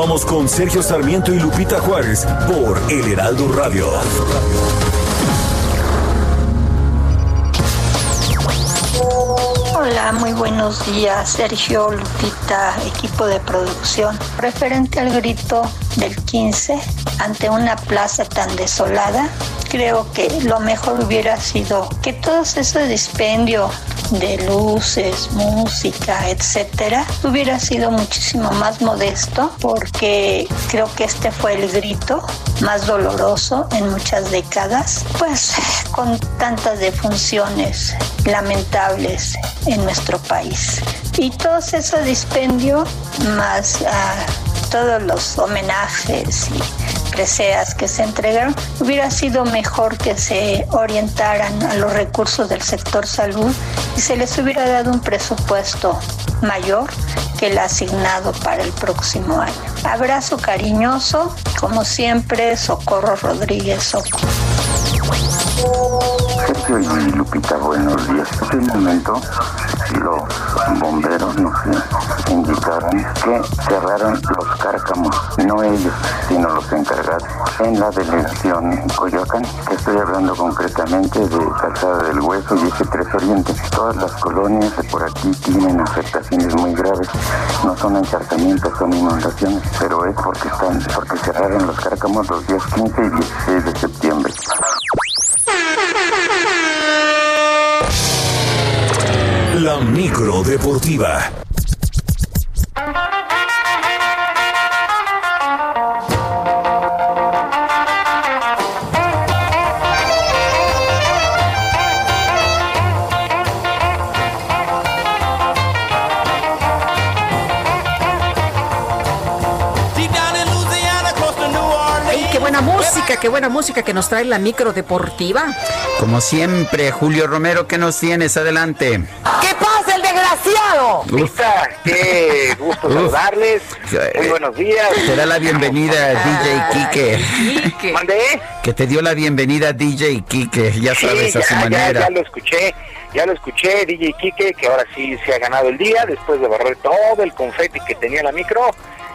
Continuamos con Sergio Sarmiento y Lupita Juárez por El Heraldo Radio. Hola, muy buenos días, Sergio, Lupita, equipo de producción. Referente al grito del 15 ante una plaza tan desolada, creo que lo mejor hubiera sido que todo ese dispendio de luces, música, etcétera, hubiera sido muchísimo más modesto porque creo que este fue el grito más doloroso en muchas décadas, pues con tantas defunciones lamentables en nuestro país. Y todo ese dispendio más ah, todos los homenajes y preseas que se entregaron, hubiera sido mejor que se orientaran a los recursos del sector salud y se les hubiera dado un presupuesto mayor que el asignado para el próximo año. Abrazo cariñoso, como siempre, Socorro Rodríguez Socorro. Sergio y Lupita, buenos días. Hace un momento los bomberos nos indicaron que cerraron los cárcamos, no ellos, sino los encargados, en la delegación Coyoacán, estoy hablando concretamente de Calzada del Hueso y ese 3 Oriente. Todas las colonias de por aquí tienen afectaciones muy graves, no son encharcamientos, son inundaciones, pero es porque están, porque cerraron los cárcamos los días 15 y 16 de septiembre. La micro deportiva. Qué buena música que nos trae la micro deportiva. Como siempre, Julio Romero, ¿qué nos tienes? Adelante. ¿Qué pasa, el desgraciado? Lupita, qué gusto saludarles. Muy buenos días. Te da la bienvenida DJ Kike. ¿Mandé? Que te dio la bienvenida DJ Kike, ya sabes, a su ya, manera. Ya, lo escuché, ya lo escuché, DJ Kike, que ahora sí se ha ganado el día después de barrer todo el confeti que tenía la micro.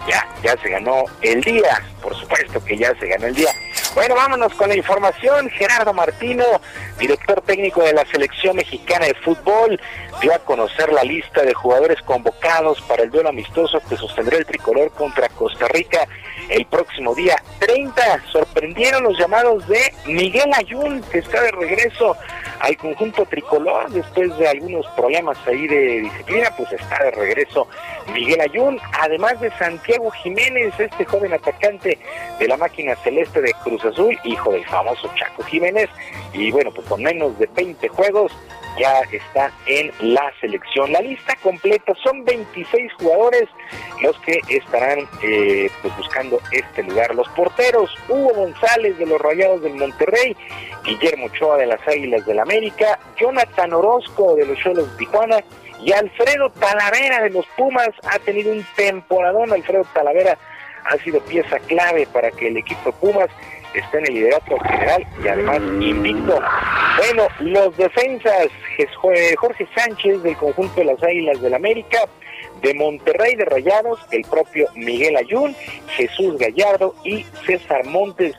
Ya, ya se ganó el día, por supuesto que ya se ganó el día. Bueno, vámonos con la información. Gerardo Martino, director técnico de la selección mexicana de fútbol, dio a conocer la lista de jugadores convocados para el duelo amistoso que sostendrá el tricolor contra Costa Rica el próximo día 30. Sorprendieron los llamados de Miguel Ayun, que está de regreso al conjunto tricolor después de algunos problemas ahí de disciplina, pues está de regreso Miguel Ayun, además de Santiago Jiménez, este joven atacante de la máquina celeste de Cruz Azul, hijo del famoso Chaco Jiménez, y bueno, pues con menos de 20 juegos ya está en la selección. La lista completa son 26 jugadores los que estarán eh, pues buscando este lugar. Los porteros, Hugo González de los Rayados del Monterrey, Guillermo Ochoa de las Águilas del América, Jonathan Orozco de los Cholos de Tijuana y Alfredo Talavera de los Pumas. Ha tenido un temporadón, Alfredo Talavera ha sido pieza clave para que el equipo Pumas está en el liderato general y además invicto. Bueno, los defensas, Jorge Sánchez del conjunto de las Águilas del América, de Monterrey de Rayados, el propio Miguel Ayun, Jesús Gallardo y César Montes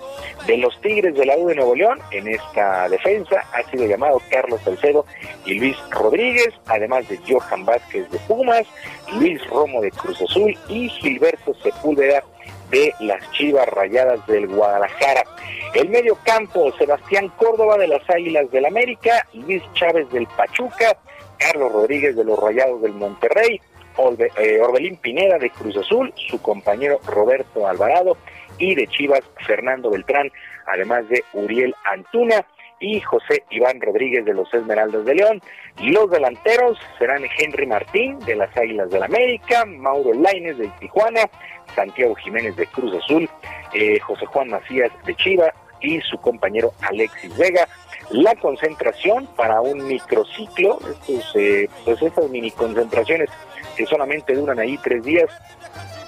de los Tigres de la U de Nuevo León. En esta defensa ha sido llamado Carlos Salcedo y Luis Rodríguez, además de Johan Vázquez de Pumas, Luis Romo de Cruz Azul y Gilberto Sepúlveda de las Chivas Rayadas del Guadalajara. El medio campo, Sebastián Córdoba de las Águilas del América, Luis Chávez del Pachuca, Carlos Rodríguez de los Rayados del Monterrey, eh, Orbelín Pineda de Cruz Azul, su compañero Roberto Alvarado y de Chivas Fernando Beltrán, además de Uriel Antuna y José Iván Rodríguez de los Esmeraldas de León. Los delanteros serán Henry Martín de las Águilas del América, Mauro Laines de Tijuana, Santiago Jiménez de Cruz Azul, eh, José Juan Macías de Chivas y su compañero Alexis Vega. La concentración para un microciclo, estos, eh, pues estas mini concentraciones que solamente duran ahí tres días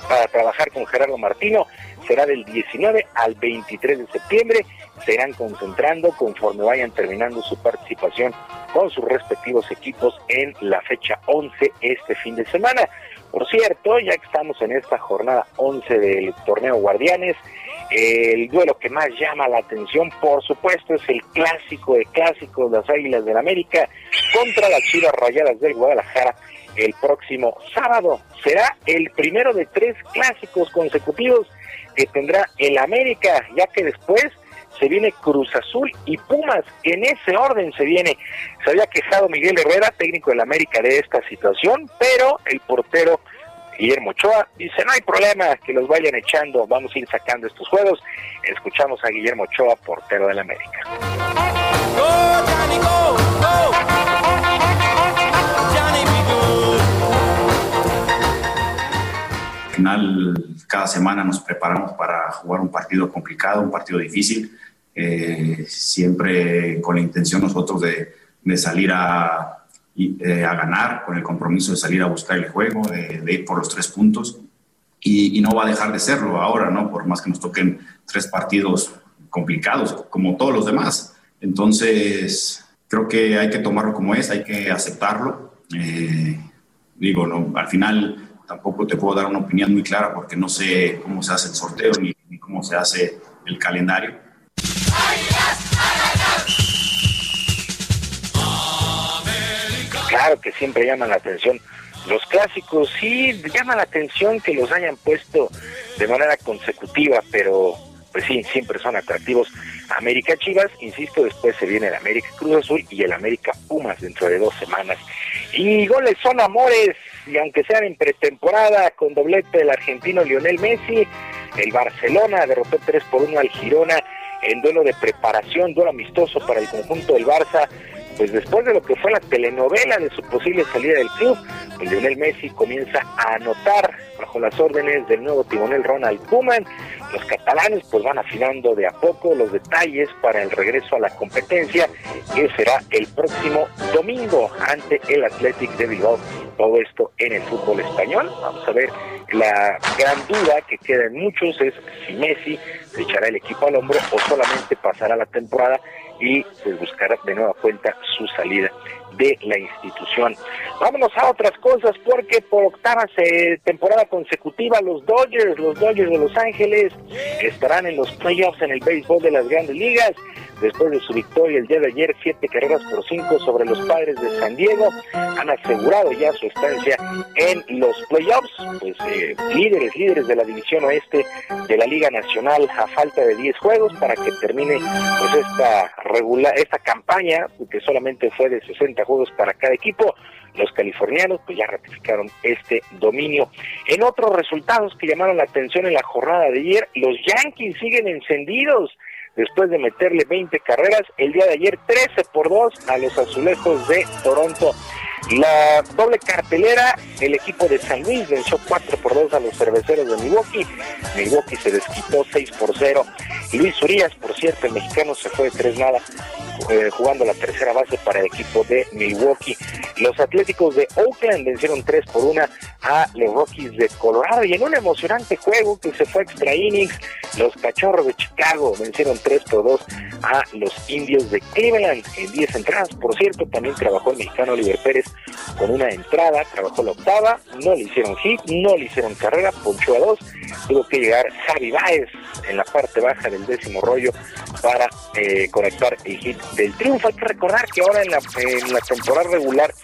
para trabajar con Gerardo Martino, será del 19 al 23 de septiembre. Se irán concentrando conforme vayan terminando su participación con sus respectivos equipos en la fecha 11 este fin de semana. Por cierto, ya que estamos en esta jornada 11 del torneo Guardianes, el duelo que más llama la atención, por supuesto, es el clásico de clásicos, las Águilas del América contra las Chivas Rayadas del Guadalajara el próximo sábado. Será el primero de tres clásicos consecutivos que tendrá el América, ya que después se viene Cruz Azul y Pumas. En ese orden se viene. Se había quejado Miguel Herrera, técnico del América, de esta situación, pero el portero Guillermo Ochoa dice, no hay problema, que los vayan echando, vamos a ir sacando estos juegos. Escuchamos a Guillermo Ochoa, portero del América. Al final, cada semana nos preparamos para jugar un partido complicado, un partido difícil, eh, siempre con la intención nosotros de, de salir a, eh, a ganar, con el compromiso de salir a buscar el juego, de, ir por los tres puntos. Y, no va a dejar de serlo ahora, ¿no? Por más que nos toquen tres partidos complicados, como todos los demás. Entonces, creo que hay que tomarlo como es, hay que aceptarlo. Eh, digo, no, al final tampoco te puedo dar una opinión muy clara porque no sé cómo se hace el sorteo ni, ni cómo se hace el calendario claro que siempre llaman la atención. Los clásicos sí llaman la atención que los hayan puesto de manera consecutiva, pero pues sí, siempre son atractivos. América Chivas, insisto, después se viene el América Cruz Azul y el América Pumas dentro de dos semanas. Y goles son amores, y aunque sean en pretemporada, con doblete del argentino Lionel Messi, el Barcelona derrotó 3 por 1 al Girona en duelo de preparación, duelo amistoso para el conjunto del Barça pues después de lo que fue la telenovela de su posible salida del club, pues Lionel Messi comienza a anotar bajo las órdenes del nuevo timonel Ronald Koeman. Los catalanes pues van afinando de a poco los detalles para el regreso a la competencia que será el próximo domingo ante el Athletic de Bilbao. Todo esto en el fútbol español. Vamos a ver, la gran duda que queda en muchos es si Messi se echará el equipo al hombro o solamente pasará la temporada y pues buscará de nueva cuenta su salida de la institución. Vámonos a otras cosas porque por octava temporada consecutiva los Dodgers, los Dodgers de Los Ángeles estarán en los playoffs en el béisbol de las grandes ligas después de su victoria el día de ayer, siete carreras por cinco sobre los padres de San Diego, han asegurado ya su estancia en los playoffs, pues eh, líderes, líderes de la división oeste de la Liga Nacional a falta de 10 juegos para que termine pues esta regular, esta campaña que solamente fue de 60 juegos para cada equipo. Los californianos pues ya ratificaron este dominio. En otros resultados que llamaron la atención en la jornada de ayer, los Yankees siguen encendidos después de meterle 20 carreras. El día de ayer 13 por 2 a los azulejos de Toronto. La doble cartelera, el equipo de San Luis venció 4 por 2 a los cerveceros de Milwaukee. Milwaukee se desquitó 6 por 0. Luis Urias, por cierto, el mexicano se fue de 3 nada eh, jugando la tercera base para el equipo de Milwaukee. Los Atléticos de Oakland vencieron 3 por 1 a los Rockies de Colorado y en un emocionante juego que se fue extra innings, los Cachorros de Chicago vencieron 3 por 2 a los Indios de Cleveland en 10 entradas. Por cierto, también trabajó el mexicano Oliver Pérez con una entrada, trabajó la octava, no le hicieron hit, no le hicieron carrera, ponchó a dos, tuvo que llegar Javi Baez en la parte baja del décimo rollo para eh, conectar el hit del triunfo. Hay que recordar que ahora en la, en la temporada regular,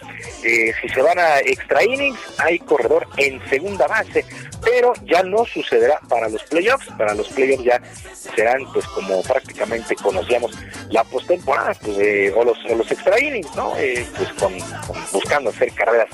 eh, si se van a extra innings, hay corredor en segunda base, pero ya no sucederá para los playoffs. Para los playoffs ya serán, pues, como prácticamente conocíamos la postemporada, pues, eh, o, los, los extra innings, ¿no? pues con, buscando hacer carreras.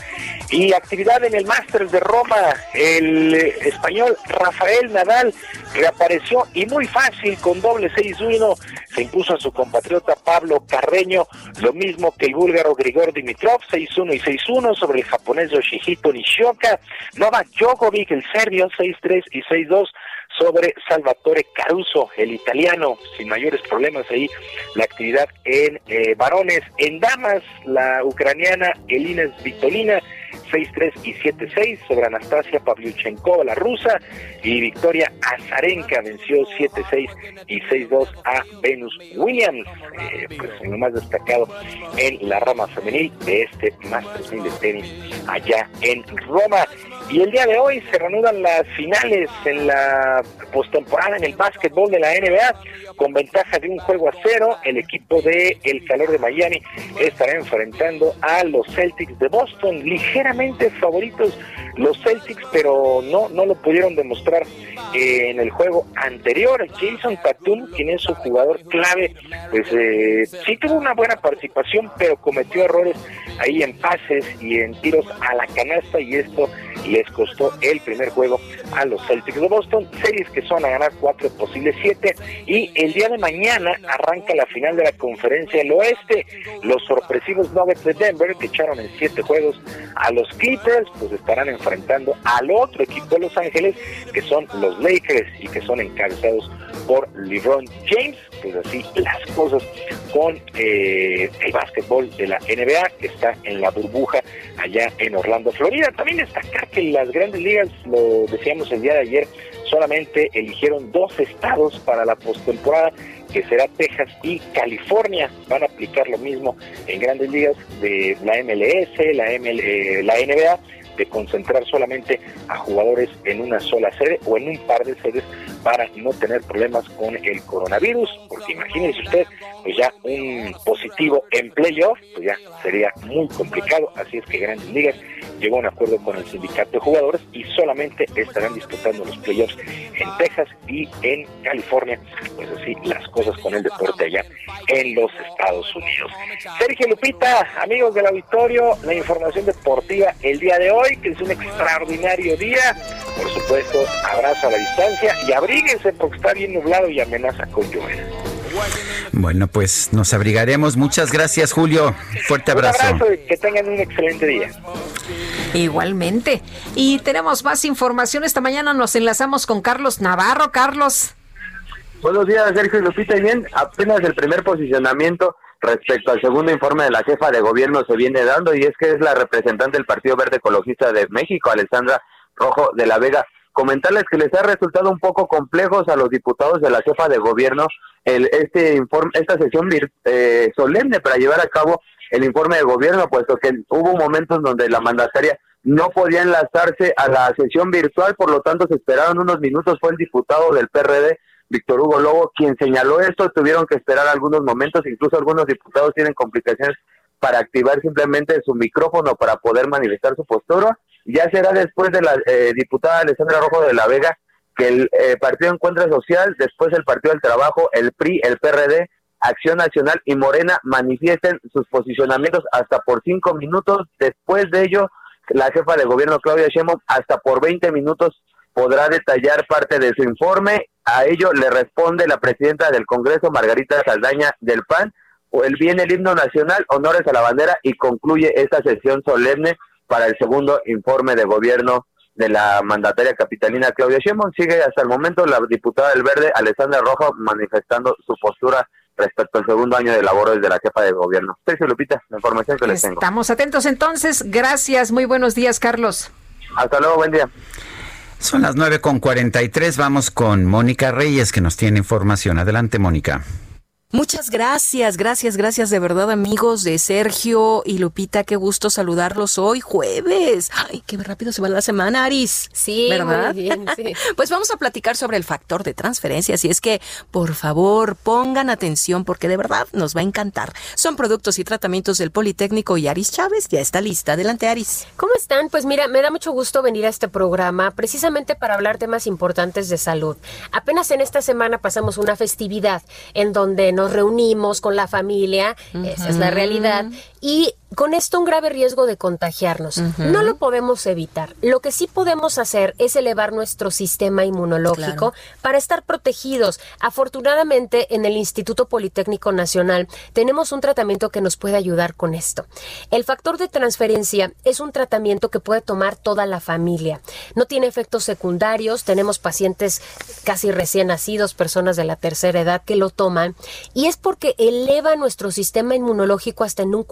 Y actividad en el Masters de Roma, el español Rafael Nadal reapareció y muy fácil con doble 6-1 se impuso a su compatriota Pablo Carreño, lo mismo que el búlgaro Grigor Dimitrov, 6-1 y 6-1 sobre el japonés Yoshihito Nishioka, Novak Djokovic, el serbio, 6-3 y 6-2 sobre Salvatore Caruso, el italiano, sin mayores problemas ahí, la actividad en eh, varones, en damas, la ucraniana Elina Svitolina, 6-3 y 7-6 sobre Anastasia Pavlyuchenkova, la rusa, y Victoria Azarenka venció 7-6 y 6-2 a Venus Williams, eh, pues lo más destacado en la rama femenil de este Masters 1000 de tenis allá en Roma. Y el día de hoy se reanudan las finales en la postemporada en el básquetbol de la NBA con ventaja de un juego a cero. El equipo de El Calor de Miami estará enfrentando a los Celtics de Boston, ligeramente favoritos los Celtics, pero no, no lo pudieron demostrar eh, en el juego anterior. Jason Tatum, quien es su jugador clave, pues eh, sí tuvo una buena participación, pero cometió errores ahí en pases y en tiros a la canasta y esto les costó el primer juego a los Celtics de Boston, series que son a ganar cuatro posibles siete. Y el día de mañana arranca la final de la conferencia del oeste, los sorpresivos Nuggets de Denver que echaron en siete juegos a los Clippers, pues estarán enfrentando al otro equipo de Los Ángeles que son los Lakers y que son encabezados por LeBron James, pues así las cosas con eh, el básquetbol de la NBA que está en la burbuja allá en Orlando, Florida. También destacar que las grandes ligas, lo decíamos el día de ayer, solamente eligieron dos estados para la postemporada, que será Texas y California. Van a aplicar lo mismo en grandes ligas de la MLS, la, ML, eh, la NBA de concentrar solamente a jugadores en una sola sede o en un par de sedes para no tener problemas con el coronavirus, porque imagínense usted, pues ya un positivo en playoff, pues ya sería muy complicado, así es que Grandes Ligas llegó a un acuerdo con el sindicato de jugadores y solamente estarán disputando los playoffs en Texas y en California, pues así las cosas con el deporte allá en los Estados Unidos. Sergio Lupita, amigos del auditorio, la información deportiva el día de hoy, que es un extraordinario día, por supuesto, abrazo a la distancia y abríguense porque está bien nublado y amenaza con llover. Bueno, pues nos abrigaremos. Muchas gracias, Julio. Fuerte abrazo. Un abrazo y que tengan un excelente día. Igualmente. Y tenemos más información. Esta mañana nos enlazamos con Carlos Navarro. Carlos. Buenos días, Sergio y Lupita. Y bien, apenas el primer posicionamiento respecto al segundo informe de la jefa de gobierno se viene dando y es que es la representante del Partido Verde Ecologista de México, Alessandra Rojo de la Vega. Comentarles que les ha resultado un poco complejos a los diputados de la jefa de gobierno el, este informe, esta sesión eh, solemne para llevar a cabo el informe de gobierno, puesto que hubo momentos donde la mandataria no podía enlazarse a la sesión virtual, por lo tanto se esperaron unos minutos, fue el diputado del PRD, Víctor Hugo Lobo, quien señaló esto, tuvieron que esperar algunos momentos, incluso algunos diputados tienen complicaciones para activar simplemente su micrófono para poder manifestar su postura. Ya será después de la eh, diputada Alessandra Rojo de la Vega que el eh, Partido Encuentro Social, después el Partido del Trabajo, el PRI, el PRD, Acción Nacional y Morena manifiesten sus posicionamientos hasta por cinco minutos. Después de ello, la jefa de gobierno Claudia Sheinbaum hasta por 20 minutos podrá detallar parte de su informe. A ello le responde la presidenta del Congreso, Margarita Saldaña del PAN. O el viene el himno nacional, honores a la bandera y concluye esta sesión solemne para el segundo informe de gobierno de la mandataria capitalina Claudia Sheinbaum. Sigue hasta el momento la diputada del Verde, Alessandra Rojo, manifestando su postura respecto al segundo año de labores de la jefa de gobierno. Sergio Lupita, la información que les tengo. Estamos atentos entonces. Gracias. Muy buenos días, Carlos. Hasta luego. Buen día. Son las nueve con cuarenta y tres. Vamos con Mónica Reyes, que nos tiene información. Adelante, Mónica. Muchas gracias, gracias, gracias de verdad amigos de Sergio y Lupita, qué gusto saludarlos hoy jueves. Ay, qué rápido se va la semana, Aris. Sí, ¿verdad? muy bien, sí. pues vamos a platicar sobre el factor de transferencia, así es que por favor pongan atención porque de verdad nos va a encantar. Son productos y tratamientos del Politécnico y Aris Chávez ya está lista. Adelante, Aris. ¿Cómo están? Pues mira, me da mucho gusto venir a este programa precisamente para hablar temas importantes de salud. Apenas en esta semana pasamos una festividad en donde nos reunimos con la familia, esa es la realidad, y con esto un grave riesgo de contagiarnos. No lo podemos evitar. Lo que sí podemos hacer es elevar nuestro sistema inmunológico para estar protegidos. Afortunadamente, en el Instituto Politécnico Nacional tenemos un tratamiento que nos puede ayudar con esto. El factor de transferencia es un tratamiento que puede tomar toda la familia. No tiene efectos secundarios. Tenemos pacientes casi recién nacidos, personas de la tercera edad que lo toman. Y es porque eleva nuestro sistema inmunológico hasta en un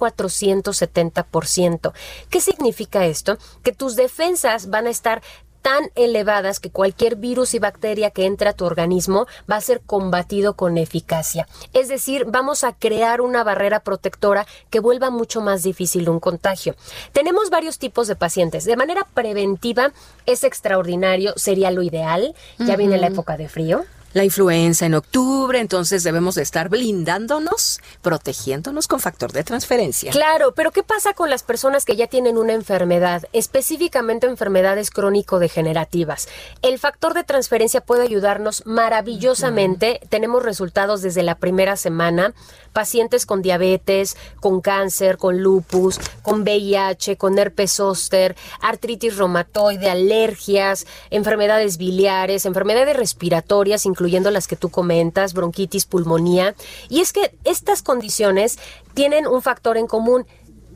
470%. ¿Qué significa esto? Que tus defensas van a estar tan elevadas que cualquier virus y bacteria que entre a tu organismo va a ser combatido con eficacia. Es decir, vamos a crear una barrera protectora que vuelva mucho más difícil un contagio. Tenemos varios tipos de pacientes. De manera preventiva es extraordinario, sería lo ideal. Ya viene la época de frío la influenza en octubre, entonces debemos de estar blindándonos, protegiéndonos con factor de transferencia. Claro, pero ¿qué pasa con las personas que ya tienen una enfermedad, específicamente enfermedades crónico-degenerativas? El factor de transferencia puede ayudarnos maravillosamente. Tenemos resultados desde la primera semana. Pacientes con diabetes, con cáncer, con lupus, con VIH, con herpes zóster, artritis reumatoide, alergias, enfermedades biliares, enfermedades respiratorias, incluyendo las que tú comentas, bronquitis, pulmonía. Y es que estas condiciones tienen un factor en común.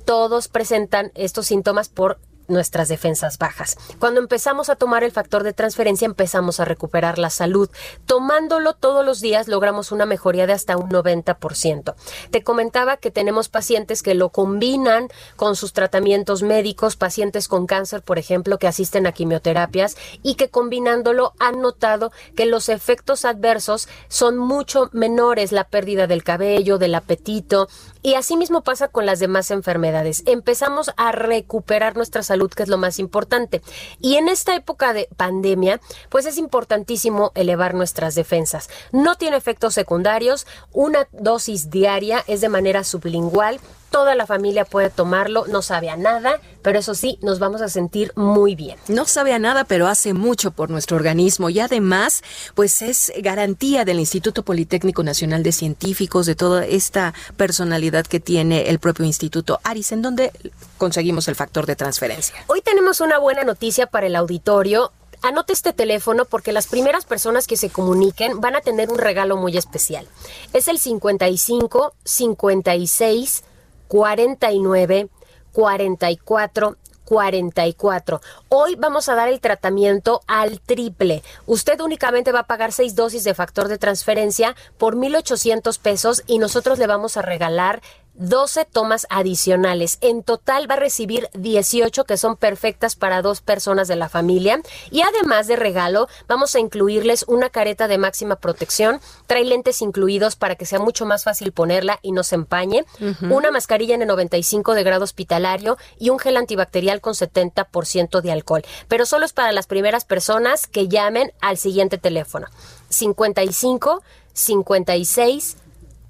Todos presentan estos síntomas por nuestras defensas bajas. Cuando empezamos a tomar el factor de transferencia empezamos a recuperar la salud. Tomándolo todos los días logramos una mejoría de hasta un 90%. Te comentaba que tenemos pacientes que lo combinan con sus tratamientos médicos, pacientes con cáncer, por ejemplo, que asisten a quimioterapias y que combinándolo han notado que los efectos adversos son mucho menores, la pérdida del cabello, del apetito, y así mismo pasa con las demás enfermedades. Empezamos a recuperar nuestra salud, que es lo más importante. Y en esta época de pandemia, pues es importantísimo elevar nuestras defensas. No tiene efectos secundarios, una dosis diaria es de manera sublingual toda la familia puede tomarlo, no sabe a nada, pero eso sí, nos vamos a sentir muy bien. No sabe a nada, pero hace mucho por nuestro organismo y además, pues es garantía del Instituto Politécnico Nacional de Científicos, de toda esta personalidad que tiene el propio instituto. Aris, ¿en dónde conseguimos el factor de transferencia? Hoy tenemos una buena noticia para el auditorio anote este teléfono porque las primeras personas que se comuniquen van a tener un regalo muy especial. Es el 55 56 49 44 44. Hoy vamos a dar el tratamiento al triple. Usted únicamente va a pagar seis dosis de factor de transferencia por 1.800 pesos y nosotros le vamos a regalar 12 tomas adicionales. En total va a recibir 18 que son perfectas para dos personas de la familia. Y además de regalo, vamos a incluirles una careta de máxima protección. Trae lentes incluidos para que sea mucho más fácil ponerla y no se empañe. Una mascarilla en 95 de grado hospitalario y un gel antibacterial con 70% de alcohol. Pero solo es para las primeras personas que llamen al siguiente teléfono. 55 56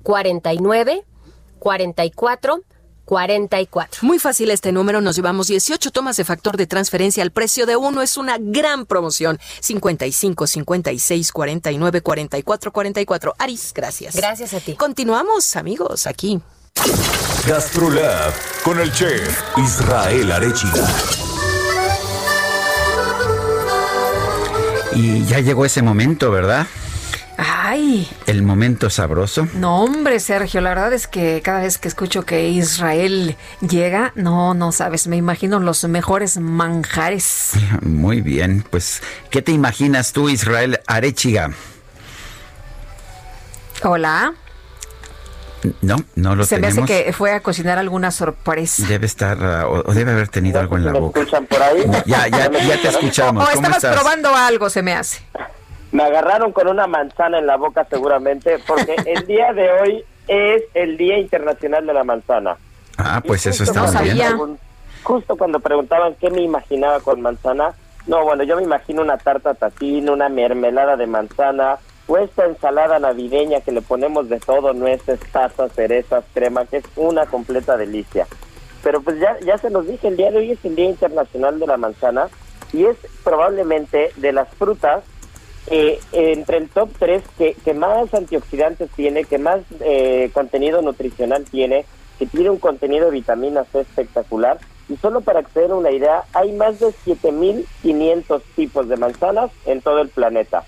49 44 44. Muy fácil este número, nos llevamos 18 tomas de factor de transferencia al precio de uno, es una gran promoción. 55 56 49 44 44. Aris, gracias. Gracias a ti. Continuamos, amigos, aquí. Gastrolab con el chef Israel Arechiga. Y ya llegó ese momento, ¿verdad? Ay. El momento sabroso. No, hombre, Sergio, la verdad es que cada vez que escucho que Israel llega, no, no sabes, me imagino los mejores manjares. Muy bien, pues, ¿qué te imaginas tú, Israel Arechiga? Hola. No, no lo Se tenemos. me hace que fue a cocinar alguna sorpresa. Debe estar, uh, o, o debe haber tenido algo en la ¿Me boca. escuchan por ahí? Ya, ya, ya te escuchamos. O ¿Cómo estabas estás? probando algo, se me hace. Me agarraron con una manzana en la boca seguramente, porque el día de hoy es el Día Internacional de la Manzana. Ah, pues eso está muy bien. Justo cuando preguntaban qué me imaginaba con manzana, no, bueno, yo me imagino una tarta tatín, una mermelada de manzana, o esta ensalada navideña que le ponemos de todo, nueces, pasas, cerezas, crema, que es una completa delicia. Pero pues ya, ya se los dije, el día de hoy es el Día Internacional de la Manzana y es probablemente de las frutas eh, entre el top 3 que, más antioxidantes tiene, que más eh, contenido nutricional tiene, que tiene un contenido de vitamina C espectacular. Y solo para que se den una idea, hay más de 7.500 tipos de manzanas en todo el planeta.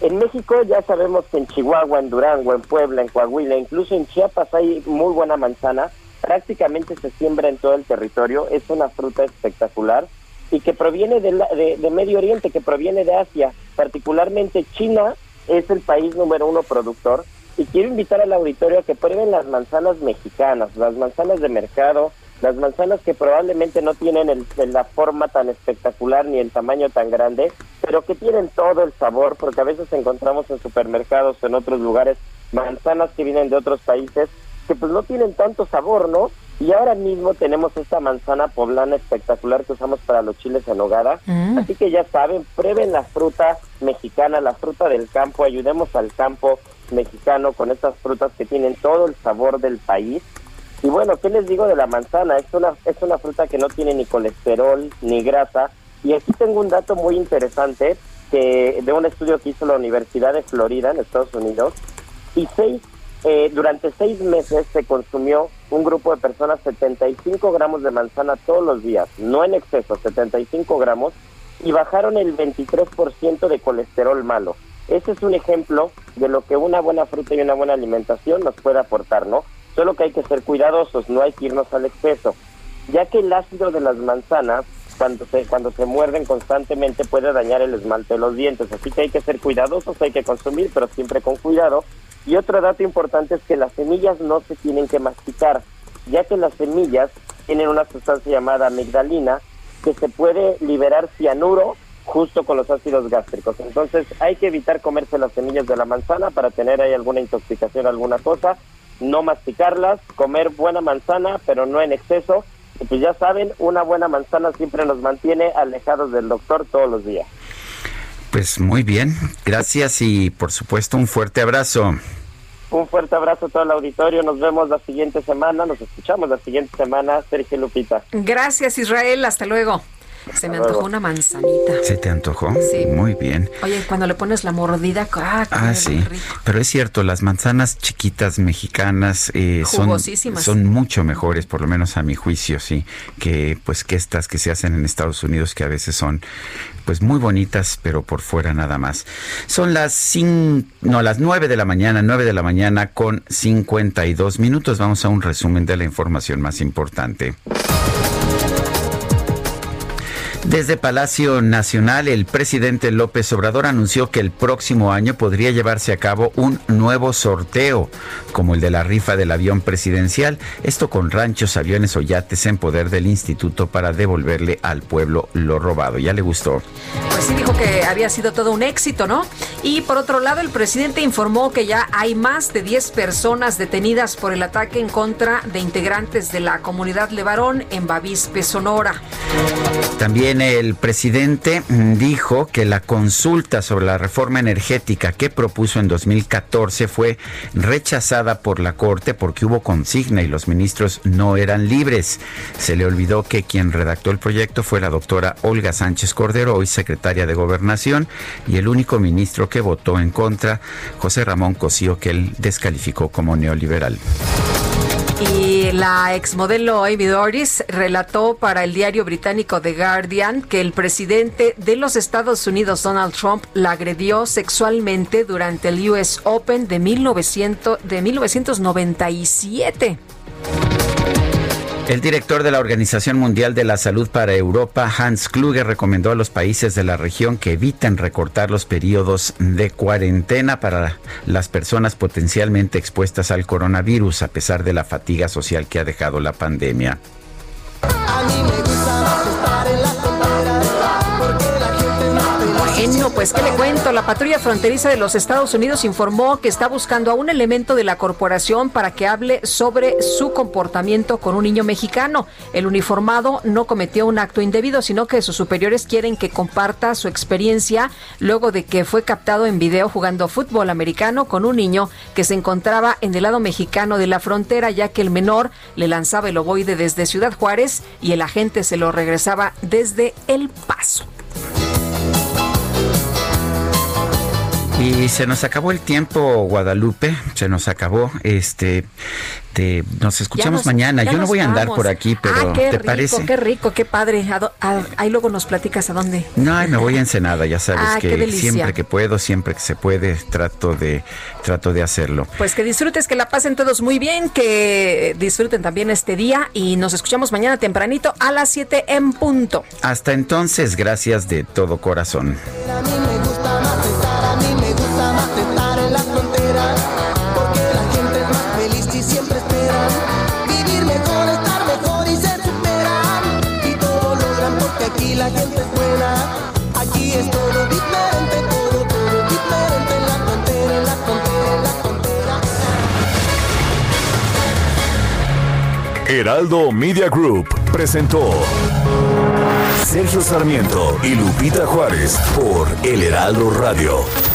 En México ya sabemos que en Chihuahua, en Durango, en Puebla, en Coahuila, incluso en Chiapas hay muy buena manzana. Prácticamente se siembra en todo el territorio. Es una fruta espectacular y que proviene de, la- de, de Medio Oriente, que proviene de Asia. Particularmente China es el país número uno productor. Y quiero invitar al auditorio a que prueben las manzanas mexicanas, las manzanas de mercado, las manzanas que probablemente no tienen el, la forma tan espectacular ni el tamaño tan grande, pero que tienen todo el sabor, porque a veces encontramos en supermercados o en otros lugares manzanas que vienen de otros países que pues no tienen tanto sabor, ¿no? Y ahora mismo tenemos esta manzana poblana espectacular que usamos para los chiles en hogada. Mm. Así que ya saben, prueben la fruta mexicana, la fruta del campo, ayudemos al campo mexicano con estas frutas que tienen todo el sabor del país. Y bueno, ¿qué les digo de la manzana? Es una, es una fruta que no tiene ni colesterol ni grasa. Y aquí tengo un dato muy interesante que de un estudio que hizo la Universidad de Florida en Estados Unidos. Y seis, eh, durante seis meses se consumió un grupo de personas 75 gramos de manzana todos los días, no en exceso, 75 gramos, y bajaron el 23% de colesterol malo. Ese es un ejemplo de lo que una buena fruta y una buena alimentación nos puede aportar, ¿no? Solo que hay que ser cuidadosos, no hay que irnos al exceso, ya que el ácido de las manzanas, cuando se, cuando se muerden constantemente, puede dañar el esmalte de los dientes. Así que hay que ser cuidadosos, hay que consumir, pero siempre con cuidado. Y otro dato importante es que las semillas no se tienen que masticar, ya que las semillas tienen una sustancia llamada amigdalina que se puede liberar cianuro justo con los ácidos gástricos. Entonces hay que evitar comerse las semillas de la manzana para tener ahí alguna intoxicación, alguna cosa, no masticarlas, comer buena manzana, pero no en exceso. Y pues ya saben, una buena manzana siempre nos mantiene alejados del doctor todos los días. Pues muy bien, gracias y por supuesto un fuerte abrazo. Un fuerte abrazo a todo el auditorio. Nos vemos la siguiente semana. Nos escuchamos la siguiente semana. Sergio Lupita. Gracias, Israel. Hasta luego. Se me antojó una manzanita. ¿Se te antojó? Sí. Muy bien. Oye, cuando le pones la mordida, ¡ah, Ah, sí. rico! Pero es cierto, las manzanas chiquitas mexicanas eh, son, son mucho mejores, por lo menos a mi juicio, sí, que pues que estas que se hacen en Estados Unidos, que a veces son pues muy bonitas, pero por fuera nada más. Son las cin- no, las 9 de la mañana, 9 de la mañana con 52 minutos. Vamos a un resumen de la información más importante. Desde Palacio Nacional, el presidente López Obrador anunció que el próximo año podría llevarse a cabo un nuevo sorteo, como el de la rifa del avión presidencial, esto con ranchos, aviones o yates en poder del instituto para devolverle al pueblo lo robado. Ya le gustó. Pues sí dijo que había sido todo un éxito, ¿no? Y por otro lado, el presidente informó que ya hay más de 10 personas detenidas por el ataque en contra de integrantes de la comunidad Levarón en Bavispe, Sonora. También el presidente mm, dijo que la consulta sobre la reforma energética que propuso en 2014 fue rechazada por la Corte porque hubo consigna y los ministros no eran libres. Se le olvidó que quien redactó el proyecto fue la doctora Olga Sánchez Cordero, hoy secretaria de Gobernación, y el único ministro que votó en contra, José Ramón Cosío, que él descalificó como neoliberal. Y la exmodelo Amy Doris relató para el diario británico The Guardian que el presidente de los Estados Unidos, Donald Trump, la agredió sexualmente durante el US Open de, 1900, de 1997. El director de la Organización Mundial de la Salud para Europa, Hans Kluge, recomendó a los países de la región que eviten recortar los periodos de cuarentena para las personas potencialmente expuestas al coronavirus, a pesar de la fatiga social que ha dejado la pandemia. Bueno, pues qué le cuento, la patrulla fronteriza de los Estados Unidos informó que está buscando a un elemento de la corporación para que hable sobre su comportamiento con un niño mexicano. El uniformado no cometió un acto indebido, sino que sus superiores quieren que comparta su experiencia luego de que fue captado en video jugando fútbol americano con un niño que se encontraba en el lado mexicano de la frontera, ya que el menor le lanzaba el ovoide desde Ciudad Juárez y el agente se lo regresaba desde El Paso. Y se nos acabó el tiempo, Guadalupe, se nos acabó. Este, te, nos escuchamos nos- mañana. Yo no voy a andar por aquí, pero ah, qué ¿te rico, parece? Qué rico, qué padre. ¿A dó- a- ahí luego nos platicas a dónde. No, me voy a Ensenada, ya sabes Ah, que siempre que puedo, siempre que se puede, trato de, trato de hacerlo. Pues que disfrutes, que la pasen todos muy bien, que disfruten también este día y nos escuchamos mañana tempranito a las 7 en punto. Hasta entonces, gracias de todo corazón. A mí me gusta más la gente es buena, aquí es todo diferente, todo, todo diferente en la frontera, en la frontera, en la frontera. Heraldo Media Group presentó Sergio Sarmiento y Lupita Juárez por El Heraldo Radio.